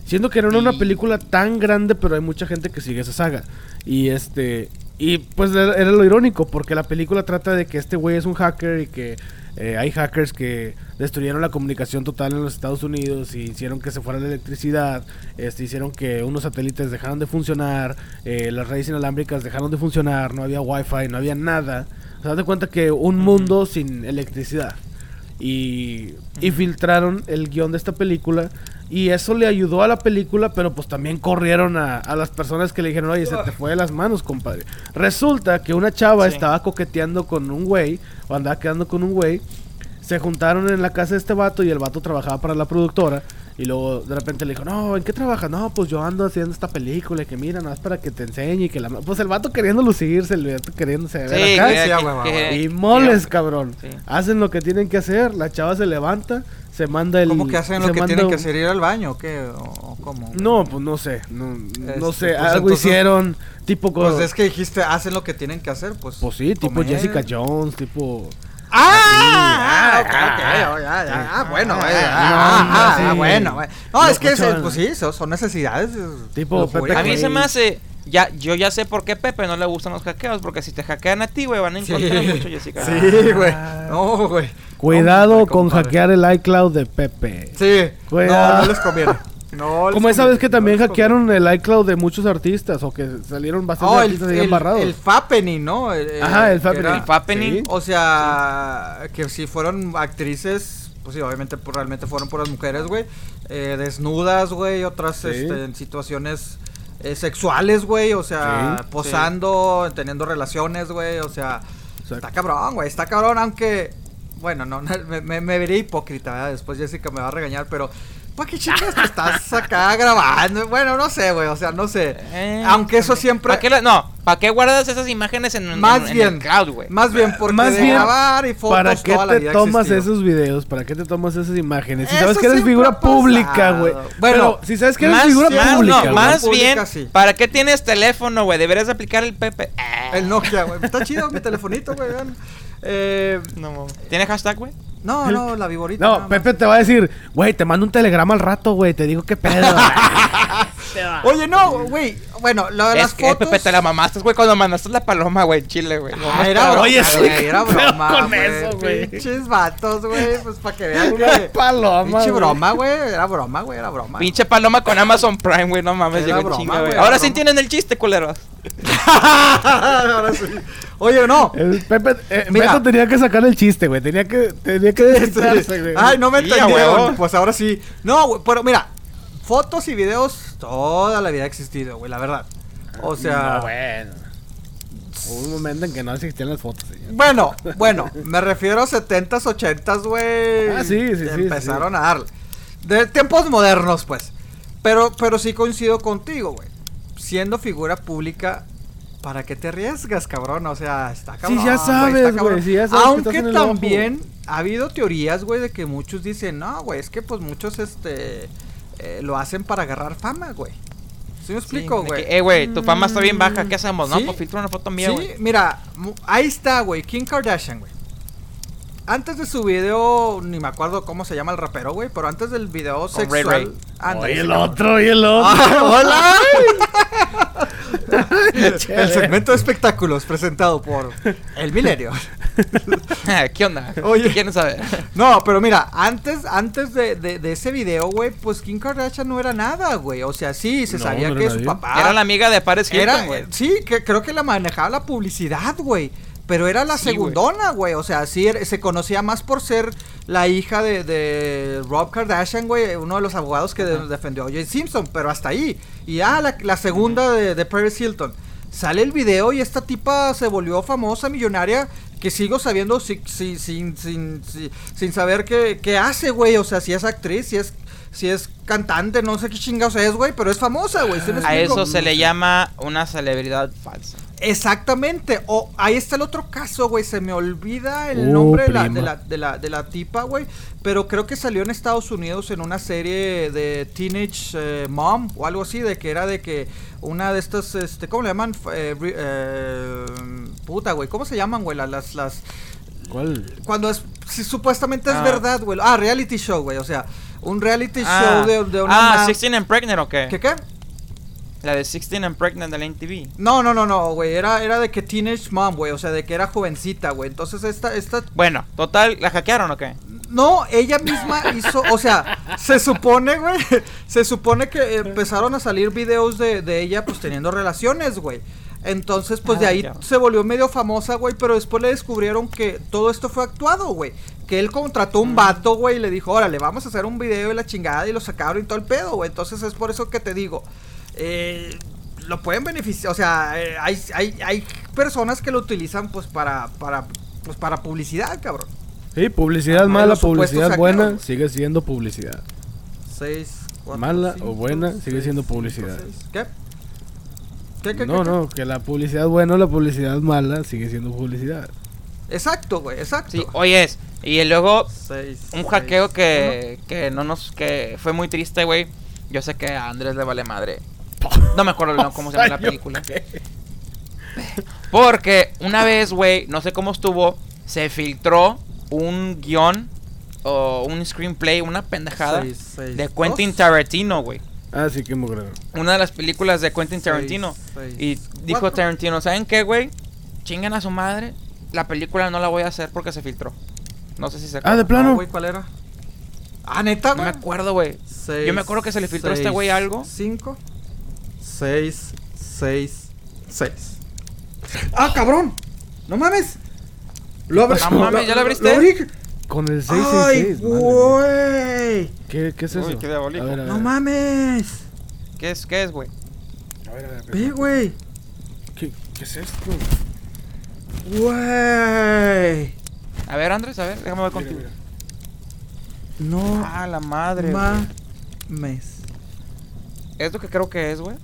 [SPEAKER 2] Siendo que era una película tan grande, pero hay mucha gente que sigue esa saga. Y este, y pues era era lo irónico, porque la película trata de que este güey es un hacker y que eh, hay hackers que destruyeron la comunicación total en los Estados Unidos y hicieron que se fuera la electricidad, este, hicieron que unos satélites dejaran de funcionar, eh, las redes inalámbricas dejaron de funcionar, no había wifi, no había nada. Haz de cuenta que un mundo sin electricidad. Y, y filtraron el guion de esta película. Y eso le ayudó a la película, pero pues también corrieron a, a las personas que le dijeron, oye, se te fue de las manos, compadre. Resulta que una chava
[SPEAKER 3] Sí.
[SPEAKER 2] estaba coqueteando con un güey, o andaba quedando con un güey. Se juntaron en la casa de este vato y el vato trabajaba para la productora. Y luego de repente le dijo, no, ¿en qué trabajas? No, pues yo ando haciendo esta película y que mira, nada más para que te enseñe y que la... ma-". Pues el vato queriendo lucirse, el vato queriéndose ver
[SPEAKER 3] Sí,
[SPEAKER 2] acá.
[SPEAKER 3] que-
[SPEAKER 1] Sí,
[SPEAKER 3] que-.
[SPEAKER 2] Y moles, cabrón.
[SPEAKER 3] Sí.
[SPEAKER 2] Hacen lo que tienen que hacer. La chava se levanta, se manda el.
[SPEAKER 1] ¿Cómo que hacen lo que tienen que hacer? ¿Ir al baño o qué? ¿O, cómo?
[SPEAKER 2] No, pues no sé. No, no
[SPEAKER 1] Este,
[SPEAKER 2] sé.
[SPEAKER 1] pues,
[SPEAKER 2] algo
[SPEAKER 1] entonces-
[SPEAKER 2] hicieron. Tipo.
[SPEAKER 1] Pues es que dijiste, hacen lo que tienen que hacer, pues.
[SPEAKER 2] pues sí, tipo
[SPEAKER 1] comer.
[SPEAKER 2] Jessica Jones, tipo.
[SPEAKER 1] ¡Ah!
[SPEAKER 2] Ah,
[SPEAKER 1] ok, ok, ya, ya, bueno,
[SPEAKER 2] ah,
[SPEAKER 1] güey,
[SPEAKER 2] ah,
[SPEAKER 1] ah, ah, bueno, güey. No, es que, ese- pues sí, son, necesidades. eh,
[SPEAKER 2] Tipo. Pepe
[SPEAKER 3] A mí se me hace. Ya, yo ya sé por qué Pepe no le gustan los hackeos. Porque si te hackean a ti, güey, van a
[SPEAKER 1] Sí,
[SPEAKER 3] encontrar mucho, Jessica.
[SPEAKER 1] sí, güey. No, güey.
[SPEAKER 2] Cuidado con
[SPEAKER 1] compadre.
[SPEAKER 2] hackear el iCloud de Pepe.
[SPEAKER 1] Sí.
[SPEAKER 2] Cuidado.
[SPEAKER 1] No, no les conviene. No
[SPEAKER 2] Como esa vez que también hackearon el iCloud de muchos artistas o que salieron bastantes
[SPEAKER 1] Oh, el,
[SPEAKER 2] artistas ahí
[SPEAKER 1] el,
[SPEAKER 2] embarrados.
[SPEAKER 1] el Fappening, ¿no?
[SPEAKER 2] Ajá, el Fappening.
[SPEAKER 3] El Fappening.
[SPEAKER 2] Sí.
[SPEAKER 1] O sea, que si fueron actrices, pues sí, obviamente pues, realmente fueron puras mujeres, güey. eh, desnudas, güey, otras
[SPEAKER 2] Sí.
[SPEAKER 1] este, en situaciones eh, sexuales, güey. O sea,
[SPEAKER 2] Sí.
[SPEAKER 1] posando, teniendo relaciones, güey. O sea,
[SPEAKER 2] Exacto.
[SPEAKER 1] está cabrón, güey. Está cabrón, aunque. Bueno, no, no, me, me, me veré hipócrita, ¿verdad? Después Jessica me va a regañar, pero. ¿Para qué chingas te estás acá grabando? Bueno, no sé, güey. O sea, no sé.
[SPEAKER 3] Eh,
[SPEAKER 1] aunque eso siempre.
[SPEAKER 3] ¿Para qué la- no, ¿para qué guardas esas imágenes en,
[SPEAKER 1] Más
[SPEAKER 3] en
[SPEAKER 1] bien.
[SPEAKER 3] el cloud, güey?
[SPEAKER 1] Más bien porque
[SPEAKER 2] Más
[SPEAKER 1] de
[SPEAKER 2] bien,
[SPEAKER 1] grabar y fotos
[SPEAKER 2] ¿Para qué
[SPEAKER 1] toda la
[SPEAKER 2] te tomas
[SPEAKER 1] existido.
[SPEAKER 2] esos videos? ¿Para qué te tomas esas imágenes? Si
[SPEAKER 1] Eso
[SPEAKER 2] sabes que eres figura pública, güey.
[SPEAKER 1] Bueno,
[SPEAKER 2] Bueno, si sabes que eres
[SPEAKER 3] más,
[SPEAKER 2] figura
[SPEAKER 3] más,
[SPEAKER 2] pública,
[SPEAKER 3] no, más
[SPEAKER 1] Pública,
[SPEAKER 3] bien,
[SPEAKER 1] sí.
[SPEAKER 3] ¿para qué tienes teléfono, güey? Deberías de aplicar el Pepe.
[SPEAKER 1] El Nokia, güey. Está chido mi telefonito, güey. Eh,
[SPEAKER 3] No, mames. ¿Tiene hashtag, güey?
[SPEAKER 1] no, no, la viborita.
[SPEAKER 2] No. Pepe te va a decir, güey, te mando un telegrama al rato, güey, te digo qué pedo.
[SPEAKER 1] Oye, no, güey. Bueno, lo de las
[SPEAKER 3] Es que,
[SPEAKER 1] fotos.
[SPEAKER 3] Pepe, te la mamaste, güey, cuando mandaste la paloma, güey, en Chile, güey. No,
[SPEAKER 1] Ah, era
[SPEAKER 2] Oye, sí,
[SPEAKER 1] era broma,
[SPEAKER 2] con eso, güey.
[SPEAKER 1] Pinches vatos, güey, pues para que vean
[SPEAKER 2] Una
[SPEAKER 1] que...
[SPEAKER 2] paloma,
[SPEAKER 1] Pinche broma, güey, era broma, güey, era broma.
[SPEAKER 3] Pinche paloma con Amazon Prime, güey, no mames, llegó en
[SPEAKER 1] broma,
[SPEAKER 3] chinga,
[SPEAKER 1] güey,
[SPEAKER 3] Ahora sí entienden el chiste, culeros.
[SPEAKER 1] Ahora sí. Oye, no.
[SPEAKER 2] El Pepe, eh,
[SPEAKER 1] Mira.
[SPEAKER 2] Beto tenía que sacar el chiste, güey, tenía que, tenía que desquitarse, güey.
[SPEAKER 1] Ay, no me entendieron. Pues ahora sí. No, güey, pero mira, fotos y videos toda la vida ha existido, güey, la verdad. O sea,
[SPEAKER 2] No, bueno. Hubo un momento en que no existían las fotos, señor.
[SPEAKER 1] bueno, bueno, me refiero a 70s, 80s, güey.
[SPEAKER 2] Ah, sí, sí, sí,
[SPEAKER 1] Empezaron a darle. De tiempos modernos, pues. Pero, pero sí coincido contigo, güey. Siendo figura pública, ¿para qué te arriesgas, cabrón? O sea, está cabrón.
[SPEAKER 2] ya
[SPEAKER 1] güey,
[SPEAKER 2] sabes, güey, ya que
[SPEAKER 1] Aunque
[SPEAKER 2] ojo.
[SPEAKER 1] también ha habido teorías, güey, de que muchos dicen, no, güey, es que pues muchos, este, eh, lo hacen para agarrar fama, güey. ¿Sí me explico,
[SPEAKER 3] Sí,
[SPEAKER 1] güey?
[SPEAKER 3] Eh, güey, tu fama está bien baja, ¿qué hacemos? No,
[SPEAKER 1] Sí.
[SPEAKER 3] pues filtra una foto mía,
[SPEAKER 1] Sí,
[SPEAKER 3] güey.
[SPEAKER 1] mira, mu- ahí está, güey, Kim Kardashian, güey. Antes de su video, ni me acuerdo cómo se llama el rapero, güey, pero antes del video
[SPEAKER 3] Ray
[SPEAKER 1] sexual.
[SPEAKER 3] Ray.
[SPEAKER 1] Ándale,
[SPEAKER 2] Oye, el
[SPEAKER 1] cabrón.
[SPEAKER 2] otro, y el otro.
[SPEAKER 1] Ah, ¡Hola! el segmento de espectáculos presentado por El Milenio.
[SPEAKER 3] ¿Qué onda?
[SPEAKER 1] Oye.
[SPEAKER 3] ¿Qué quieren saber?
[SPEAKER 1] No, pero mira, antes, antes de, de- de ese video, güey, pues Kim Kardashian no era nada, güey. O sea, sí, se
[SPEAKER 2] No,
[SPEAKER 1] sabía
[SPEAKER 2] no
[SPEAKER 1] que su
[SPEAKER 2] nadie.
[SPEAKER 1] papá.
[SPEAKER 3] Era la amiga de Paris Hilton,
[SPEAKER 1] Era,
[SPEAKER 3] güey.
[SPEAKER 1] sí, que creo que la manejaba la publicidad, güey. Pero era la
[SPEAKER 3] Sí,
[SPEAKER 1] segundona, güey. O sea, sí, se conocía más por ser la hija de, de Rob Kardashian, güey. Uno de los abogados que de- defendió a O.J. Simpson. Pero hasta ahí. Y ah, la, la segunda de, de Paris Hilton. Sale el video y esta tipa se volvió famosa, millonaria. Que sigo sabiendo si- si- sin, sin, si- sin saber qué, qué hace, güey. O sea, si es actriz, si es, si es cantante, no sé qué chingados es, güey. Pero es famosa, güey. ¿sí me
[SPEAKER 3] A
[SPEAKER 1] explico?
[SPEAKER 3] eso se le llama una celebridad falsa.
[SPEAKER 1] Exactamente. O ahí está el otro caso, güey. Se me olvida el
[SPEAKER 2] Oh,
[SPEAKER 1] nombre de la, de, la, de, la, de la tipa, güey. Pero creo que salió en Estados Unidos en una serie de Teenage eh, Mom o algo así. De que era de que una de estas, este, ¿cómo le llaman? Eh, eh, puta, güey. ¿Cómo se llaman, güey? Las, las,
[SPEAKER 2] ¿Cuál?
[SPEAKER 1] Cuando es, si supuestamente es
[SPEAKER 3] Ah.
[SPEAKER 1] verdad, güey. Ah, reality show, güey. O sea, un reality
[SPEAKER 3] Ah,
[SPEAKER 1] show de, de una...
[SPEAKER 3] ah
[SPEAKER 1] ma-
[SPEAKER 3] 16 and Pregnant o qué?
[SPEAKER 1] ¿Qué qué?
[SPEAKER 3] La de 16 and Pregnant de la NTV.
[SPEAKER 1] No, no, no, no, güey. Era, era de que Teenage Mom, güey. O sea, de que era jovencita, güey. Entonces esta, esta
[SPEAKER 3] Bueno, total, ¿la hackearon o qué?
[SPEAKER 1] No, ella misma hizo, o sea, se supone, güey, se supone que empezaron a salir videos de, de ella, pues teniendo relaciones, güey. Entonces, pues de
[SPEAKER 3] Ah,
[SPEAKER 1] ahí
[SPEAKER 3] ya.
[SPEAKER 1] se volvió medio famosa, güey, pero después le descubrieron que todo esto fue actuado, güey. Que él contrató un vato, güey, y le dijo, órale, vamos a hacer un video de la chingada y lo sacaron y todo el pedo, güey. Entonces es por eso que te digo, eh, lo pueden beneficiar, o sea, eh, hay, hay, hay personas que lo utilizan, pues, para, para, pues, para publicidad, cabrón.
[SPEAKER 2] Sí, publicidad mala, publicidad buena, sigue siendo publicidad.
[SPEAKER 1] 6,
[SPEAKER 2] Mala o buena, sigue siendo publicidad.
[SPEAKER 1] ¿Qué? ¿Qué, qué,
[SPEAKER 2] No,
[SPEAKER 1] qué,
[SPEAKER 2] no, que la publicidad buena o la publicidad mala sigue siendo publicidad.
[SPEAKER 1] Exacto, güey, exacto.
[SPEAKER 3] Sí, oye, y luego
[SPEAKER 1] Seis,
[SPEAKER 3] un
[SPEAKER 1] seis,
[SPEAKER 3] hackeo que, que no nos que fue muy triste, güey. Yo sé que a Andrés le vale madre. No me acuerdo no, cómo se llama la película.
[SPEAKER 2] ¿qué?
[SPEAKER 3] Porque una vez, güey, no sé cómo estuvo, se filtró un guion o un screenplay, una pendejada
[SPEAKER 1] seis, seis,
[SPEAKER 3] de Quentin
[SPEAKER 1] dos,
[SPEAKER 3] Tarantino, güey.
[SPEAKER 2] Ah, sí, que mugre.
[SPEAKER 3] Una de las películas de Quentin Tarantino.
[SPEAKER 1] seis,
[SPEAKER 3] Y dijo
[SPEAKER 1] cuatro.
[SPEAKER 3] Tarantino, ¿saben qué, güey? Chingan a su madre. La película no la voy a hacer porque se filtró. No sé si se
[SPEAKER 2] Ah, de
[SPEAKER 3] acuerdan.
[SPEAKER 2] plano.
[SPEAKER 1] No, güey, ¿cuál era? Ah, neta,
[SPEAKER 3] No me acuerdo, güey. Yo me acuerdo que se le filtró a este güey algo.
[SPEAKER 1] 5, 6, 6, 6. ¡Ah, cabrón! ¡No mames! Lo abrí.
[SPEAKER 3] No mames, ¿ya lo abriste?
[SPEAKER 1] abrí.
[SPEAKER 2] Con el
[SPEAKER 1] ¡Ay,
[SPEAKER 2] 666. madre mía.
[SPEAKER 1] güey!
[SPEAKER 2] ¿Qué, ¿Qué es eso?
[SPEAKER 3] Uy, qué diabólico.
[SPEAKER 2] A ver, a ver.
[SPEAKER 1] ¡No mames!
[SPEAKER 3] ¿Qué es, qué es, güey?
[SPEAKER 2] A ver, a ver,
[SPEAKER 1] Ve, güey.
[SPEAKER 2] ¿Qué, ¿Qué es esto?
[SPEAKER 1] Güey.
[SPEAKER 3] A ver, Andrés, a ver, déjame ver
[SPEAKER 2] Mira,
[SPEAKER 3] contigo.
[SPEAKER 2] mira.
[SPEAKER 1] No
[SPEAKER 3] Ah, la madre, güey.
[SPEAKER 1] mames.
[SPEAKER 3] Es lo que creo que es, güey.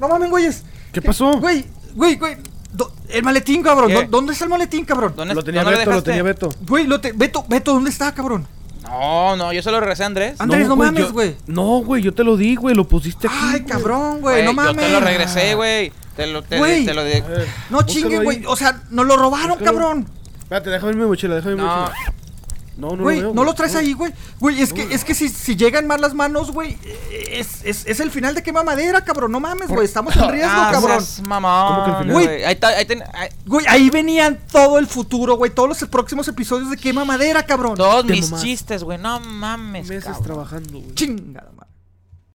[SPEAKER 1] No mamen, güeyes.
[SPEAKER 2] ¿Qué pasó?
[SPEAKER 1] Güey, güey, güey. do- El maletín, cabrón.
[SPEAKER 3] ¿Qué?
[SPEAKER 1] ¿Dó- ¿Dónde está el maletín, cabrón?
[SPEAKER 3] ¿Dónde,
[SPEAKER 2] Lo tenía
[SPEAKER 3] dónde
[SPEAKER 2] Beto, lo
[SPEAKER 3] dejaste?
[SPEAKER 2] tenía Beto.
[SPEAKER 1] Güey, lo te... Beto, Beto, ¿dónde está, cabrón?
[SPEAKER 3] No, no, yo se lo regresé a Andrés.
[SPEAKER 1] Andrés, no
[SPEAKER 2] güey,
[SPEAKER 1] mames,
[SPEAKER 2] yo-
[SPEAKER 1] güey.
[SPEAKER 2] No, güey, yo te lo di, güey, lo pusiste aquí.
[SPEAKER 1] Ay,
[SPEAKER 2] güey.
[SPEAKER 1] cabrón, güey, no mames.
[SPEAKER 3] Yo te lo regresé, güey. Te lo, te,
[SPEAKER 1] Güey.
[SPEAKER 3] te lo di.
[SPEAKER 2] A ver,
[SPEAKER 1] No
[SPEAKER 2] búscalo
[SPEAKER 1] chingue,
[SPEAKER 2] ahí.
[SPEAKER 1] güey. O sea, nos lo robaron,
[SPEAKER 2] Búscalo.
[SPEAKER 1] cabrón.
[SPEAKER 2] Espérate, déjame mi mochila, déjame mi
[SPEAKER 3] No.
[SPEAKER 2] mochila. No, no
[SPEAKER 1] Güey,
[SPEAKER 2] lo veo.
[SPEAKER 1] no lo
[SPEAKER 2] güey.
[SPEAKER 1] traes ahí, güey. Güey, es que, es que si, si llegan mal las manos, güey, es, es, es el final de quema madera, cabrón. No mames, güey. Estamos en riesgo,
[SPEAKER 3] Ah,
[SPEAKER 1] cabrón.
[SPEAKER 3] mamón,
[SPEAKER 2] ¿Cómo que el final?
[SPEAKER 3] güey. Ahí ahí ahí-
[SPEAKER 1] venían todo el futuro, güey. Todos los próximos episodios de quema madera, cabrón.
[SPEAKER 3] todos
[SPEAKER 2] Te
[SPEAKER 3] mis chistes, güey. No mames,
[SPEAKER 2] Meses
[SPEAKER 3] cabrón.
[SPEAKER 2] trabajando, güey.
[SPEAKER 1] Chingada.